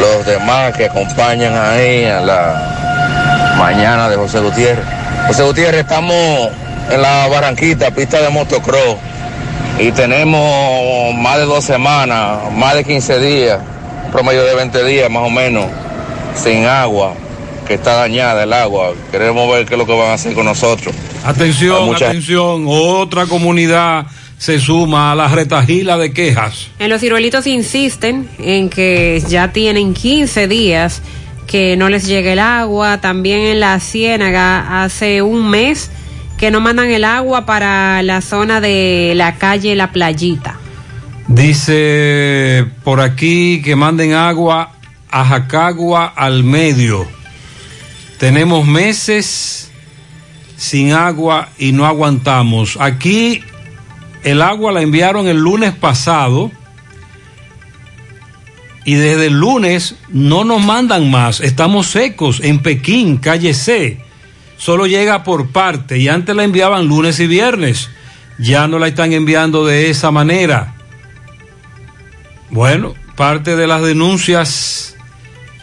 Los demás que acompañan ahí a la mañana de José Gutiérrez. José Gutiérrez, estamos en la Barranquita, pista de motocross. Y tenemos más de dos semanas, más de 15 días, promedio de 20 días más o menos, sin agua, que está dañada el agua. Queremos ver qué es lo que van a hacer con nosotros. Atención, mucha- atención, otra comunidad se suma a la retajila de quejas. En los ciruelitos insisten en que ya tienen 15 días que no les llega el agua. También en la Ciénaga hace un mes que no mandan el agua para la zona de la calle La Playita. Dice por aquí que manden agua a Jacagua al medio. Tenemos meses sin agua y no aguantamos. Aquí el agua la enviaron el lunes pasado y desde el lunes no nos mandan más. Estamos secos en Pekín, calle C. Solo llega por parte y antes la enviaban lunes y viernes. Ya no la están enviando de esa manera. Bueno, parte de las denuncias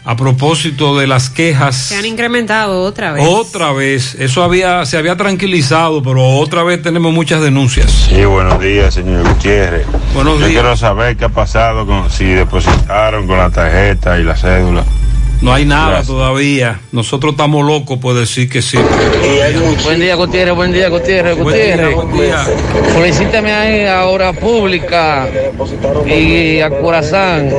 a propósito de las quejas. Se han incrementado otra vez. Otra vez, eso había, se había tranquilizado, pero otra vez tenemos muchas denuncias. Sí, buenos días, señor Gutiérrez. Buenos Yo días. quiero saber qué ha pasado con si depositaron con la tarjeta y la cédula. No hay nada Gracias. todavía. Nosotros estamos locos por decir que sí. Buen día, Gutiérrez, buen día, Gutiérrez, Buen día, Gutiérrez. buen día. Solicítame ahí a Hora Pública y a Curazán,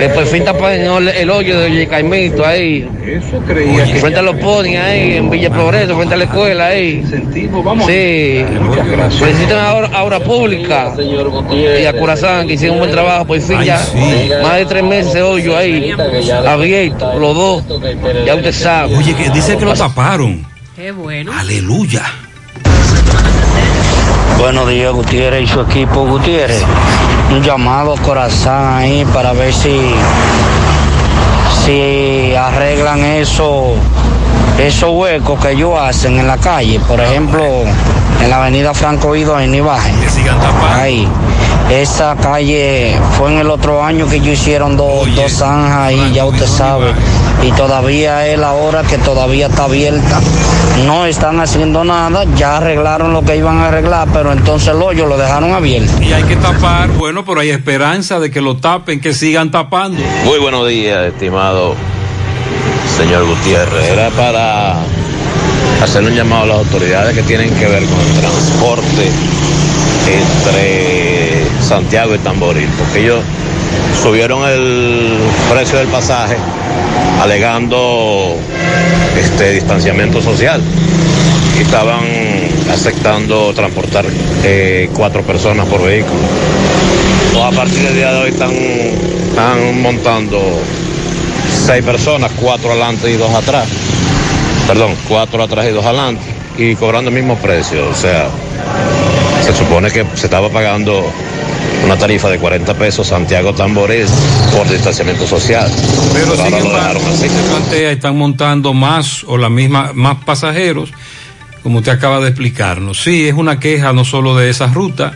que por fin tapan el, el hoyo de Oye Caimito ahí. Frente a los ponis ahí, en Villa Progreso, frente a la escuela ahí. Sí. Solicítame a Hora, a Hora Pública y a Curazán, que hicieron un buen trabajo, por fin ya. Más de tres meses ese hoyo ahí, abierto, los dos. Ya usted sabe. Oye, que dice que lo taparon. Qué bueno. Aleluya. Buenos días, Gutiérrez y su equipo. Gutiérrez, un llamado corazón ahí para ver si, si arreglan eso, esos huecos que ellos hacen en la calle. Por ejemplo, en la avenida Franco Ido en Ibaje. Ahí. Esa calle fue en el otro año que ellos hicieron dos, dos zanjas ahí, ya usted sabe. Y todavía es la hora que todavía está abierta. No están haciendo nada, ya arreglaron lo que iban a arreglar, pero entonces el hoyo lo dejaron abierto. Y hay que tapar, bueno, pero hay esperanza de que lo tapen, que sigan tapando. Muy buenos días, estimado señor Gutiérrez. Era para hacer un llamado a las autoridades que tienen que ver con el transporte entre Santiago y Tamboril, porque ellos subieron el precio del pasaje alegando este distanciamiento social y estaban aceptando transportar eh, cuatro personas por vehículo. A partir del día de hoy están, están montando seis personas, cuatro adelante y dos atrás. Perdón, cuatro atrás y dos adelante. Y cobrando el mismo precio. O sea, se supone que se estaba pagando una tarifa de 40 pesos Santiago Tamborés por distanciamiento social. Pero sin ahora lo embargo, dejaron así. se plantea, están montando más o la misma, más pasajeros, como usted acaba de explicarnos. Sí, es una queja no solo de esa ruta.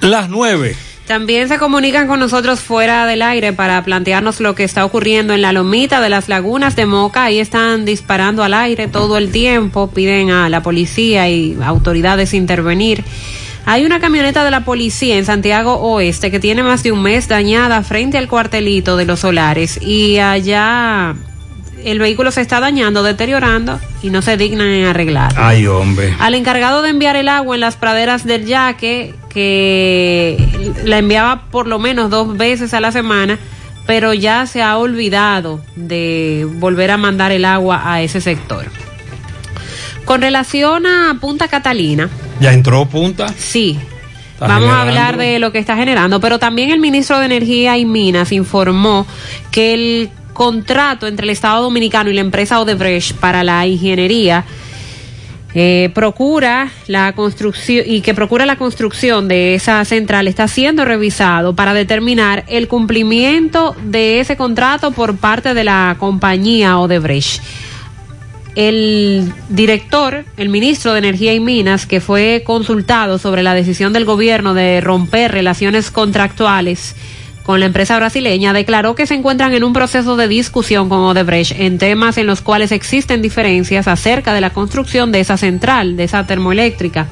Las nueve. También se comunican con nosotros fuera del aire para plantearnos lo que está ocurriendo en la lomita de las lagunas de Moca. Ahí están disparando al aire todo el tiempo, piden a la policía y autoridades intervenir. Hay una camioneta de la policía en Santiago Oeste que tiene más de un mes dañada frente al cuartelito de los solares y allá el vehículo se está dañando, deteriorando y no se dignan en arreglar. Ay, hombre. Al encargado de enviar el agua en las praderas del Yaque, que la enviaba por lo menos dos veces a la semana, pero ya se ha olvidado de volver a mandar el agua a ese sector. Con relación a Punta Catalina, ¿Ya entró punta? sí, Vamos a hablar de lo que está generando, pero también el ministro de Energía y Minas informó que el contrato entre el Estado Dominicano y la empresa Odebrecht para la ingeniería eh, procura la construcción y que procura la construcción de esa central está siendo revisado para determinar el cumplimiento de ese contrato por parte de la compañía Odebrecht. El director, el ministro de Energía y Minas, que fue consultado sobre la decisión del gobierno de romper relaciones contractuales con la empresa brasileña, declaró que se encuentran en un proceso de discusión con Odebrecht en temas en los cuales existen diferencias acerca de la construcción de esa central, de esa termoeléctrica.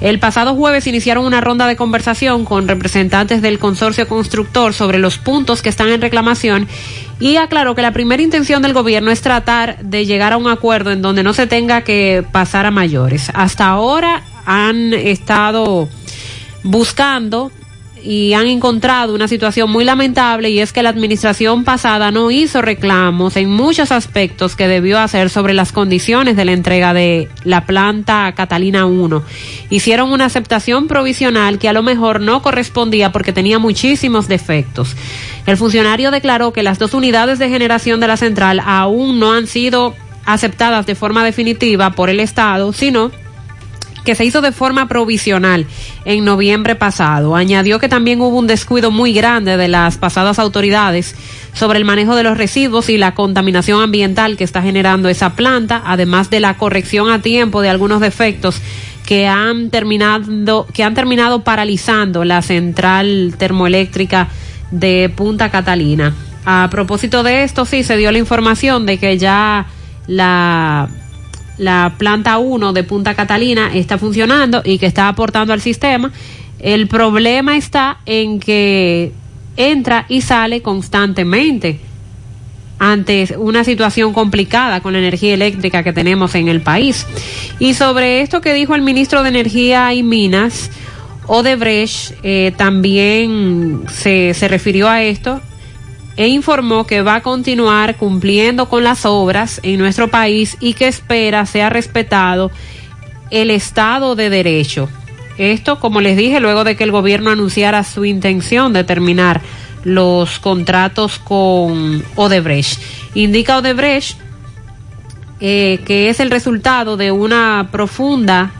El pasado jueves iniciaron una ronda de conversación con representantes del consorcio constructor sobre los puntos que están en reclamación y aclaró que la primera intención del gobierno es tratar de llegar a un acuerdo en donde no se tenga que pasar a mayores. Hasta ahora han estado buscando y han encontrado una situación muy lamentable y es que la administración pasada no hizo reclamos en muchos aspectos que debió hacer sobre las condiciones de la entrega de la planta Catalina 1. Hicieron una aceptación provisional que a lo mejor no correspondía porque tenía muchísimos defectos. El funcionario declaró que las dos unidades de generación de la central aún no han sido aceptadas de forma definitiva por el Estado, sino que se hizo de forma provisional en noviembre pasado. Añadió que también hubo un descuido muy grande de las pasadas autoridades sobre el manejo de los residuos y la contaminación ambiental que está generando esa planta, además de la corrección a tiempo de algunos defectos que han terminado que han terminado paralizando la central termoeléctrica de Punta Catalina. A propósito de esto, sí se dio la información de que ya la la planta 1 de Punta Catalina está funcionando y que está aportando al sistema. El problema está en que entra y sale constantemente ante una situación complicada con la energía eléctrica que tenemos en el país. Y sobre esto que dijo el ministro de Energía y Minas, Odebrecht eh, también se, se refirió a esto e informó que va a continuar cumpliendo con las obras en nuestro país y que espera sea respetado el Estado de Derecho. Esto, como les dije, luego de que el gobierno anunciara su intención de terminar los contratos con Odebrecht. Indica Odebrecht eh, que es el resultado de una profunda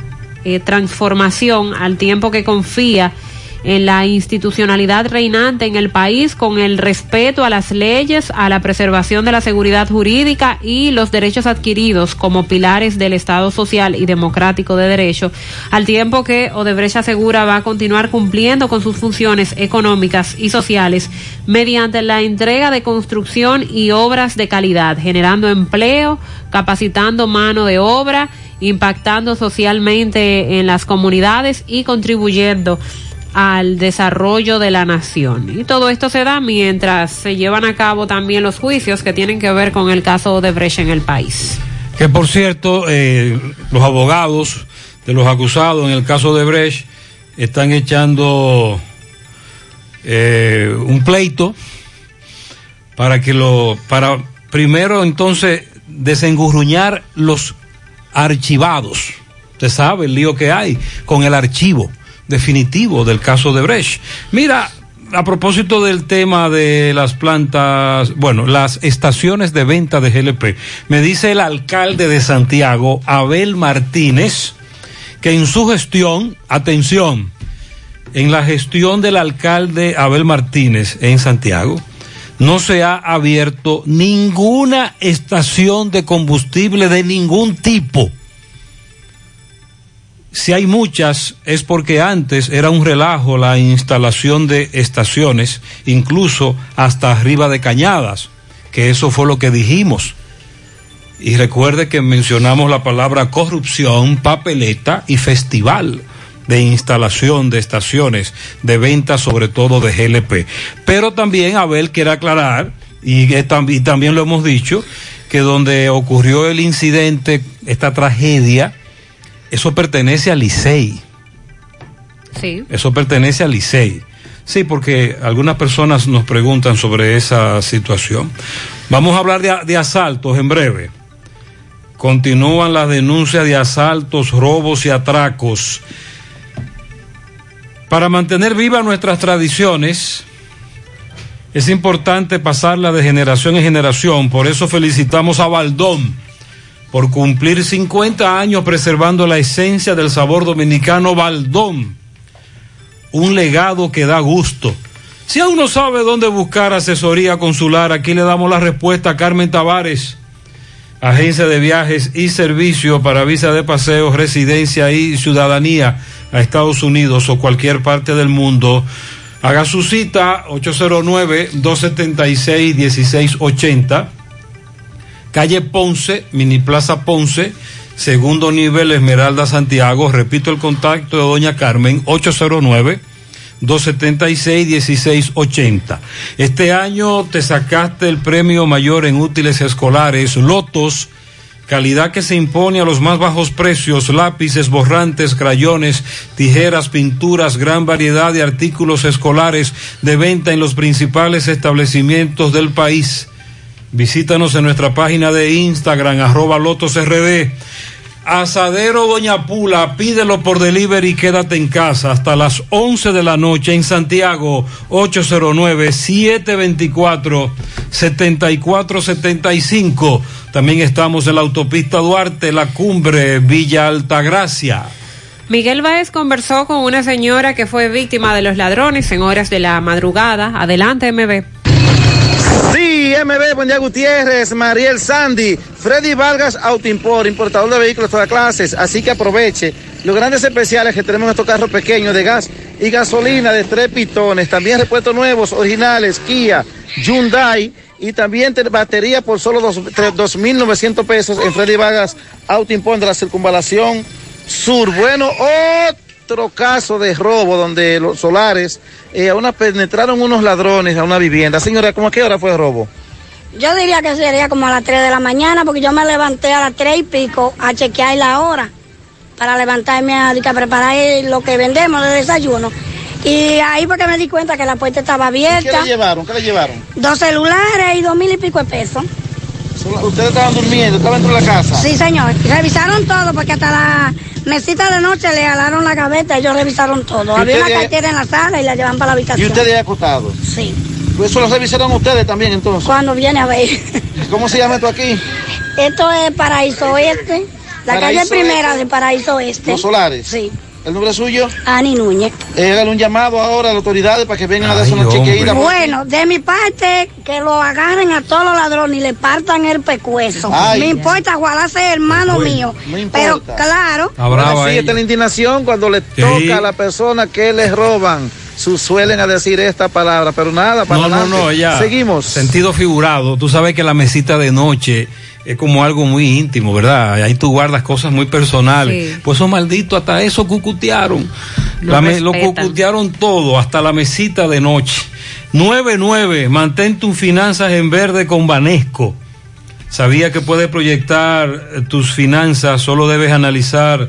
eh, transformación al tiempo que confía en la institucionalidad reinante en el país con el respeto a las leyes, a la preservación de la seguridad jurídica y los derechos adquiridos como pilares del Estado social y democrático de derecho, al tiempo que Odebrecht asegura va a continuar cumpliendo con sus funciones económicas y sociales mediante la entrega de construcción y obras de calidad, generando empleo, capacitando mano de obra, impactando socialmente en las comunidades y contribuyendo al desarrollo de la nación. Y todo esto se da mientras se llevan a cabo también los juicios que tienen que ver con el caso de Brecht en el país. Que por cierto, eh, los abogados de los acusados en el caso de Brecht están echando eh, un pleito para que lo, para primero entonces desengurruñar los archivados. Usted sabe el lío que hay con el archivo definitivo del caso de Brecht. Mira, a propósito del tema de las plantas, bueno, las estaciones de venta de GLP, me dice el alcalde de Santiago, Abel Martínez, que en su gestión, atención, en la gestión del alcalde Abel Martínez en Santiago, no se ha abierto ninguna estación de combustible de ningún tipo. Si hay muchas, es porque antes era un relajo la instalación de estaciones, incluso hasta arriba de cañadas, que eso fue lo que dijimos. Y recuerde que mencionamos la palabra corrupción, papeleta y festival de instalación de estaciones de venta, sobre todo de GLP. Pero también Abel quiere aclarar, y, y también lo hemos dicho, que donde ocurrió el incidente, esta tragedia, eso pertenece a Licey. Sí. Eso pertenece a Licey. Sí, porque algunas personas nos preguntan sobre esa situación. Vamos a hablar de, de asaltos en breve. Continúan las denuncias de asaltos, robos y atracos. Para mantener vivas nuestras tradiciones, es importante pasarla de generación en generación. Por eso felicitamos a Baldón por cumplir 50 años preservando la esencia del sabor dominicano Baldón. Un legado que da gusto. Si aún no sabe dónde buscar asesoría consular, aquí le damos la respuesta a Carmen Tavares, agencia de viajes y servicio para visa de paseo, residencia y ciudadanía a Estados Unidos o cualquier parte del mundo. Haga su cita 809-276-1680, calle Ponce, Mini Plaza Ponce, segundo nivel Esmeralda Santiago. Repito el contacto de doña Carmen, 809 276-1680. Este año te sacaste el premio mayor en útiles escolares, Lotos, calidad que se impone a los más bajos precios, lápices, borrantes, crayones, tijeras, pinturas, gran variedad de artículos escolares de venta en los principales establecimientos del país. Visítanos en nuestra página de Instagram, arroba lotosrd. Asadero Doña Pula, pídelo por delivery y quédate en casa hasta las 11 de la noche en Santiago, 809-724-7475. También estamos en la autopista Duarte, la cumbre Villa Altagracia. Miguel Báez conversó con una señora que fue víctima de los ladrones en horas de la madrugada. Adelante, MB. Sí, MB, buen día Gutiérrez, Mariel Sandy, Freddy Vargas Autoimport, importador de vehículos de todas clases, así que aproveche los grandes especiales que tenemos en estos carros pequeños de gas y gasolina de tres pitones, también repuestos nuevos, originales, Kia, Hyundai y también batería por solo 2.900 pesos en Freddy Vargas Autoimport de la circunvalación sur. Bueno, otro caso de robo donde los solares eh, una, penetraron unos ladrones a una vivienda. Señora, ¿cómo a qué hora fue el robo? Yo diría que sería como a las 3 de la mañana, porque yo me levanté a las 3 y pico a chequear la hora para levantarme a, a preparar lo que vendemos de desayuno. Y ahí porque me di cuenta que la puerta estaba abierta. ¿Qué le llevaron? ¿Qué le llevaron? Dos celulares y dos mil y pico de pesos. ¿Ustedes estaban durmiendo? ¿Estaban dentro de la casa? Sí, señor. Revisaron todo porque hasta la mesita de noche le alaron la gaveta, ellos revisaron todo. Había una cartera en la sala y la llevan para la habitación. ¿Y ustedes acostados? Sí. ¿Eso lo revisaron ustedes también entonces? Cuando viene a ver. ¿Cómo se llama esto aquí? Esto es Paraíso Oeste, la Paraíso calle primera de Paraíso Oeste. ¿Los solares? Sí. ¿El nombre suyo? Ani Núñez. Eh, hágale un llamado ahora a las autoridades para que vengan a darse una chequeída. Bueno, de mi parte, que lo agarren a todos los ladrones y le partan el pecueso. Ay. me importa, ojalá sea hermano mío. no Pero claro, Ahora sí, esta es la indignación cuando le toca a la persona que les roban. Su suelen a decir esta palabra, pero nada, para No, no, adelante. no, ella. Seguimos. Sentido figurado. Tú sabes que la mesita de noche es como algo muy íntimo, ¿verdad? Ahí tú guardas cosas muy personales. Sí. Pues esos malditos hasta eso cucutearon. Lo La me- lo cucutearon todo, hasta la mesita de noche. 99, mantén tus finanzas en verde con Banesco. Sabía que puedes proyectar tus finanzas, solo debes analizar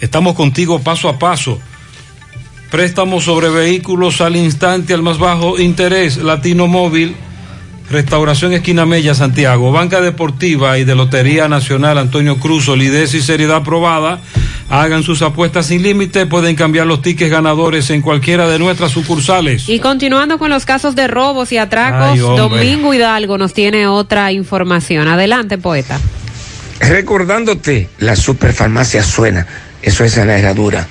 Estamos contigo paso a paso. Préstamos sobre vehículos al instante al más bajo interés. Latino Móvil. Restauración Esquina Mella, Santiago. Banca Deportiva y de Lotería Nacional Antonio Cruz. Solidez y seriedad aprobada. Hagan sus apuestas sin límite. Pueden cambiar los tickets ganadores en cualquiera de nuestras sucursales. Y continuando con los casos de robos y atracos, Ay. Domingo Hidalgo nos tiene otra información. Adelante, poeta. Recordándote, la superfarmacia suena, eso es en la herradura.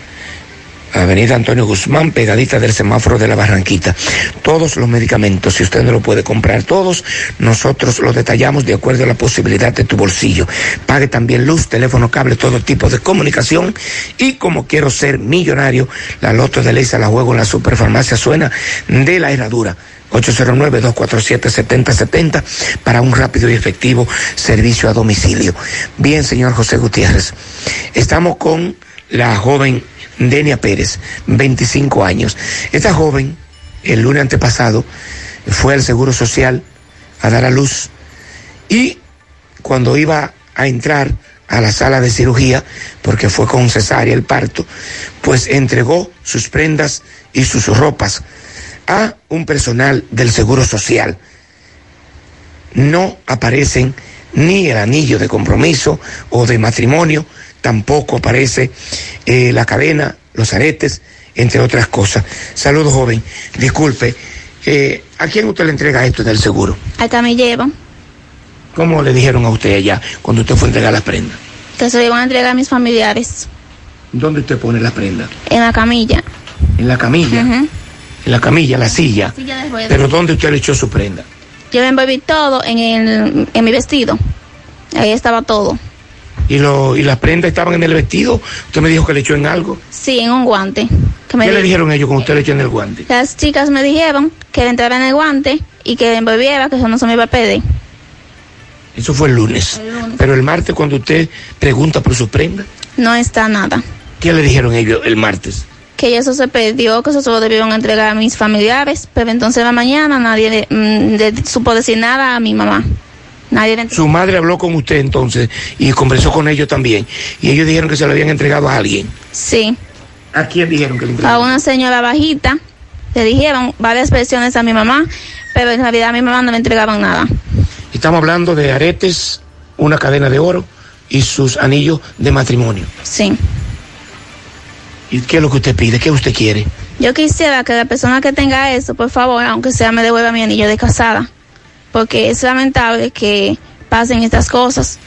Avenida Antonio Guzmán, pegadita del semáforo de la Barranquita. Todos los medicamentos, si usted no lo puede comprar todos, nosotros los detallamos de acuerdo a la posibilidad de tu bolsillo. Pague también luz, teléfono, cable, todo tipo de comunicación. Y como quiero ser millonario, la loto de ley se la juego en la superfarmacia suena de la herradura. 809-247-7070 para un rápido y efectivo servicio a domicilio. Bien, señor José Gutiérrez, estamos con la joven Denia Pérez, 25 años. Esta joven, el lunes antepasado, fue al Seguro Social a dar a luz y cuando iba a entrar a la sala de cirugía, porque fue con cesárea el parto, pues entregó sus prendas y sus ropas a un personal del Seguro Social. No aparecen ni el anillo de compromiso o de matrimonio, tampoco aparece eh, la cadena, los aretes, entre otras cosas. Saludos, joven. Disculpe, eh, ¿a quién usted le entrega esto del seguro? Al camillero, ¿Cómo le dijeron a usted allá cuando usted fue a entregar las prendas? que se lo iban a entregar a mis familiares ¿Dónde usted pone las prendas? en la camilla. En la camilla. La camilla, la silla. Pero ¿dónde usted le echó su prenda? Yo me envolví todo en, el, en mi vestido. Ahí estaba todo. ¿Y, lo, ¿Y las prendas estaban en el vestido? Usted me dijo que le echó en algo. Sí, en un guante. Que me ¿Qué le di- dijeron ellos cuando usted le echó en el guante? Las chicas me dijeron que le entraba en el guante y que le envolviera, que eso no se me iba a pedir. Eso fue el lunes. Pero el martes cuando usted pregunta por su prenda, No está nada. ¿qué le dijeron ellos el martes? Que eso se perdió, que eso se lo debieron entregar a mis familiares, pero entonces la mañana nadie le- mm, supo decir nada a mi mamá. Nadie le Su madre habló con usted entonces y conversó con ellos también. Y ellos dijeron que se lo habían entregado a alguien. Sí. ¿A quién dijeron que le a entregaron? una señora bajita. Le dijeron varias versiones a mi mamá, pero en realidad a mi mamá no le entregaban nada. Estamos hablando de aretes, una cadena de oro y sus anillos de matrimonio. Sí. ¿Y qué es lo que usted pide? ¿Qué usted quiere? Yo quisiera que la persona que tenga eso, por favor, aunque sea, me devuelva mi anillo de casada. Porque es lamentable que pasen estas cosas.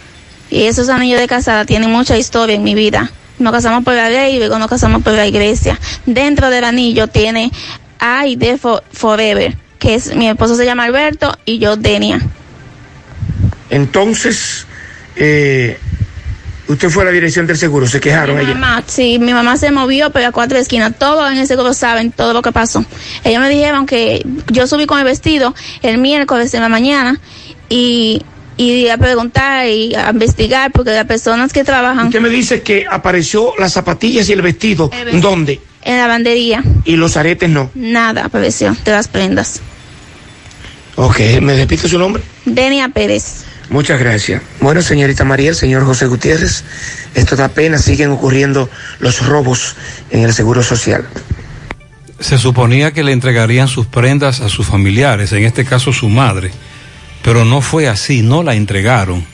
Y esos anillos de casada tienen mucha historia en mi vida. Nos casamos por la ley y luego nos casamos por la iglesia. Dentro del anillo tiene I de for- Forever, que es mi esposo se llama Alberto y yo Denia. Entonces, eh, usted fue a la dirección del seguro, se quejaron Mi mamá, sí, mi mamá se movió por las cuatro esquinas. Todos en el seguro saben todo lo que pasó. Ellos me dijeron que yo subí con el vestido el miércoles en la mañana y, y a preguntar y a investigar porque las personas que trabajan Usted me dice que apareció las zapatillas y el vestido. ¿Dónde? en la bandería, Y los aretes no. nada apareció de las prendas. Ok, ¿me repite su nombre? Denia Pérez. Muchas gracias. Bueno, señorita María, el señor José Gutiérrez, esto da pena, siguen ocurriendo los robos en el Seguro Social. Se suponía que le entregarían sus prendas a sus familiares, en este caso su madre, pero no fue así, no la entregaron.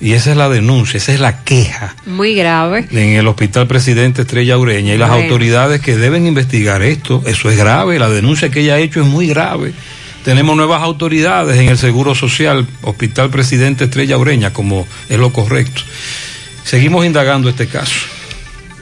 Y esa es la denuncia, esa es la queja Muy grave. en el Hospital Presidente Estrella Ureña y las Bueno. autoridades que deben investigar esto, eso es grave, la denuncia que ella ha hecho es muy grave. Tenemos nuevas autoridades en el Seguro Social, Hospital Presidente Estrella Ureña, como es lo correcto. Seguimos indagando este caso.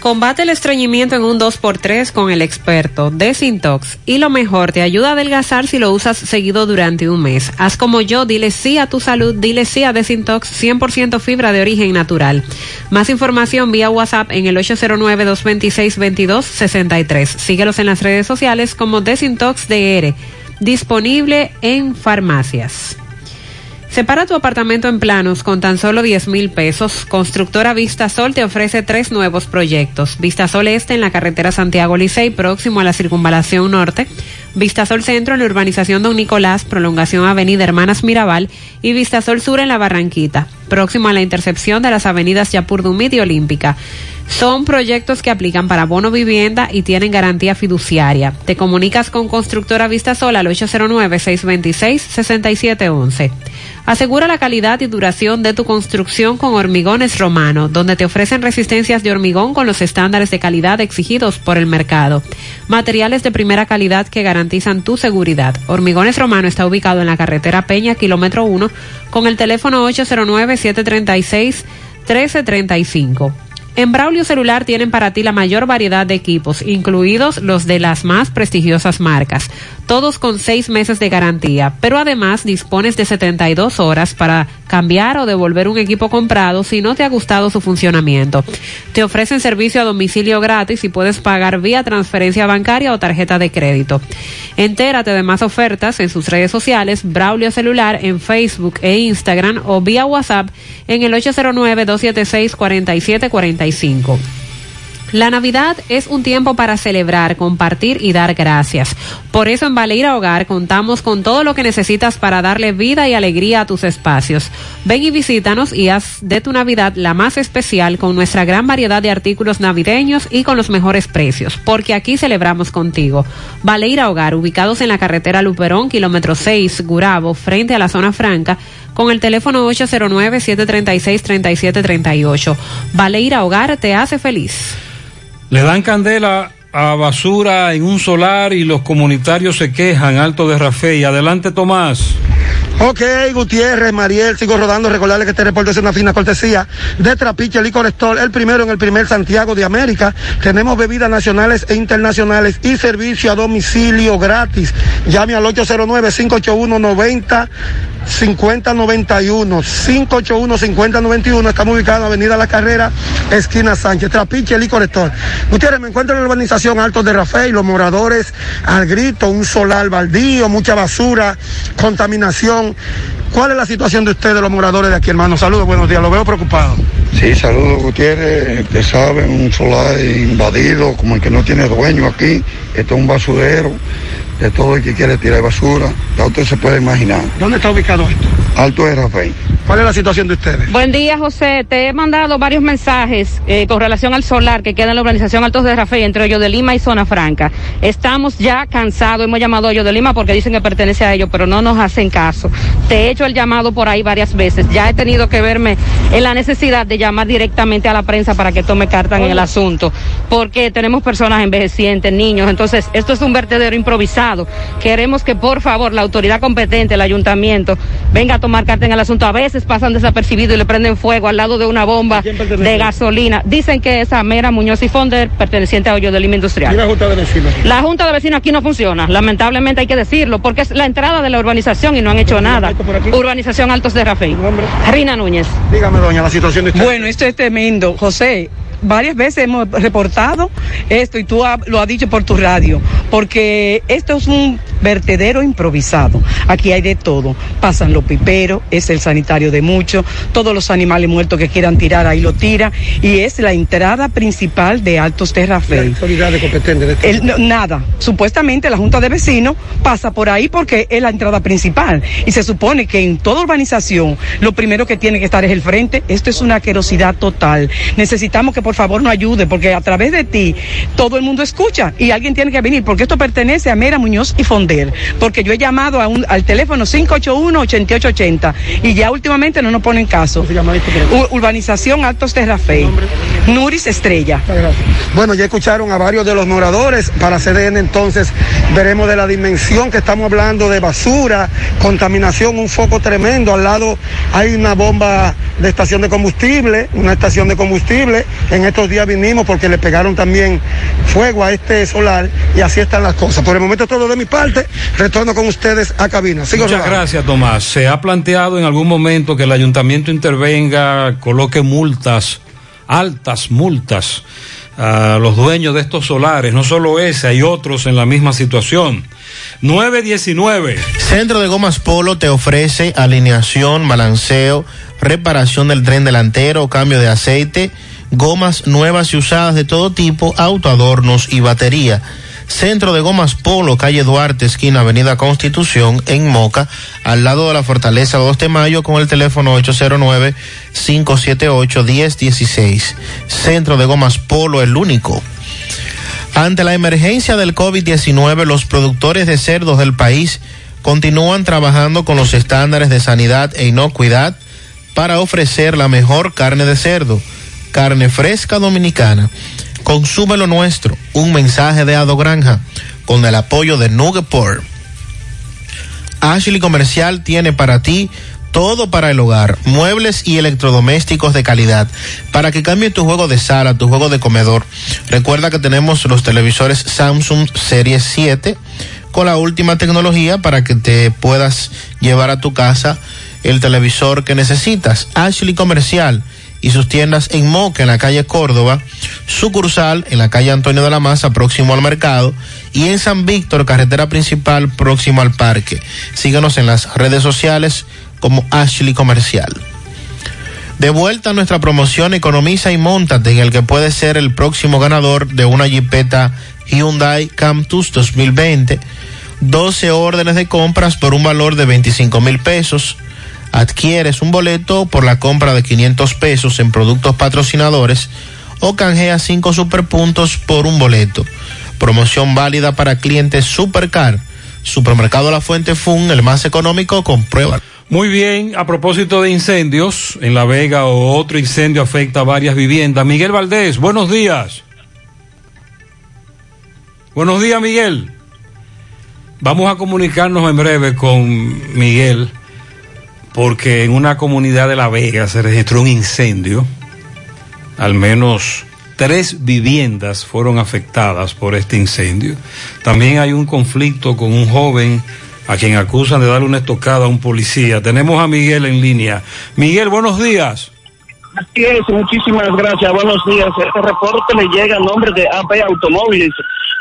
Combate el estreñimiento en un 2x3 con el experto Desintox. Y lo mejor, te ayuda a adelgazar si lo usas seguido durante un mes. Haz como yo, dile sí a tu salud, dile sí a Desintox 100% fibra de origen natural. Más información vía WhatsApp en el 809-226-2263. Síguelos en las redes sociales como Desintox DR. Disponible en farmacias. Separa tu apartamento en planos con tan solo 10 mil pesos. Constructora Vistasol te ofrece tres nuevos proyectos. Vistasol Este en la carretera Santiago Licey, próximo a la circunvalación norte. Vistasol Centro en la urbanización Don Nicolás, prolongación Avenida Hermanas Mirabal. Y Vistasol Sur en la Barranquita, próximo a la intercepción de las avenidas Yapur Dumit y Olímpica. Son proyectos que aplican para bono vivienda y tienen garantía fiduciaria. Te comunicas con Constructora Vista Sol al 809-626-6711. Asegura la calidad y duración de tu construcción con Hormigones Romano, donde te ofrecen resistencias de hormigón con los estándares de calidad exigidos por el mercado. Materiales de primera calidad que garantizan tu seguridad. Hormigones Romano está ubicado en la carretera Peña, kilómetro 1, con el teléfono 809-736-1335. En Braulio Celular tienen para ti la mayor variedad de equipos, incluidos los de las más prestigiosas marcas, todos con seis meses de garantía, pero además dispones de 72 horas para cambiar o devolver un equipo comprado si no te ha gustado su funcionamiento. Te ofrecen servicio a domicilio gratis y puedes pagar vía transferencia bancaria o tarjeta de crédito. Entérate de más ofertas en sus redes sociales, Braulio Celular en Facebook e Instagram o vía WhatsApp en el 809-276-4745. La Navidad es un tiempo para celebrar, compartir y dar gracias. Por eso en Baleira Hogar contamos con todo lo que necesitas para darle vida y alegría a tus espacios. Ven y visítanos y haz de tu Navidad la más especial con nuestra gran variedad de artículos navideños y con los mejores precios, porque aquí celebramos contigo. Baleira Hogar, ubicados en la carretera Luperón, kilómetro 6, Gurabo, frente a la zona franca, con el teléfono 809-736-3738. Baleira Hogar te hace feliz. Le dan candela a basura en un solar y los comunitarios se quejan. Alto de Rafael. Adelante, Tomás. Ok, Gutiérrez, Mariel, sigo rodando. Recordarles que este reporte es una fina cortesía de Trapiche Licor Store, el primero en el primer Santiago de América. Tenemos bebidas nacionales e internacionales y servicio a domicilio gratis. Llame al 809-581-90. 5091 581 5091 estamos ubicados en Avenida La Carrera esquina Sánchez Trapiche Licor Store Gutiérrez me encuentro en la urbanización Altos de Rafael los moradores al grito un solar baldío mucha basura contaminación ¿cuál es la situación de ustedes los moradores de aquí hermano? saludos buenos días lo veo preocupado Sí, saludos Gutiérrez, ustedes saben, un solar invadido como el que no tiene dueño aquí, esto es un basurero de todo el que quiere tirar basura, ya usted se puede imaginar. ¿dónde está ubicado esto? Alto de Rafael. ¿cuál es la situación de ustedes? Buen día, José. Te he mandado varios mensajes eh, con relación al solar que queda en la urbanización Altos de Rafael, entre Hoyo de Lima y Zona Franca. Estamos ya cansados, hemos llamado a Hoyo de Lima porque dicen que pertenece a ellos, pero no nos hacen caso. Te he hecho el llamado por ahí varias veces. Ya he tenido que verme en la necesidad de llamar directamente a la prensa para que tome carta en el asunto, porque tenemos personas envejecientes, niños, entonces esto es un vertedero improvisado. Queremos que por favor la autoridad competente, el ayuntamiento, venga a tomar carta en el asunto. A veces pasan desapercibidos y le prenden fuego al lado de una bomba de gasolina. Dicen que es Amera Muñoz y Fonder, perteneciente a Hoyo de Lima Industrial. ¿Y la Junta de Vecinos? La Junta de Vecinos aquí no funciona, lamentablemente hay que decirlo, porque es la entrada de la urbanización y no han hecho nada. Urbanización Altos de Rafael. Rina Núñez. Dígame, doña, la situación de ustedes. Bueno, esto es tremendo, José. Varias veces hemos reportado esto y tú ha- lo has dicho por tu radio, porque esto es un vertedero improvisado. Aquí hay de todo. Pasan los piperos, es el sanitario de muchos, todos los animales muertos que quieran tirar ahí lo tiran y es la entrada principal de Altos de Rafael. autoridades competentes de esto. El- no, nada. Supuestamente la Junta de Vecinos pasa por ahí porque es la entrada principal. Y se supone que en toda urbanización lo primero que tiene que estar es el frente. Esto es una querosidad total. Necesitamos que por favor nos ayude porque a través de ti todo el mundo escucha y alguien tiene que venir porque esto pertenece a Mera Muñoz y Fonder. Porque yo he llamado a un- al teléfono 581-8880 y ya últimamente no nos ponen caso. U- urbanización Altos de Rafael. Nuris Estrella. Bueno, ya escucharon a varios de los moradores. Para CDN entonces veremos de la dimensión que estamos hablando de basura, contaminación, un foco tremendo. Al lado hay una bomba de estación de combustible, una estación de combustible. En estos días vinimos porque le pegaron también fuego a este solar y así están las cosas. Por el momento todo de mi parte. Retorno con ustedes a cabina. Sigo Muchas rodando. gracias, Tomás. ¿Se ha planteado en algún momento que el ayuntamiento intervenga, coloque multas, altas multas a los dueños de estos solares? No solo ese, hay otros en la misma situación. 919. Centro de Gomas Polo te ofrece alineación, balanceo, reparación del tren delantero, cambio de aceite, gomas nuevas y usadas de todo tipo, autoadornos y batería. Centro de Gomas Polo, calle Duarte, esquina Avenida Constitución, en Moca, al lado de la Fortaleza 2 de Mayo, con el teléfono 809-578-1016. Centro de Gomas Polo, el único. Ante la emergencia del COVID-19, los productores de cerdos del país continúan trabajando con los estándares de sanidad e inocuidad para ofrecer la mejor carne de cerdo, carne fresca dominicana. Consume lo nuestro, un mensaje de Ado Granja, con el apoyo de Nugeport. Ashley Comercial tiene para ti todo para el hogar, muebles y electrodomésticos de calidad, para que cambie tu juego de sala, tu juego de comedor. Recuerda que tenemos los televisores Samsung Serie 7 con la última tecnología para que te puedas llevar a tu casa el televisor que necesitas. Ashley Comercial y sus tiendas en Moca, en la calle Córdoba, sucursal en la calle Antonio de la Maza, próximo al mercado, y en San Víctor, carretera principal, próximo al parque. Síguenos en las redes sociales como Ashley Comercial. De vuelta a nuestra promoción Economiza y Montate, en el que puedes ser el próximo ganador de una Jeepeta Hyundai Campus 2020. 12 órdenes de compras por un valor de 25 mil pesos adquieres un boleto por la compra de 500 pesos en productos patrocinadores o canjea 5 superpuntos por un boleto. Promoción válida para clientes Supercar. Supermercado La Fuente Fun, el más económico, comprueba. Muy bien, a propósito de incendios, en La Vega o otro incendio afecta a varias viviendas. Miguel Valdés, buenos días. Buenos días, Miguel. Vamos a comunicarnos en breve con Miguel porque en una comunidad de La Vega se registró un incendio. Al menos tres viviendas fueron afectadas por este incendio. También hay un conflicto con un joven a quien acusan de darle una estocada a un policía. Tenemos a Miguel en línea. Miguel, buenos días. Así es, muchísimas gracias, buenos días. Este reporte le llega a nombre de AP Automóviles,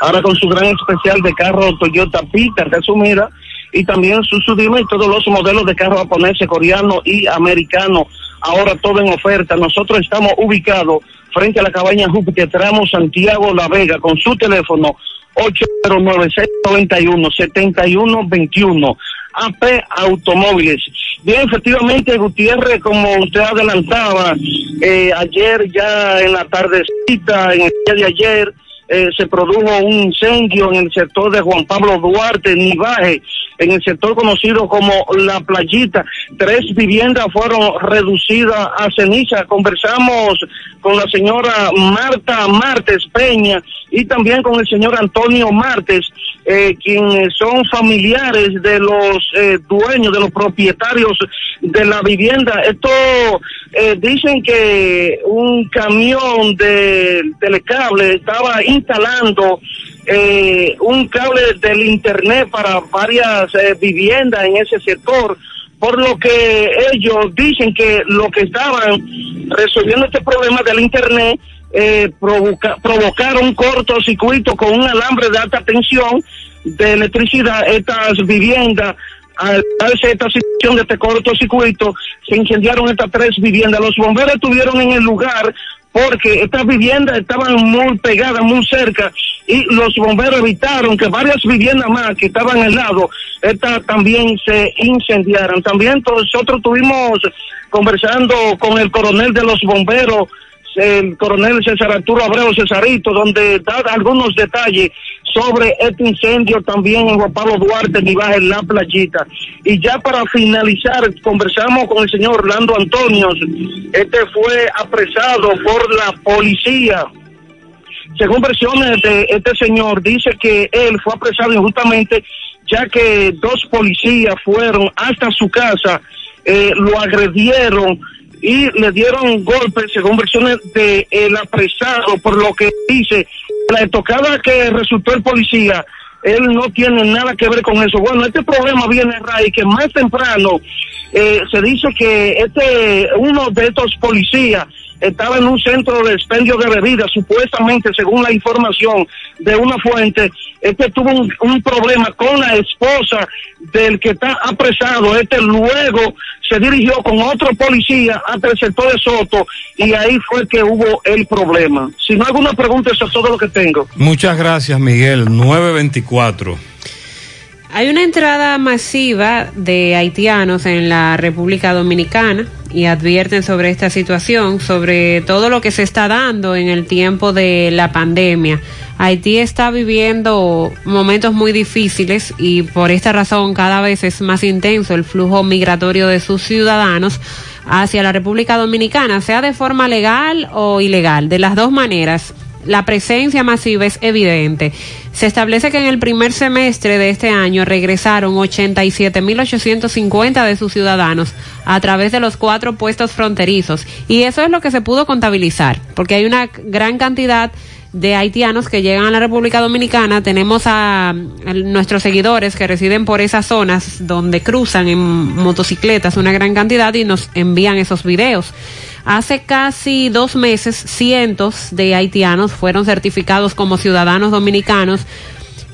ahora con su gran especial de carro Toyota Pita, resumida, y también su Sudima y todos los modelos de carro japonés, coreano y americano. Ahora todo en oferta. Nosotros estamos ubicados frente a la cabaña Júpiter, tramo Santiago La Vega, con su teléfono 809-691-7121. AP Automóviles. Bien, efectivamente, Gutiérrez, como usted adelantaba, eh, ayer ya en la tardecita, en el día de ayer, eh, se produjo un incendio en el sector de Juan Pablo Duarte, Nivaje, en el sector conocido como La Playita. Tres viviendas fueron reducidas a ceniza. Conversamos con la señora Marta Martes Peña y también con el señor Antonio Martes, eh, quienes son familiares de los eh, dueños, de los propietarios de la vivienda. Esto eh, dicen que un camión de telecable estaba instalando eh, un cable del internet para varias eh, viviendas en ese sector, por lo que ellos dicen que lo que estaban resolviendo este problema del internet eh, provoca, provocaron un cortocircuito con un alambre de alta tensión de electricidad. Estas viviendas, al darse esta situación de este cortocircuito, se incendiaron estas tres viviendas. Los bomberos estuvieron en el lugar porque estas viviendas estaban muy pegadas, muy cerca, y los bomberos evitaron que varias viviendas más que estaban al lado, estas también se incendiaran. También nosotros estuvimos conversando con el coronel de los bomberos, el coronel César Arturo Abreu Cesarito, donde da algunos detalles sobre este incendio también en Juan Pablo Duarte, en La Playita. Y ya para finalizar, conversamos con el señor Orlando Antonio. Este fue apresado por la policía. Según versiones de este señor, dice que él fue apresado injustamente ya que dos policías fueron hasta su casa, eh, lo agredieron y le dieron golpes, según versiones de el apresado, por lo que dice la estocada que resultó el policía, él no tiene nada que ver con eso. Bueno, este problema viene, Ray, que más temprano eh, se dice que este uno de estos policías estaba en un centro de expendio de bebidas, supuestamente, según la información de una fuente, Este tuvo un, problema con la esposa del que está apresado. Este luego se dirigió con otro policía hasta el sector de Soto y ahí fue que hubo el problema. Si no alguna pregunta, eso es todo lo que tengo. Muchas gracias, Miguel. 924. Hay una entrada masiva de haitianos en la República Dominicana y advierten sobre esta situación, sobre todo lo que se está dando en el tiempo de la pandemia. Haití está viviendo momentos muy difíciles y por esta razón cada vez es más intenso el flujo migratorio de sus ciudadanos hacia la República Dominicana, sea de forma legal o ilegal, de las dos maneras la presencia masiva es evidente. Se establece que en el primer semestre de este año regresaron 87.850 de sus ciudadanos a través de los cuatro puestos fronterizos. Y eso es lo que se pudo contabilizar, porque hay una gran cantidad de haitianos que llegan a la República Dominicana. Tenemos a, a nuestros seguidores que residen por esas zonas donde cruzan en motocicletas una gran cantidad y nos envían esos videos. Hace casi dos meses, cientos de haitianos fueron certificados como ciudadanos dominicanos.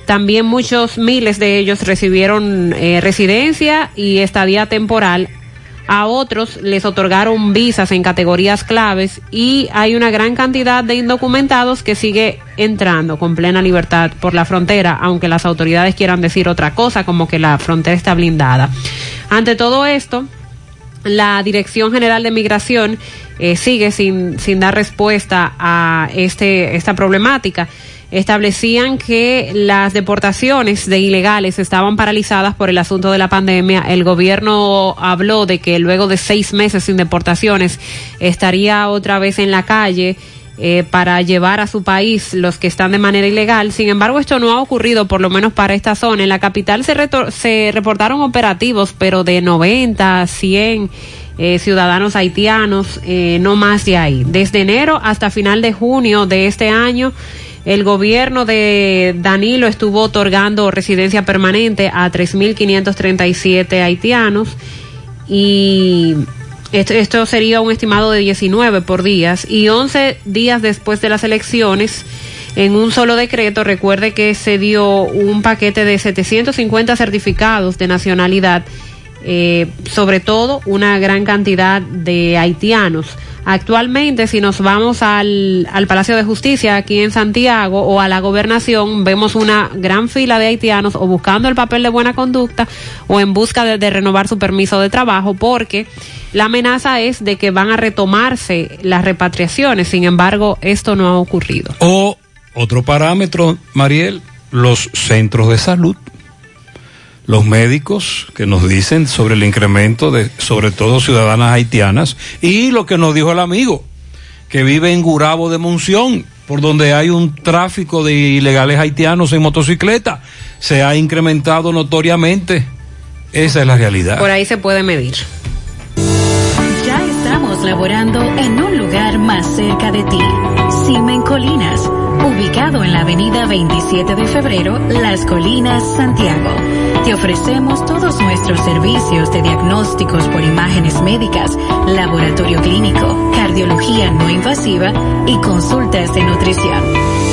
También muchos miles de ellos recibieron eh, residencia y estadía temporal. A otros les otorgaron visas en categorías claves y hay una gran cantidad de indocumentados que sigue entrando con plena libertad por la frontera, aunque las autoridades quieran decir otra cosa, como que la frontera está blindada. Ante todo esto, la Dirección General de Migración eh, sigue sin, sin dar respuesta a este, esta problemática. Establecían que las deportaciones de ilegales estaban paralizadas por el asunto de la pandemia. El gobierno habló de que luego de seis meses sin deportaciones estaría otra vez en la calle. Eh, para llevar a su país los que están de manera ilegal. Sin embargo, esto no ha ocurrido, por lo menos para esta zona. En la capital se, se reportaron operativos, pero de 90, 100 eh, ciudadanos haitianos, eh, no más de ahí. Desde enero hasta final de junio de este año, el gobierno de Danilo estuvo otorgando residencia permanente a 3.537 haitianos y esto, sería un estimado de 19 por días y 11 días después de las elecciones. En un solo decreto, recuerde que se dio un paquete de 750 certificados de nacionalidad eh, sobre todo una gran cantidad de haitianos. Actualmente, si nos vamos al, al, Palacio de Justicia aquí en Santiago o a la gobernación, vemos una gran fila de haitianos o buscando el papel de buena conducta o en busca de, de renovar su permiso de trabajo porque la amenaza es de que van a retomarse las repatriaciones. Sin embargo, esto no ha ocurrido. O otro parámetro, Mariel, los centros de salud los médicos que nos dicen sobre el incremento de, sobre todo ciudadanas haitianas, y lo que nos dijo el amigo, que vive en Gurabo de Monción, por donde hay un tráfico de ilegales haitianos en motocicleta, se ha incrementado notoriamente. Esa es la realidad. Por ahí se puede medir. Ya estamos laborando en un lugar más cerca de ti. Simen Colinas, ubicado en la avenida 27 de febrero, Las Colinas, Santiago. Te ofrecemos todos nuestros servicios de diagnósticos por imágenes médicas, laboratorio clínico, cardiología no invasiva y consultas de nutrición.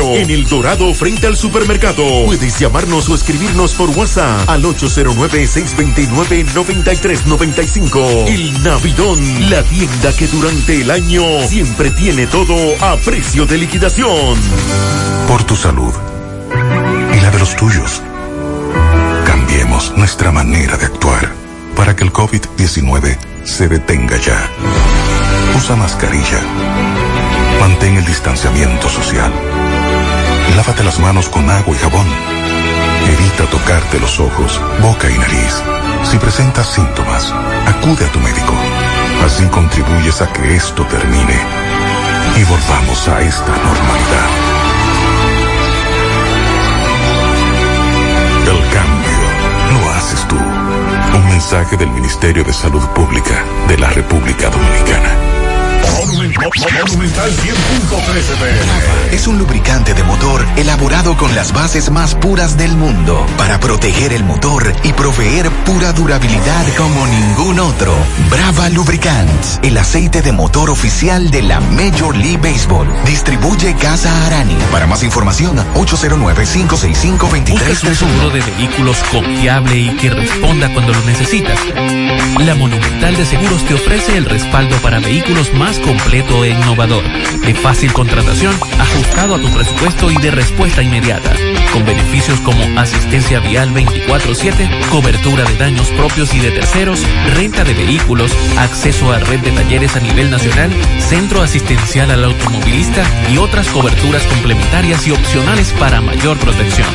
en El Dorado frente al supermercado. Puedes llamarnos o escribirnos por WhatsApp al 809-629-9395. El Navidón, la tienda que durante el año siempre tiene todo a precio de liquidación. Por tu salud y la de los tuyos. Cambiemos nuestra manera de actuar para que el COVID-19 se detenga ya. Usa mascarilla. Mantén el distanciamiento social Lávate las manos con agua y jabón. Evita tocarte los ojos, boca y nariz. Si presentas síntomas, acude a tu médico. Así contribuyes a que esto termine y volvamos a esta normalidad. El cambio lo haces tú. Un mensaje del Ministerio de Salud Pública de la República Dominicana. Monumental 100.13 Es un lubricante de motor elaborado con las bases más puras del mundo para proteger el motor y proveer pura durabilidad como ningún otro. Brava Lubricants, el aceite de motor oficial de la Major League Baseball. Distribuye Casa Arani. Para más información, 809-565-2331. ¿Buscas un seguro de vehículos confiable y que responda cuando lo necesitas? La Monumental de Seguros te ofrece el respaldo para vehículos más completo e innovador, de fácil contratación, ajustado a tu presupuesto y de respuesta inmediata, con beneficios como asistencia vial 24/7, cobertura de daños propios y de terceros, renta de vehículos, acceso a red de talleres a nivel nacional, centro asistencial al automovilista y otras coberturas complementarias y opcionales para mayor protección.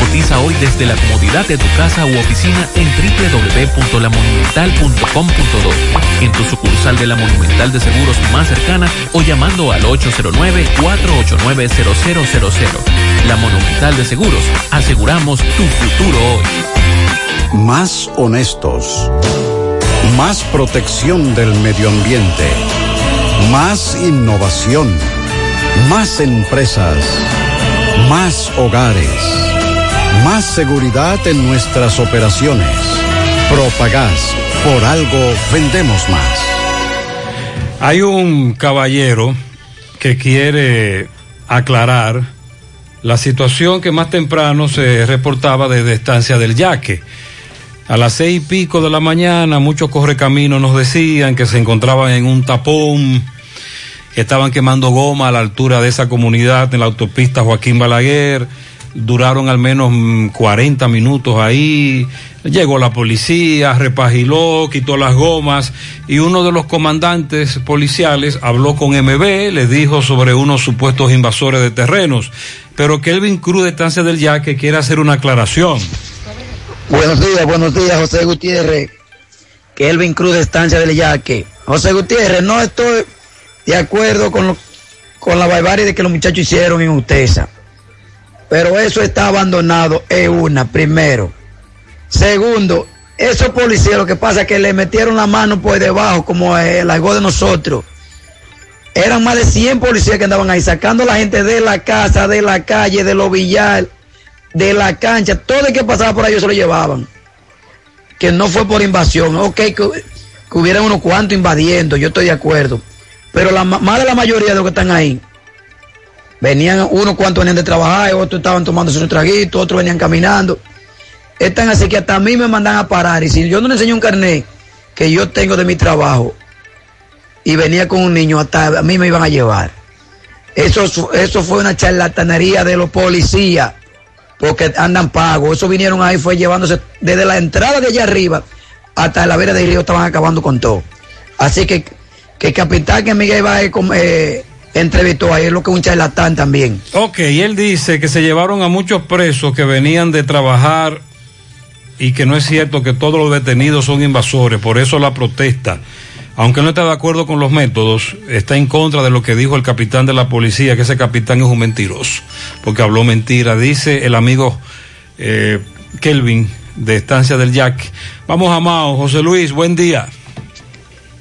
Cotiza hoy desde la comodidad de tu casa u oficina en www.lamonumental.com.do, en tu sucursal de la Monumental de Seguros más cercana o llamando al 809-489-0000. La Monumental de Seguros, aseguramos tu futuro hoy. Más honestos. Más protección del medio ambiente. Más innovación. Más empresas. Más hogares. Más seguridad en nuestras operaciones. Propagás. Por algo vendemos más. Hay un caballero que quiere aclarar la situación que más temprano se reportaba desde Estancia del Yaque. A las seis y pico de la mañana, muchos correcaminos nos decían que se encontraban en un tapón, que estaban quemando goma a la altura de esa comunidad en la autopista Joaquín Balaguer. Duraron al menos 40 minutos ahí. Llegó la policía, repagiló, quitó las gomas y uno de los comandantes policiales habló con MB, le dijo sobre unos supuestos invasores de terrenos, pero Kelvin Cruz de Estancia del Yaque quiere hacer una aclaración. Buenos días, buenos días, José Gutiérrez. Kelvin Cruz de Estancia del Yaque. José Gutiérrez, no estoy de acuerdo con, con la barbarie de que los muchachos hicieron en Utesa. Pero eso está abandonado, es una, primero. Segundo, esos policías lo que pasa es que le metieron la mano por debajo, como el algo de nosotros. Eran más de 100 policías que andaban ahí, sacando a la gente de la casa, de la calle, de los billar, de la cancha. Todo el que pasaba por ahí se lo llevaban. Que no fue por invasión. Ok, que, que hubieran unos cuantos invadiendo, yo estoy de acuerdo. Pero la, más de la mayoría de los que están ahí, venían unos cuantos venían de trabajar, otros estaban tomando su traguito, otros venían caminando. Están así que hasta a mí me mandan a parar. Y si yo no le enseño un carnet que yo tengo de mi trabajo y venía con un niño, hasta a mí me iban a llevar. Eso, eso fue una charlatanería de los policías, porque andan pagos. Eso vinieron ahí, fue llevándose desde la entrada de allá arriba hasta la vera del río, estaban acabando con todo. Así que, que el capitán que Miguel va eh, entrevistó ahí es lo que un charlatán también. Ok, y él dice que se llevaron a muchos presos que venían de trabajar y que no es cierto que todos los detenidos son invasores, por eso la protesta. Aunque no está de acuerdo con los métodos, está en contra de lo que dijo el capitán de la policía, que ese capitán es un mentiroso, porque habló mentira, dice el amigo eh, Kelvin de Estancia del Jack. Vamos a Mao, José Luis, buen día.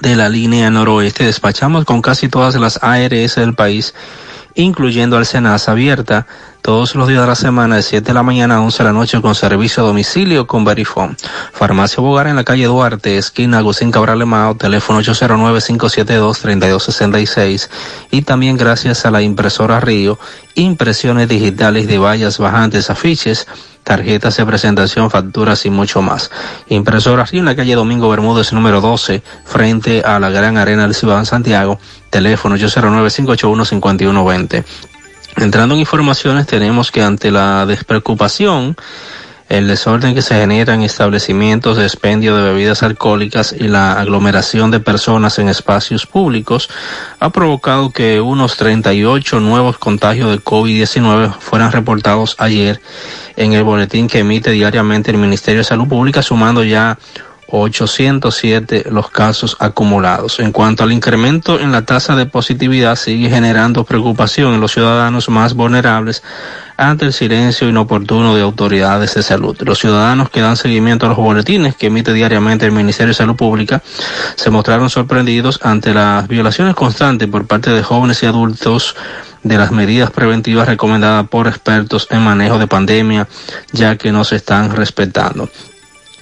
de la línea noroeste. Despachamos con casi todas las ARS del país incluyendo al Senasa, abierta todos los días de la semana de 7 de la mañana a 11 de la noche con servicio a domicilio con Verifone. Farmacia Bogar en la calle Duarte, esquina Agustín Cabral Mao, teléfono 809-572-3266 y también gracias a la impresora Río, impresiones digitales de vallas bajantes, afiches, tarjetas de presentación, facturas y mucho más. Impresora en la calle Domingo Bermúdez número 12, frente a la Gran Arena del Ciudad Santiago, teléfono 809-581-5120. Entrando en informaciones, tenemos que ante la despreocupación, el desorden que se genera en establecimientos de expendio de bebidas alcohólicas y la aglomeración de personas en espacios públicos ha provocado que unos 38 nuevos contagios de COVID-19 fueran reportados ayer en el boletín que emite diariamente el Ministerio de Salud Pública, sumando ya 807 los casos acumulados. En cuanto al incremento en la tasa de positividad, sigue generando preocupación en los ciudadanos más vulnerables ante el silencio inoportuno de autoridades de salud. Los ciudadanos que dan seguimiento a los boletines que emite diariamente el Ministerio de Salud Pública se mostraron sorprendidos ante las violaciones constantes por parte de jóvenes y adultos de las medidas preventivas recomendadas por expertos en manejo de pandemia, ya que no se están respetando.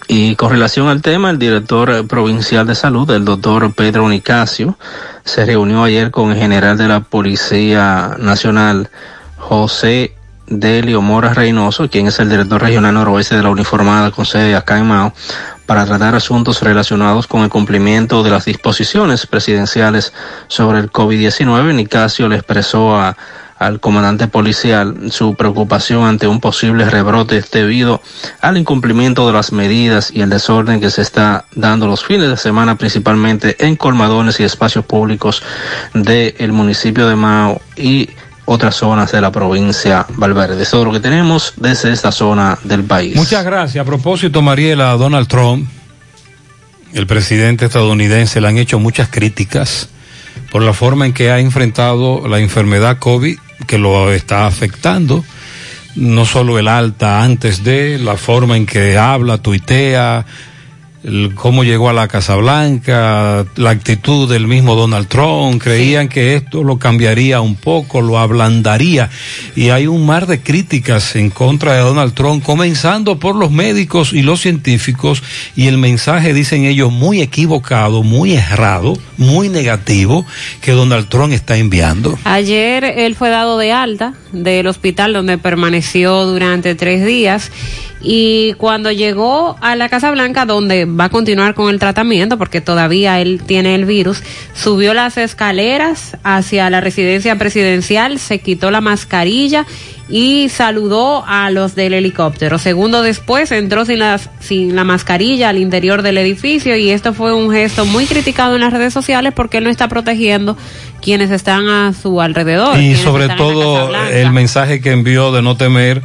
Y con relación al tema, el director provincial de salud, el doctor Pedro Nicasio, se reunió ayer con el general de la Policía Nacional, José Delio Mora Reynoso, quien es el director regional noroeste de la uniformada con sede acá en Mao, para tratar asuntos relacionados con el cumplimiento de las disposiciones presidenciales sobre el COVID-19. Nicasio le expresó a al comandante policial su preocupación ante un posible rebrote debido al incumplimiento de las medidas y el desorden que se está dando los fines de semana principalmente en colmadones y espacios públicos del municipio de Mao y otras zonas de la provincia Valverde. Eso es lo que tenemos desde esta zona del país. Muchas gracias. A propósito, Mariela, Donald Trump, el presidente estadounidense, le han hecho muchas críticas por la forma en que ha enfrentado la enfermedad COVID que lo está afectando, no solo el alta antes de, la forma en que habla, tuitea, el, cómo llegó a la Casa Blanca, la actitud del mismo Donald Trump, creían que esto lo cambiaría un poco, lo ablandaría. Y hay un mar de críticas en contra de Donald Trump, comenzando por los médicos y los científicos, y el mensaje, dicen ellos, muy equivocado, muy errado, muy negativo, que Donald Trump está enviando. Ayer él fue dado de alta del hospital donde permaneció durante tres días y cuando llegó a la Casa Blanca, donde va a continuar con el tratamiento, porque todavía él tiene el virus, subió las escaleras hacia la residencia presidencial, se quitó la mascarilla y saludó a los del helicóptero. Segundo después entró sin, las, sin la mascarilla al interior del edificio y esto fue un gesto muy criticado en las redes sociales porque él no está protegiendo quienes están a su alrededor. Y sobre todo el mensaje que envió de no temer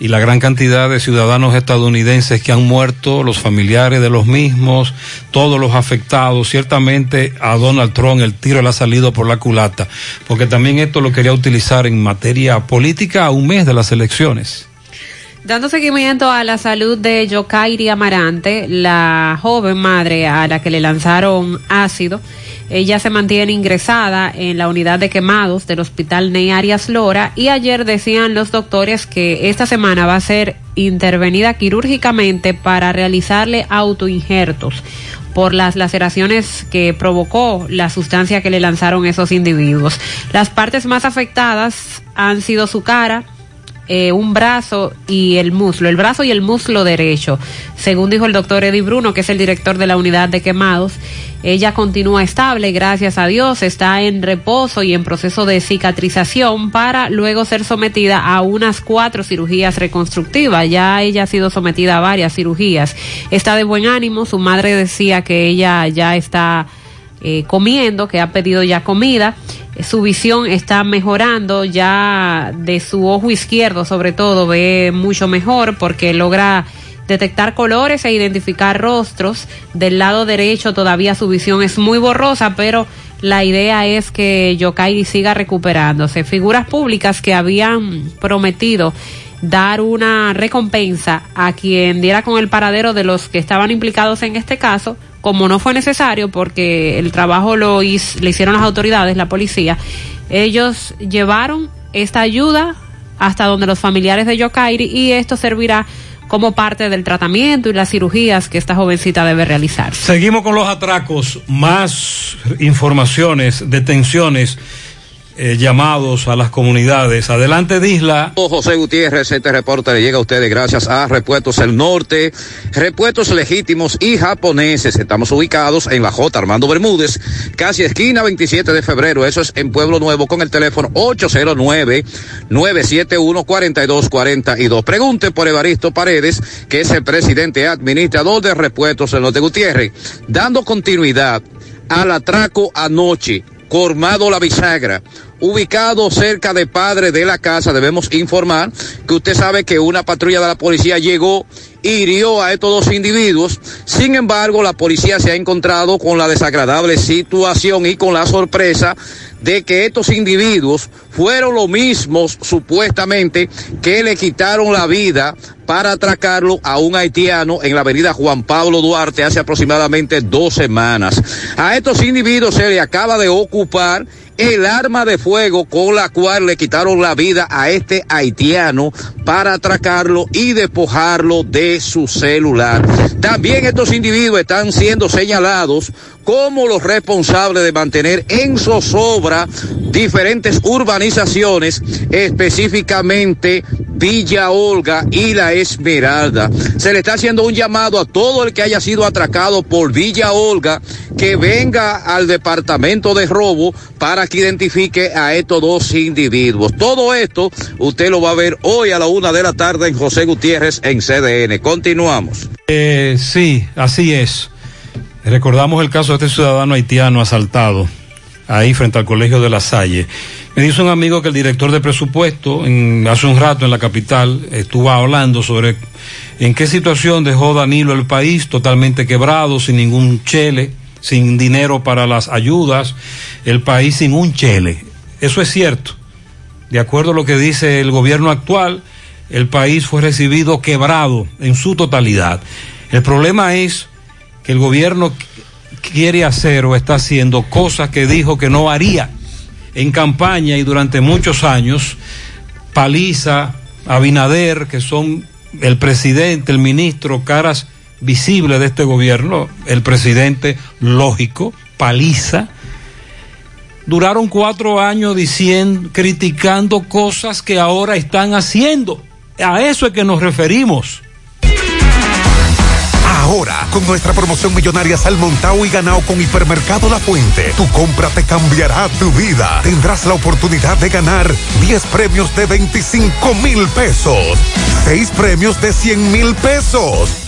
y la gran cantidad de ciudadanos estadounidenses que han muerto, los familiares de los mismos, todos los afectados. Ciertamente a Donald Trump el tiro le ha salido por la culata, porque también esto lo quería utilizar en materia política a un mes de las elecciones. Dando seguimiento a la salud de Yokairi Amarante, la joven madre a la que le lanzaron ácido, ella se mantiene ingresada en la unidad de quemados del Hospital Ney Arias Lora y ayer decían los doctores que esta semana va a ser intervenida quirúrgicamente para realizarle autoinjertos por las laceraciones que provocó la sustancia que le lanzaron esos individuos. Las partes más afectadas han sido su cara, eh, un brazo y el muslo, el brazo y el muslo derecho. Según dijo el doctor Eddie Bruno, que es el director de la unidad de quemados, ella continúa estable, gracias a Dios, está en reposo y en proceso de cicatrización para luego ser sometida a unas cuatro cirugías reconstructivas. Ya ella ha sido sometida a varias cirugías. Está de buen ánimo, su madre decía que ella ya está eh, comiendo, que ha pedido ya comida. Su visión está mejorando, ya de su ojo izquierdo sobre todo ve mucho mejor porque logra detectar colores e identificar rostros. Del lado derecho todavía su visión es muy borrosa, pero la idea es que Yokai siga recuperándose. Figuras públicas que habían prometido dar una recompensa a quien diera con el paradero de los que estaban implicados en este caso, como no fue necesario porque el trabajo lo le hicieron las autoridades, la policía, ellos llevaron esta ayuda hasta donde los familiares de Yokairi y esto servirá como parte del tratamiento y las cirugías que esta jovencita debe realizar. Seguimos con los atracos, más informaciones, detenciones, eh, llamados a las comunidades. Adelante, Disla. José Gutiérrez, este reporte le llega a ustedes gracias a Repuestos El Norte, Repuestos Legítimos y Japoneses. Estamos ubicados en la J. Armando Bermúdez, casi esquina 27 de febrero. Eso es en Pueblo Nuevo con el teléfono 809-971-4242. Pregunte por Evaristo Paredes, que es el presidente administrador de Repuestos El Norte Gutiérrez, dando continuidad al atraco anoche. Cormado La Bisagra, ubicado cerca de Padre de la Casa, debemos informar que usted sabe que una patrulla de la policía llegó, hirió a estos dos individuos. Sin embargo, la policía se ha encontrado con la desagradable situación y con la sorpresa de que estos individuos fueron los mismos supuestamente que le quitaron la vida para atracarlo a un haitiano en la avenida Juan Pablo Duarte hace aproximadamente dos semanas. A estos individuos se le acaba de ocupar el arma de fuego con la cual le quitaron la vida a este haitiano para atracarlo y despojarlo de su celular. También estos individuos están siendo señalados como los responsables de mantener en zozobra diferentes urbanizaciones, específicamente Villa Olga y La Esmeralda. Se le está haciendo un llamado a todo el que haya sido atracado por Villa Olga que venga al departamento de robo para que identifique a estos dos individuos. Todo esto usted lo va a ver hoy a la una de la tarde en José Gutiérrez en CDN. Continuamos. Eh, sí, así es. Recordamos el caso de este ciudadano haitiano asaltado ahí frente al colegio de La Salle. Me dice un amigo que el director de presupuesto en, hace un rato en la capital estuvo hablando sobre en qué situación dejó Danilo el país totalmente quebrado, sin ningún chele, sin dinero para las ayudas, el país sin un chele. Eso es cierto. De acuerdo a lo que dice el gobierno actual, el país fue recibido quebrado en su totalidad. El problema es que el gobierno quiere hacer o está haciendo cosas que dijo que no haría en campaña y durante muchos años. Paliza, Abinader, que son el presidente, el ministro, caras visibles de este gobierno, el presidente lógico, Paliza, duraron cuatro años diciendo, criticando cosas que ahora están haciendo. A eso es que nos referimos. Ahora, con nuestra promoción millonaria Salmontao y ganado con Hipermercado La Fuente, tu compra te cambiará tu vida. Tendrás la oportunidad de ganar 10 premios de 25 mil pesos, 6 premios de 100 mil pesos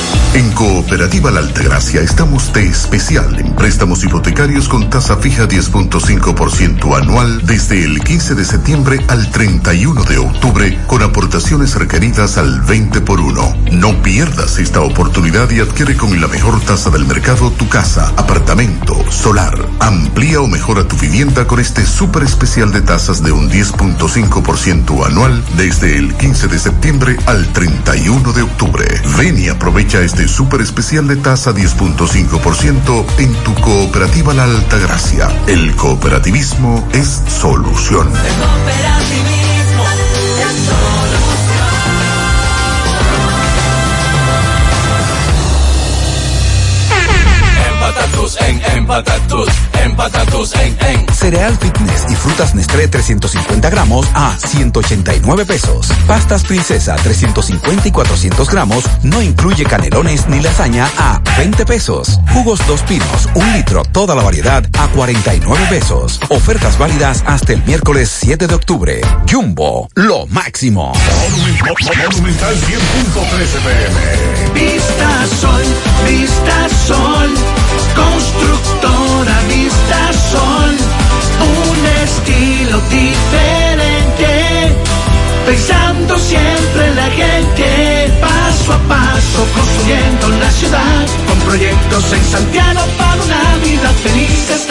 En Cooperativa La Altagracia estamos de especial en préstamos hipotecarios con tasa fija 10.5% anual desde el 15 de septiembre al 31 de octubre con aportaciones requeridas al 20 por 1. No pierdas esta oportunidad y adquiere con la mejor tasa del mercado tu casa, apartamento, solar. Amplía o mejora tu vivienda con este súper especial de tasas de un 10.5% anual desde el 15 de septiembre al 31 de octubre. Ven y aprovecha este súper especial de tasa 10.5% en tu cooperativa La Altagracia. El cooperativismo es solución. Empatatus en, empatatus, empatatus en, en. Cereal Fitness y frutas Nestlé 350 gramos a 189 pesos. Pastas Princesa 350 y 400 gramos no incluye canelones ni lasaña a 20 pesos. Jugos Dos Pinos, un litro, toda la variedad a 49 pesos. Ofertas válidas hasta el miércoles 7 de octubre. Jumbo, lo máximo. Monumental 100.13 pm. Vista Sol, Vista Sol, Constructora Vista Sol, un estilo diferente, pensando siempre en la gente, paso a paso construyendo la ciudad, con proyectos en Santiago para una vida feliz.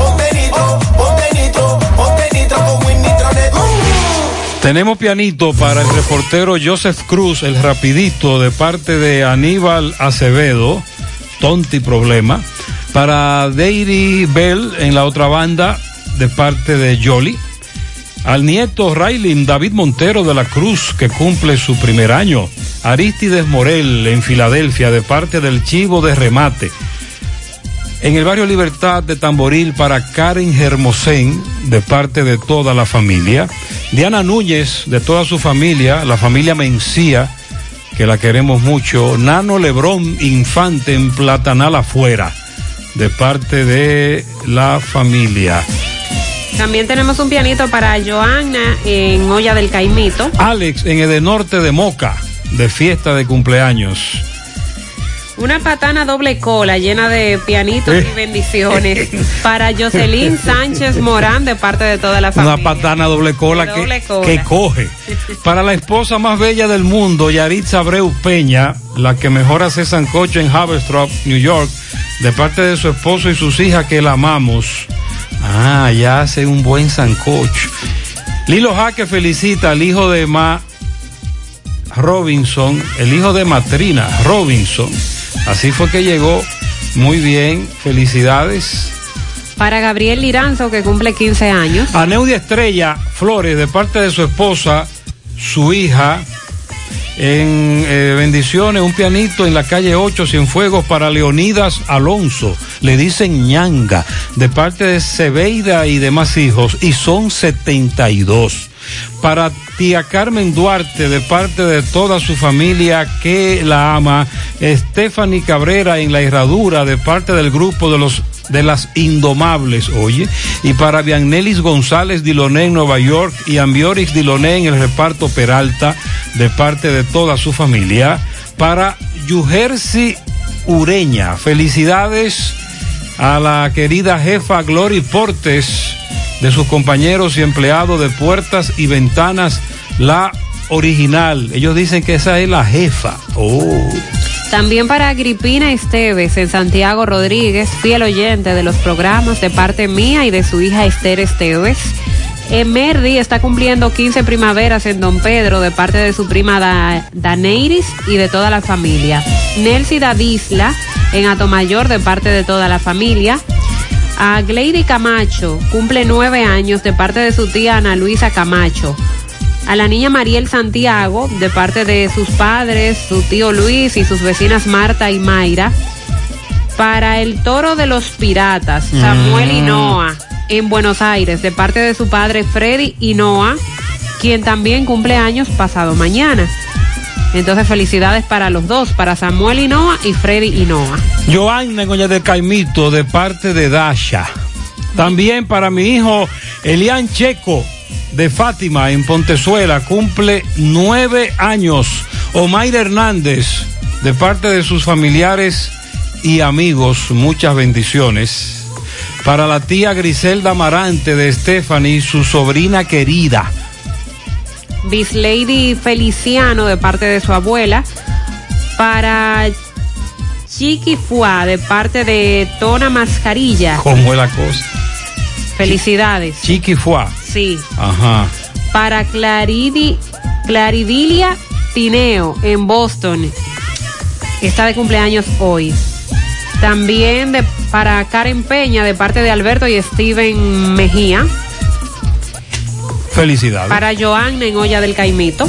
Tenemos pianito para el reportero Joseph Cruz, el rapidito, de parte de Aníbal Acevedo, Tonti Problema. Para Deiri Bell en la otra banda, de parte de Jolly. Al nieto Raylin David Montero de la Cruz, que cumple su primer año. Aristides Morel en Filadelfia, de parte del Chivo de Remate. En el barrio Libertad de Tamboril para Karen Hermosén, de parte de toda la familia. Diana Núñez, de toda su familia, la familia Mencía, que la queremos mucho. Nano Lebrón Infante en Platanal afuera, de parte de la familia. También tenemos un pianito para Joana en Olla del Caimito. Alex en Edenorte de Moca, de fiesta de cumpleaños. Una patana doble cola llena de pianitos y bendiciones para Jocelyn Sánchez Morán de parte de toda la familia. Una patana doble cola, que, cola. que coge. Para la esposa más bella del mundo, Yaritza Abreu Peña, la que mejor hace sancocho en Haverstrop, New York, de parte de su esposo y sus hijas que la amamos. Ah, ya hace un buen sancocho. Lilo Jaque felicita al hijo de Ma Robinson, el hijo de Matrina Robinson. Así fue que llegó. Muy bien, felicidades. Para Gabriel Liranzo que cumple 15 años. A Neudia Estrella Flores, de parte de su esposa, su hija, en eh, bendiciones, un pianito en la calle 8, Cienfuegos, para Leonidas Alonso. Le dicen ñanga, de parte de Cebeida y demás hijos, y son 72. Para tía Carmen Duarte, de parte de toda su familia que la ama, Stephanie Cabrera en la herradura, de parte del grupo de los de las Indomables, oye, y para Viannelis González Diloné en Nueva York y Ambiorix Diloné en el reparto Peralta, de parte de toda su familia, para Yujersi Ureña, felicidades a la querida jefa Glory Portes, de sus compañeros y empleados de puertas y ventanas, la original. Ellos dicen que esa es la jefa. Oh. También para Agripina Esteves en Santiago Rodríguez, fiel oyente de los programas de parte mía y de su hija Esther Esteves. Emerdi está cumpliendo 15 primaveras en Don Pedro de parte de su prima da Daneiris y de toda la familia. Nelcy Davisla en Atomayor de parte de toda la familia. A Gleidy Camacho cumple nueve años de parte de su tía Ana Luisa Camacho a la niña Mariel Santiago de parte de sus padres, su tío Luis y sus vecinas Marta y Mayra. Para el toro de los piratas, Samuel Mm. Hinoa en Buenos Aires de parte de su padre Freddy Hinoa, quien también cumple años pasado mañana. Entonces felicidades para los dos, para Samuel Hinoa y Freddy Hinoa. Joanna Oña del Caimito de parte de Dasha. También para mi hijo Elian Checo de Fátima en Pontezuela cumple nueve años. Omaira Hernández de parte de sus familiares y amigos, muchas bendiciones. Para la tía Griselda Marante de Stephanie, su sobrina querida. Miss Lady Feliciano de parte de su abuela. Para Chiqui Fua de parte de Tona Mascarilla. ¿Cómo es la cosa? Felicidades. Chiqui Fua. Sí. Ajá. Para Claridi, Claridilia Tineo en Boston. Está de cumpleaños hoy. También de, para Karen Peña de parte de Alberto y Steven Mejía. Felicidades. Para Joanna en Olla del Caimito.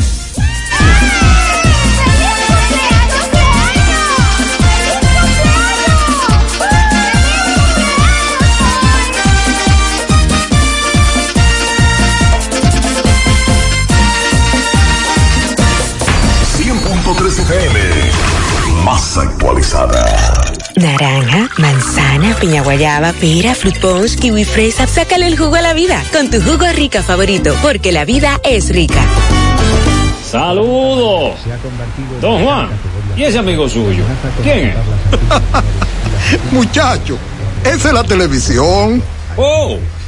Piña guayaba, pera, fruit punch, kiwi fresa. Sácale el jugo a la vida con tu jugo rica favorito, porque la vida es rica. Saludos. Don Juan, ¿y ese amigo suyo? ¿Quién es? Muchacho, esa es la televisión. Oh,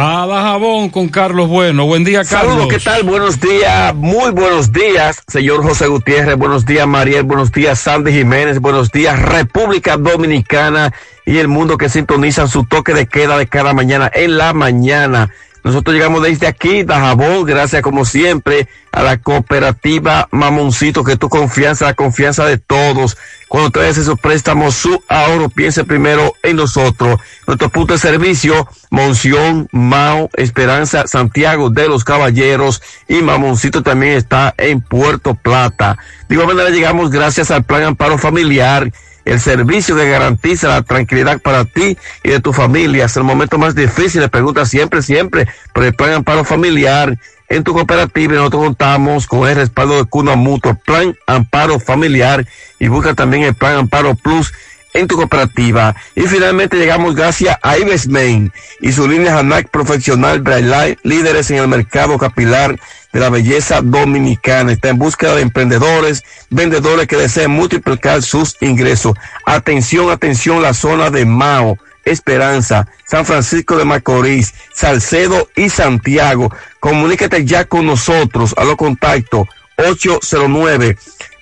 A Dajabón con Carlos Bueno. Buen día, Carlos. Saludos, ¿qué tal? Buenos días, muy buenos días, señor José Gutiérrez. Buenos días, Mariel. Buenos días, Sandy Jiménez. Buenos días, República Dominicana y el mundo que sintonizan su toque de queda de cada mañana en la mañana. Nosotros llegamos desde aquí, Dajabón, gracias como siempre a la cooperativa Mamoncito, que tu confianza, la confianza de todos. Cuando traes esos préstamos, su ahorro, piense primero en nosotros. Nuestro punto de servicio, Monción, Mao, Esperanza, Santiago de los Caballeros y Mamoncito también está en Puerto Plata. De igual manera llegamos gracias al Plan Amparo Familiar el servicio que garantiza la tranquilidad para ti y de tu familia. Es el momento más difícil, pregunta siempre, siempre, por el plan amparo familiar. En tu cooperativa nosotros contamos con el respaldo de Cuna Mutuo, plan amparo familiar y busca también el plan amparo plus en tu cooperativa. Y finalmente llegamos gracias a Ives Main y su línea Hanac Profesional Braille, líderes en el mercado capilar de la belleza dominicana. Está en búsqueda de emprendedores, vendedores que deseen multiplicar sus ingresos. Atención, atención, la zona de Mao. Esperanza, San Francisco de Macorís, Salcedo y Santiago. Comunícate ya con nosotros a los contactos 809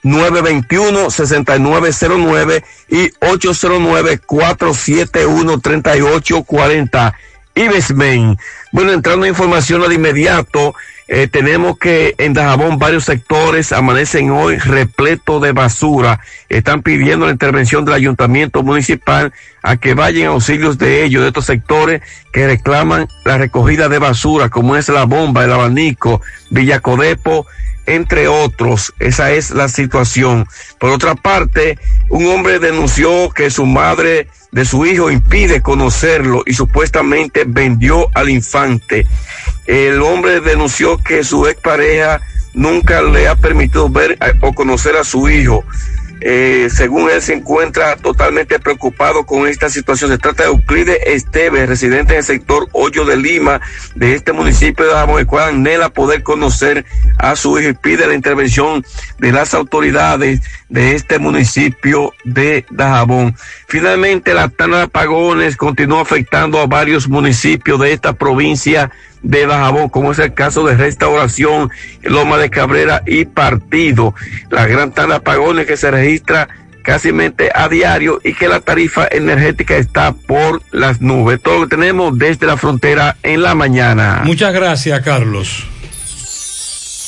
921-6909 y 809-471-3840. Ibesmen. Bueno, entrando en información de inmediato, eh, tenemos que en Dajabón varios sectores amanecen hoy repleto de basura. Están pidiendo la intervención del ayuntamiento municipal a que vayan auxilios de ellos, de estos sectores que reclaman la recogida de basura, como es la bomba, el abanico, Villacodepo, entre otros. Esa es la situación. Por otra parte, un hombre denunció que su madre de su hijo impide conocerlo y supuestamente vendió al infante. El hombre denunció que su expareja nunca le ha permitido ver o conocer a su hijo. Eh, según él se encuentra totalmente preocupado con esta situación. Se trata de Euclides Esteves, residente en el sector Hoyo de Lima, de este municipio de Dajabón, el cual anhela poder conocer a su hijo y pide la intervención de las autoridades de este municipio de Dajabón. Finalmente, la tana de apagones continúa afectando a varios municipios de esta provincia de Dajabón, como es el caso de Restauración, Loma de Cabrera y Partido. La gran tanda de apagones que se registra casi a diario y que la tarifa energética está por las nubes. Todo lo que tenemos desde la frontera en la mañana. Muchas gracias, Carlos.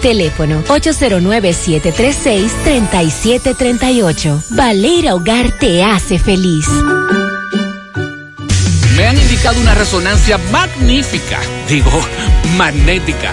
Teléfono 809-736-3738. Valera Hogar te hace feliz. Me han indicado una resonancia magnífica, digo, magnética.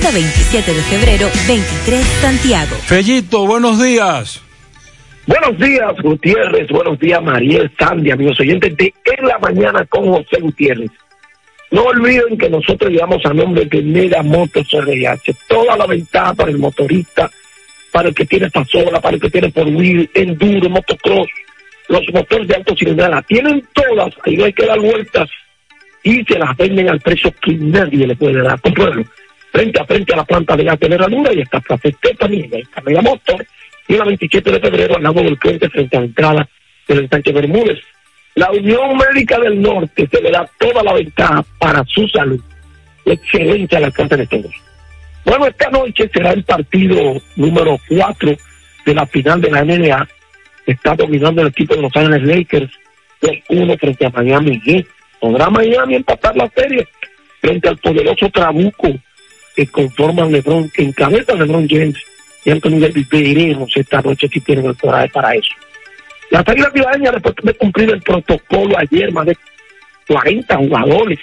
27 de febrero, 23, Santiago. Fellito, buenos días. Buenos días, Gutiérrez. Buenos días, Mariel Sandy, amigos oyentes de En la Mañana con José Gutiérrez. No olviden que nosotros llevamos a nombre de Mega Motos RIH. Toda la ventaja para el motorista, para el que tiene pasola, para el que tiene por wheel, enduro, motocross, los motores de alto cilindrada. Tienen todas, ahí no hay que dar vueltas y se las venden al precio que nadie le puede dar. Compruébalo. Frente a frente a la planta de gas de Herradura y Plaza también, Mega Motor. Y la 27 de febrero al lado del puente frente a la entrada del estanque Bermúdez. La Unión Médica del Norte se le da toda la ventaja para su salud. Excelente al alcance de todos. Bueno, esta noche será el partido número 4 de la final de la NBA. Está dominando el equipo de Los Ángeles Lakers 2-1 frente a Miami. ¿Podrá Miami empatar la serie frente al poderoso Trabuco que conforman LeBron, que encabeza LeBron James y Anthony Davis? Veremos esta noche si tienen el coraje para eso. Las Águilas Ciudadeñas, después de cumplir el protocolo ayer, más de 40 jugadores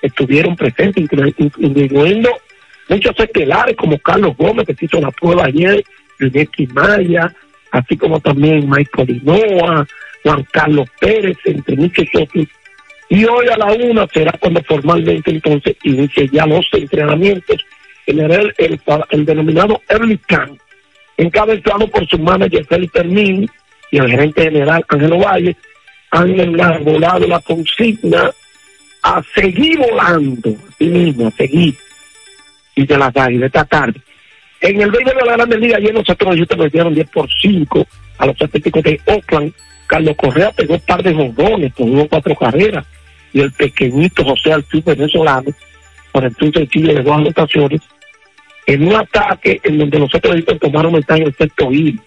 estuvieron presentes, inclu- incluyendo muchos estelares como Carlos Gómez, que se hizo la prueba ayer, Iñaki Maya, así como también Michael Linoa, Juan Carlos Pérez, entre muchos otros. Y hoy a la una será cuando formalmente entonces inicie ya los entrenamientos en el, el, denominado Early Camp, encabezado por su manager Felipe Hermín y el gerente general Ángelo Valle, han enarbolado la consigna a seguir volando, así mismo, a seguir, y de las águilas esta tarde. En el béisbol de la Grande Liga, ayer nosotros ellos perdieron 10 por 5 a los Atléticos de Oakland. Carlos Correa pegó un par de jordones, con cuatro carreras, y el pequeñito José Altuve venezolano, por entonces Chile de dos anotaciones, en un ataque en donde nosotros ellos tomaron ventaja en el sexto inning.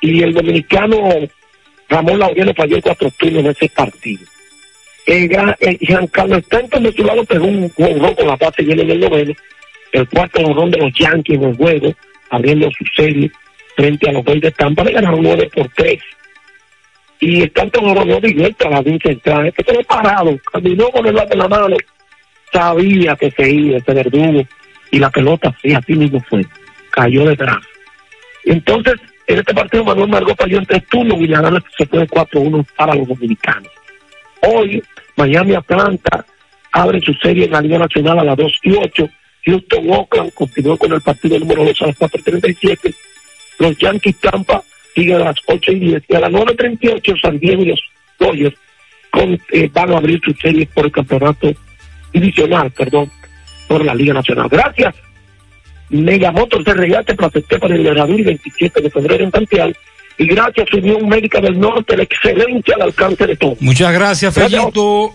Y el dominicano Ramón Laureano falló cuatro turnos en ese partido. Eh, Gra- eh, Giancarlo Stanton de su lado pegó un jonrón con la base llena en el noveno, el cuarto jonrón de los Yankees en el juego, abriendo su serie frente a los Reyes de Tampa, le ganaron 9 por 3. Y Stanton jonrón directo a la línea central, es que quedó parado, caminó con el bate en la mano, sabía que se iba ese verdugo, y la pelota sí, así mismo fue, cayó detrás. Entonces, en este partido Manuel Margot falló en tres turnos y la gana se fue 4-1 para los dominicanos. Hoy, Miami Atlanta abre su serie en la Liga Nacional a las 2 y 8. Houston Oakland continuó con el partido número 2 a las 4.37. Los Yankees Tampa siguen a las 8 y 10. Y a las 9.38 San Diego y los Dodgers eh, van a abrir su serie por el campeonato divisional, perdón, por la Liga Nacional. Gracias. Megamotor de regate protesté para el Herradura el 27 de febrero en Santiago. Y gracias, Unión Médica del Norte, la excelencia al alcance de todos. Muchas gracias, Fellito.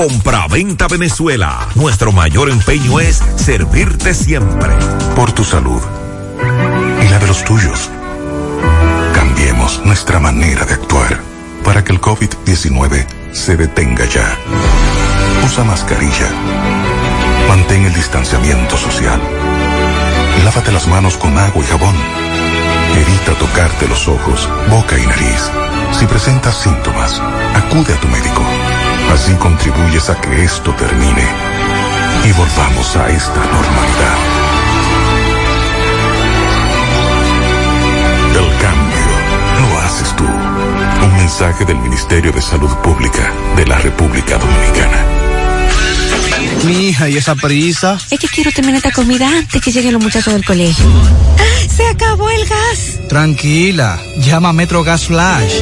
Compra-venta Venezuela. Nuestro mayor empeño es servirte siempre. Por tu salud y la de los tuyos. Cambiemos nuestra manera de actuar para que el COVID-19 se detenga ya. Usa mascarilla. Mantén el distanciamiento social. Lávate las manos con agua y jabón. Evita tocarte los ojos, boca y nariz. Si presentas síntomas, acude a tu médico. Así contribuyes a que esto termine y volvamos a esta normalidad. El cambio lo haces tú. Un mensaje del Ministerio de Salud Pública de la República Dominicana. Mi hija, ¿y esa prisa? Es que quiero terminar esta comida antes que lleguen los muchachos del colegio. ¡Se acabó el gas! Tranquila, llama a Metro Gas Flash.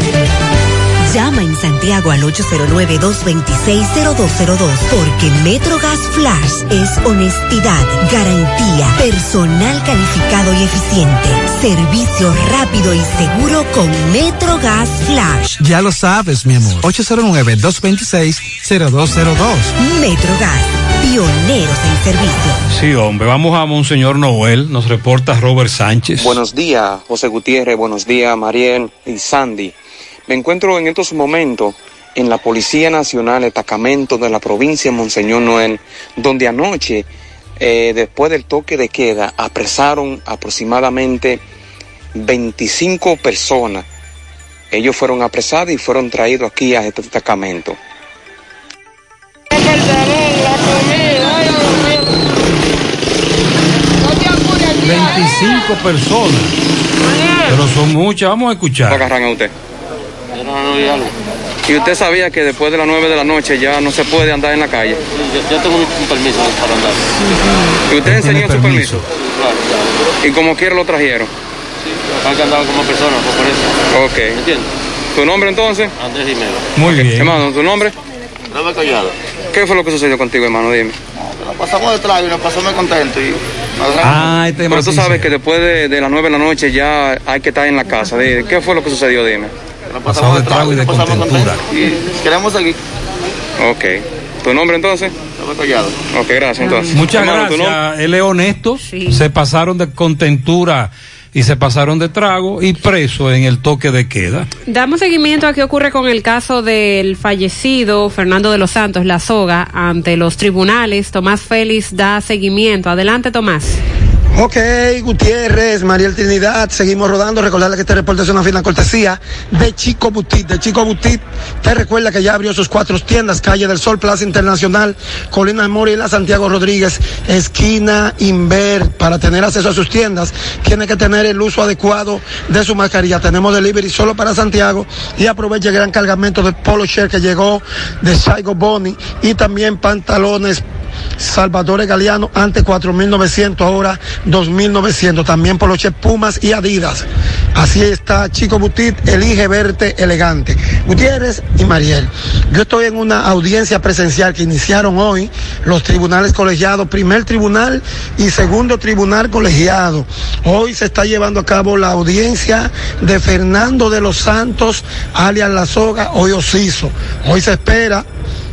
Llama en Santiago al 809-226-0202 porque MetroGas Flash es honestidad, garantía, personal calificado y eficiente, servicio rápido y seguro con MetroGas Flash. Ya lo sabes, mi amor. 809-226-0202. MetroGas, pioneros en servicio. Sí, hombre, vamos a Monseñor Noel, nos reporta Robert Sánchez. Buenos días, José Gutiérrez, buenos días, Mariel y Sandy. Me encuentro en estos momentos en la Policía Nacional, destacamento de la provincia de Monseñor Noel, donde anoche, eh, después del toque de queda, apresaron aproximadamente 25 personas. Ellos fueron apresados y fueron traídos aquí a este destacamento. 25 personas. Pero son muchas, vamos a escuchar. agarran a usted? ¿Y usted sabía que después de las 9 de la noche ya no se puede andar en la calle? Yo, tengo un, permiso para andar. ¿Y usted enseñó su permiso? ¿Y como quiera lo trajeron? Hay que andar como persona, por eso. Ok. ¿Me entiendes? ¿Tu nombre entonces? Andrés Jiménez. Muy bien. Hermano, ¿tu nombre? Robert Collado. ¿Qué fue lo que sucedió contigo, hermano? Dime. Nos pasamos de trago y nos pasamos contentos. Y... Ah, este Pero tú sabes que después de, de las 9 de la noche ya hay que estar en la casa. ¿Qué fue lo que sucedió? Dime. Nos Pasado de trago y de pasamos contentura. Y queremos seguir. Ok. ¿Tu nombre entonces? Ok, gracias entonces. Muchas gracias. Él es honesto. Se pasaron de contentura y se pasaron de trago y preso en el toque de queda. Damos seguimiento a qué ocurre con el caso del fallecido Fernando de los Santos, la soga, ante los tribunales. Tomás Félix da seguimiento. Adelante, Tomás. Ok, Gutiérrez, Mariel Trinidad, seguimos rodando. Recordarle que este reporte es una fina cortesía de Chico Butit. De Chico Butit, te recuerda que ya abrió sus cuatro tiendas: Calle del Sol, Plaza Internacional, Colina de Mori, la Santiago Rodríguez, esquina Inver. Para tener acceso a sus tiendas, tiene que tener el uso adecuado de su mascarilla. Tenemos delivery solo para Santiago y aproveche el gran cargamento de Polo Share que llegó de Saigo Boni y también pantalones Salvatore Galeano antes 4.900, ahora 2.900. También Poloche Pumas y Adidas. Así está Chico Butit, elige verte elegante. Gutiérrez y Mariel. Yo estoy en una audiencia presencial que iniciaron hoy los tribunales colegiados, primer tribunal y segundo tribunal colegiado. Hoy se está llevando a cabo la audiencia de Fernando de los Santos, alias La Soga, hoy Ociso. Hoy se espera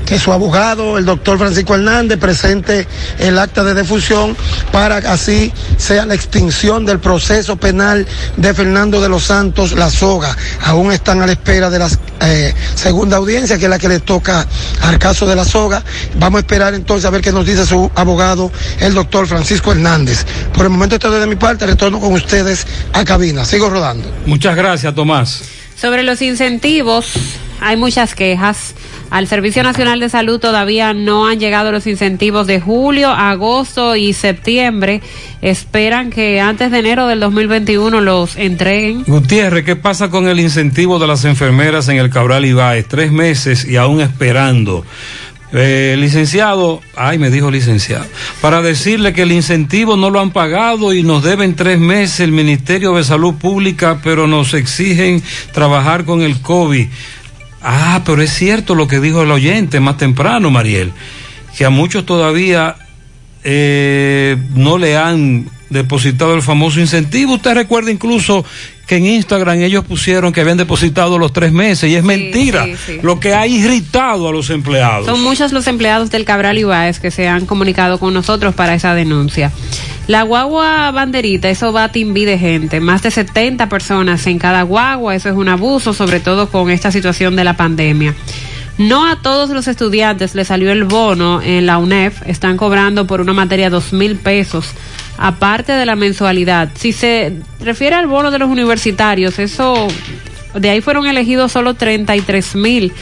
que su abogado, el doctor Francisco Hernández, presente el acta de defunción para que así sea la extinción del proceso penal de Fernando de los Santos La Soga. Aún están a la espera de la eh, segunda audiencia, que es la que le toca al caso de La Soga. Vamos a esperar entonces a ver qué nos dice su abogado, el doctor Francisco Hernández. Por el momento esto es de mi parte, retorno con ustedes a cabina. Sigo rodando. Muchas gracias, Tomás. Sobre los incentivos, hay muchas quejas. Al Servicio Nacional de Salud todavía no han llegado los incentivos de julio, agosto y septiembre. Esperan que antes de enero del 2021 los entreguen. Gutiérrez, ¿qué pasa con el incentivo de las enfermeras en el Cabral Ibáez? Tres meses y aún esperando. Eh, licenciado, ay, me dijo licenciado, para decirle que el incentivo no lo han pagado y nos deben tres meses el Ministerio de Salud Pública, pero nos exigen trabajar con el COVID. Ah, pero es cierto lo que dijo el oyente más temprano, Mariel, que a muchos todavía eh, no le han depositado el famoso incentivo. Usted recuerda incluso que en Instagram ellos pusieron que habían depositado los tres meses y es mentira, sí, sí. lo que ha irritado a los empleados. Son muchos los empleados del Cabral Ibáez que se han comunicado con nosotros para esa denuncia. La guagua banderita, eso va a timbi de gente, más de 70 personas en cada guagua, eso es un abuso, sobre todo con esta situación de la pandemia. No a todos los estudiantes les salió el bono en la UNEF, están cobrando por una materia dos mil pesos, aparte de la mensualidad. Si se refiere al bono de los universitarios, eso, de ahí fueron elegidos solo 33 mil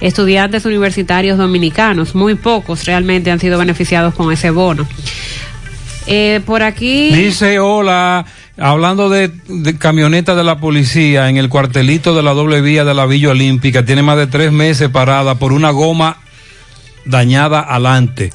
estudiantes universitarios dominicanos, muy pocos realmente han sido beneficiados con ese bono. Eh, por aquí. Dice, hola, hablando de, de camioneta de la policía en el cuartelito de la doble vía de la Villa Olímpica, tiene más de tres meses parada por una goma dañada adelante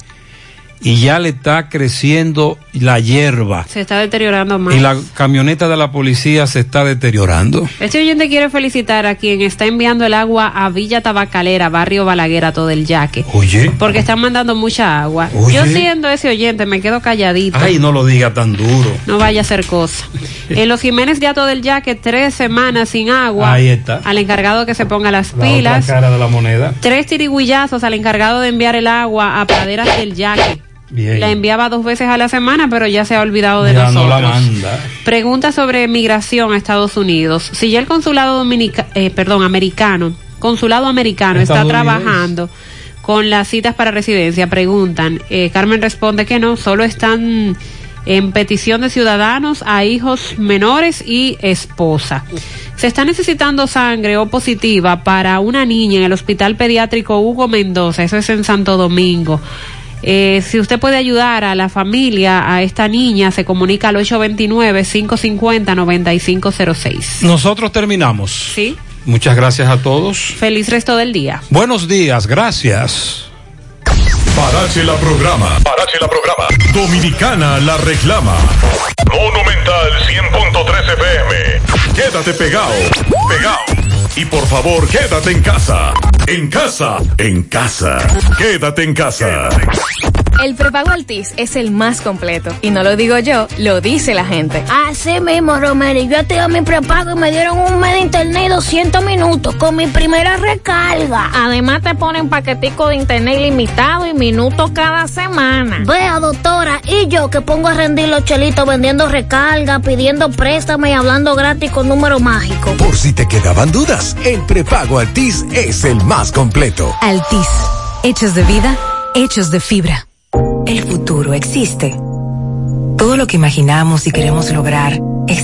y ya le está creciendo la hierba Se está deteriorando más. y la camioneta de la policía se está deteriorando. Este oyente quiere felicitar a quien está enviando el agua a Villa Tabacalera, barrio Balaguer, a todo el yaque. Oye. Porque están mandando mucha agua. Oye. Yo siendo ese oyente me quedo calladito. Ay, no lo diga tan duro. No vaya a hacer cosa. En los Jiménez de Ato del Yaque, tres semanas sin agua. Ahí está. Al encargado que se ponga las La pilas. otra cara de la moneda. Tres tirigüillazos al encargado de enviar el agua a praderas del Yaque. Bien. La enviaba dos veces a la semana, pero ya se ha olvidado de ya nosotros. no la manda. Pregunta sobre migración a Estados Unidos. Si ya el consulado dominica, eh, perdón, americano consulado americano está trabajando con las citas para residencia. Preguntan, eh, Carmen responde que no, solo están en petición de ciudadanos a hijos menores y esposa. Se está necesitando sangre O positiva para una niña en el Hospital Pediátrico Hugo Mendoza, eso es en Santo Domingo. Eh, si usted puede ayudar a la familia, a esta niña, se comunica al 829-550-9506. Nosotros terminamos. Sí. Muchas gracias a todos. Feliz resto del día. Buenos días, gracias. Parache la programa. Parache la programa. Dominicana la reclama. Monumental 100.13 FM. Quédate pegado. Pegado. Y por favor, quédate en casa. En casa. En casa. Quédate en casa. El prepago Altis es el más completo. Y no lo digo yo, lo dice la gente. Así mismo, Romero. Yo activé mi prepago y me dieron un mes de internet y 200 minutos con mi primera recarga. Además te ponen paquetico de internet ilimitado y minutos cada semana. Vea, doctora, y yo que pongo a rendir los chelitos vendiendo recarga, pidiendo préstamo y hablando gratis con número mágico. Por si te quedaban dudas, el prepago Altis es el más completo. Altis, hechos de vida, hechos de fibra. El futuro existe. Todo lo que imaginamos y queremos lograr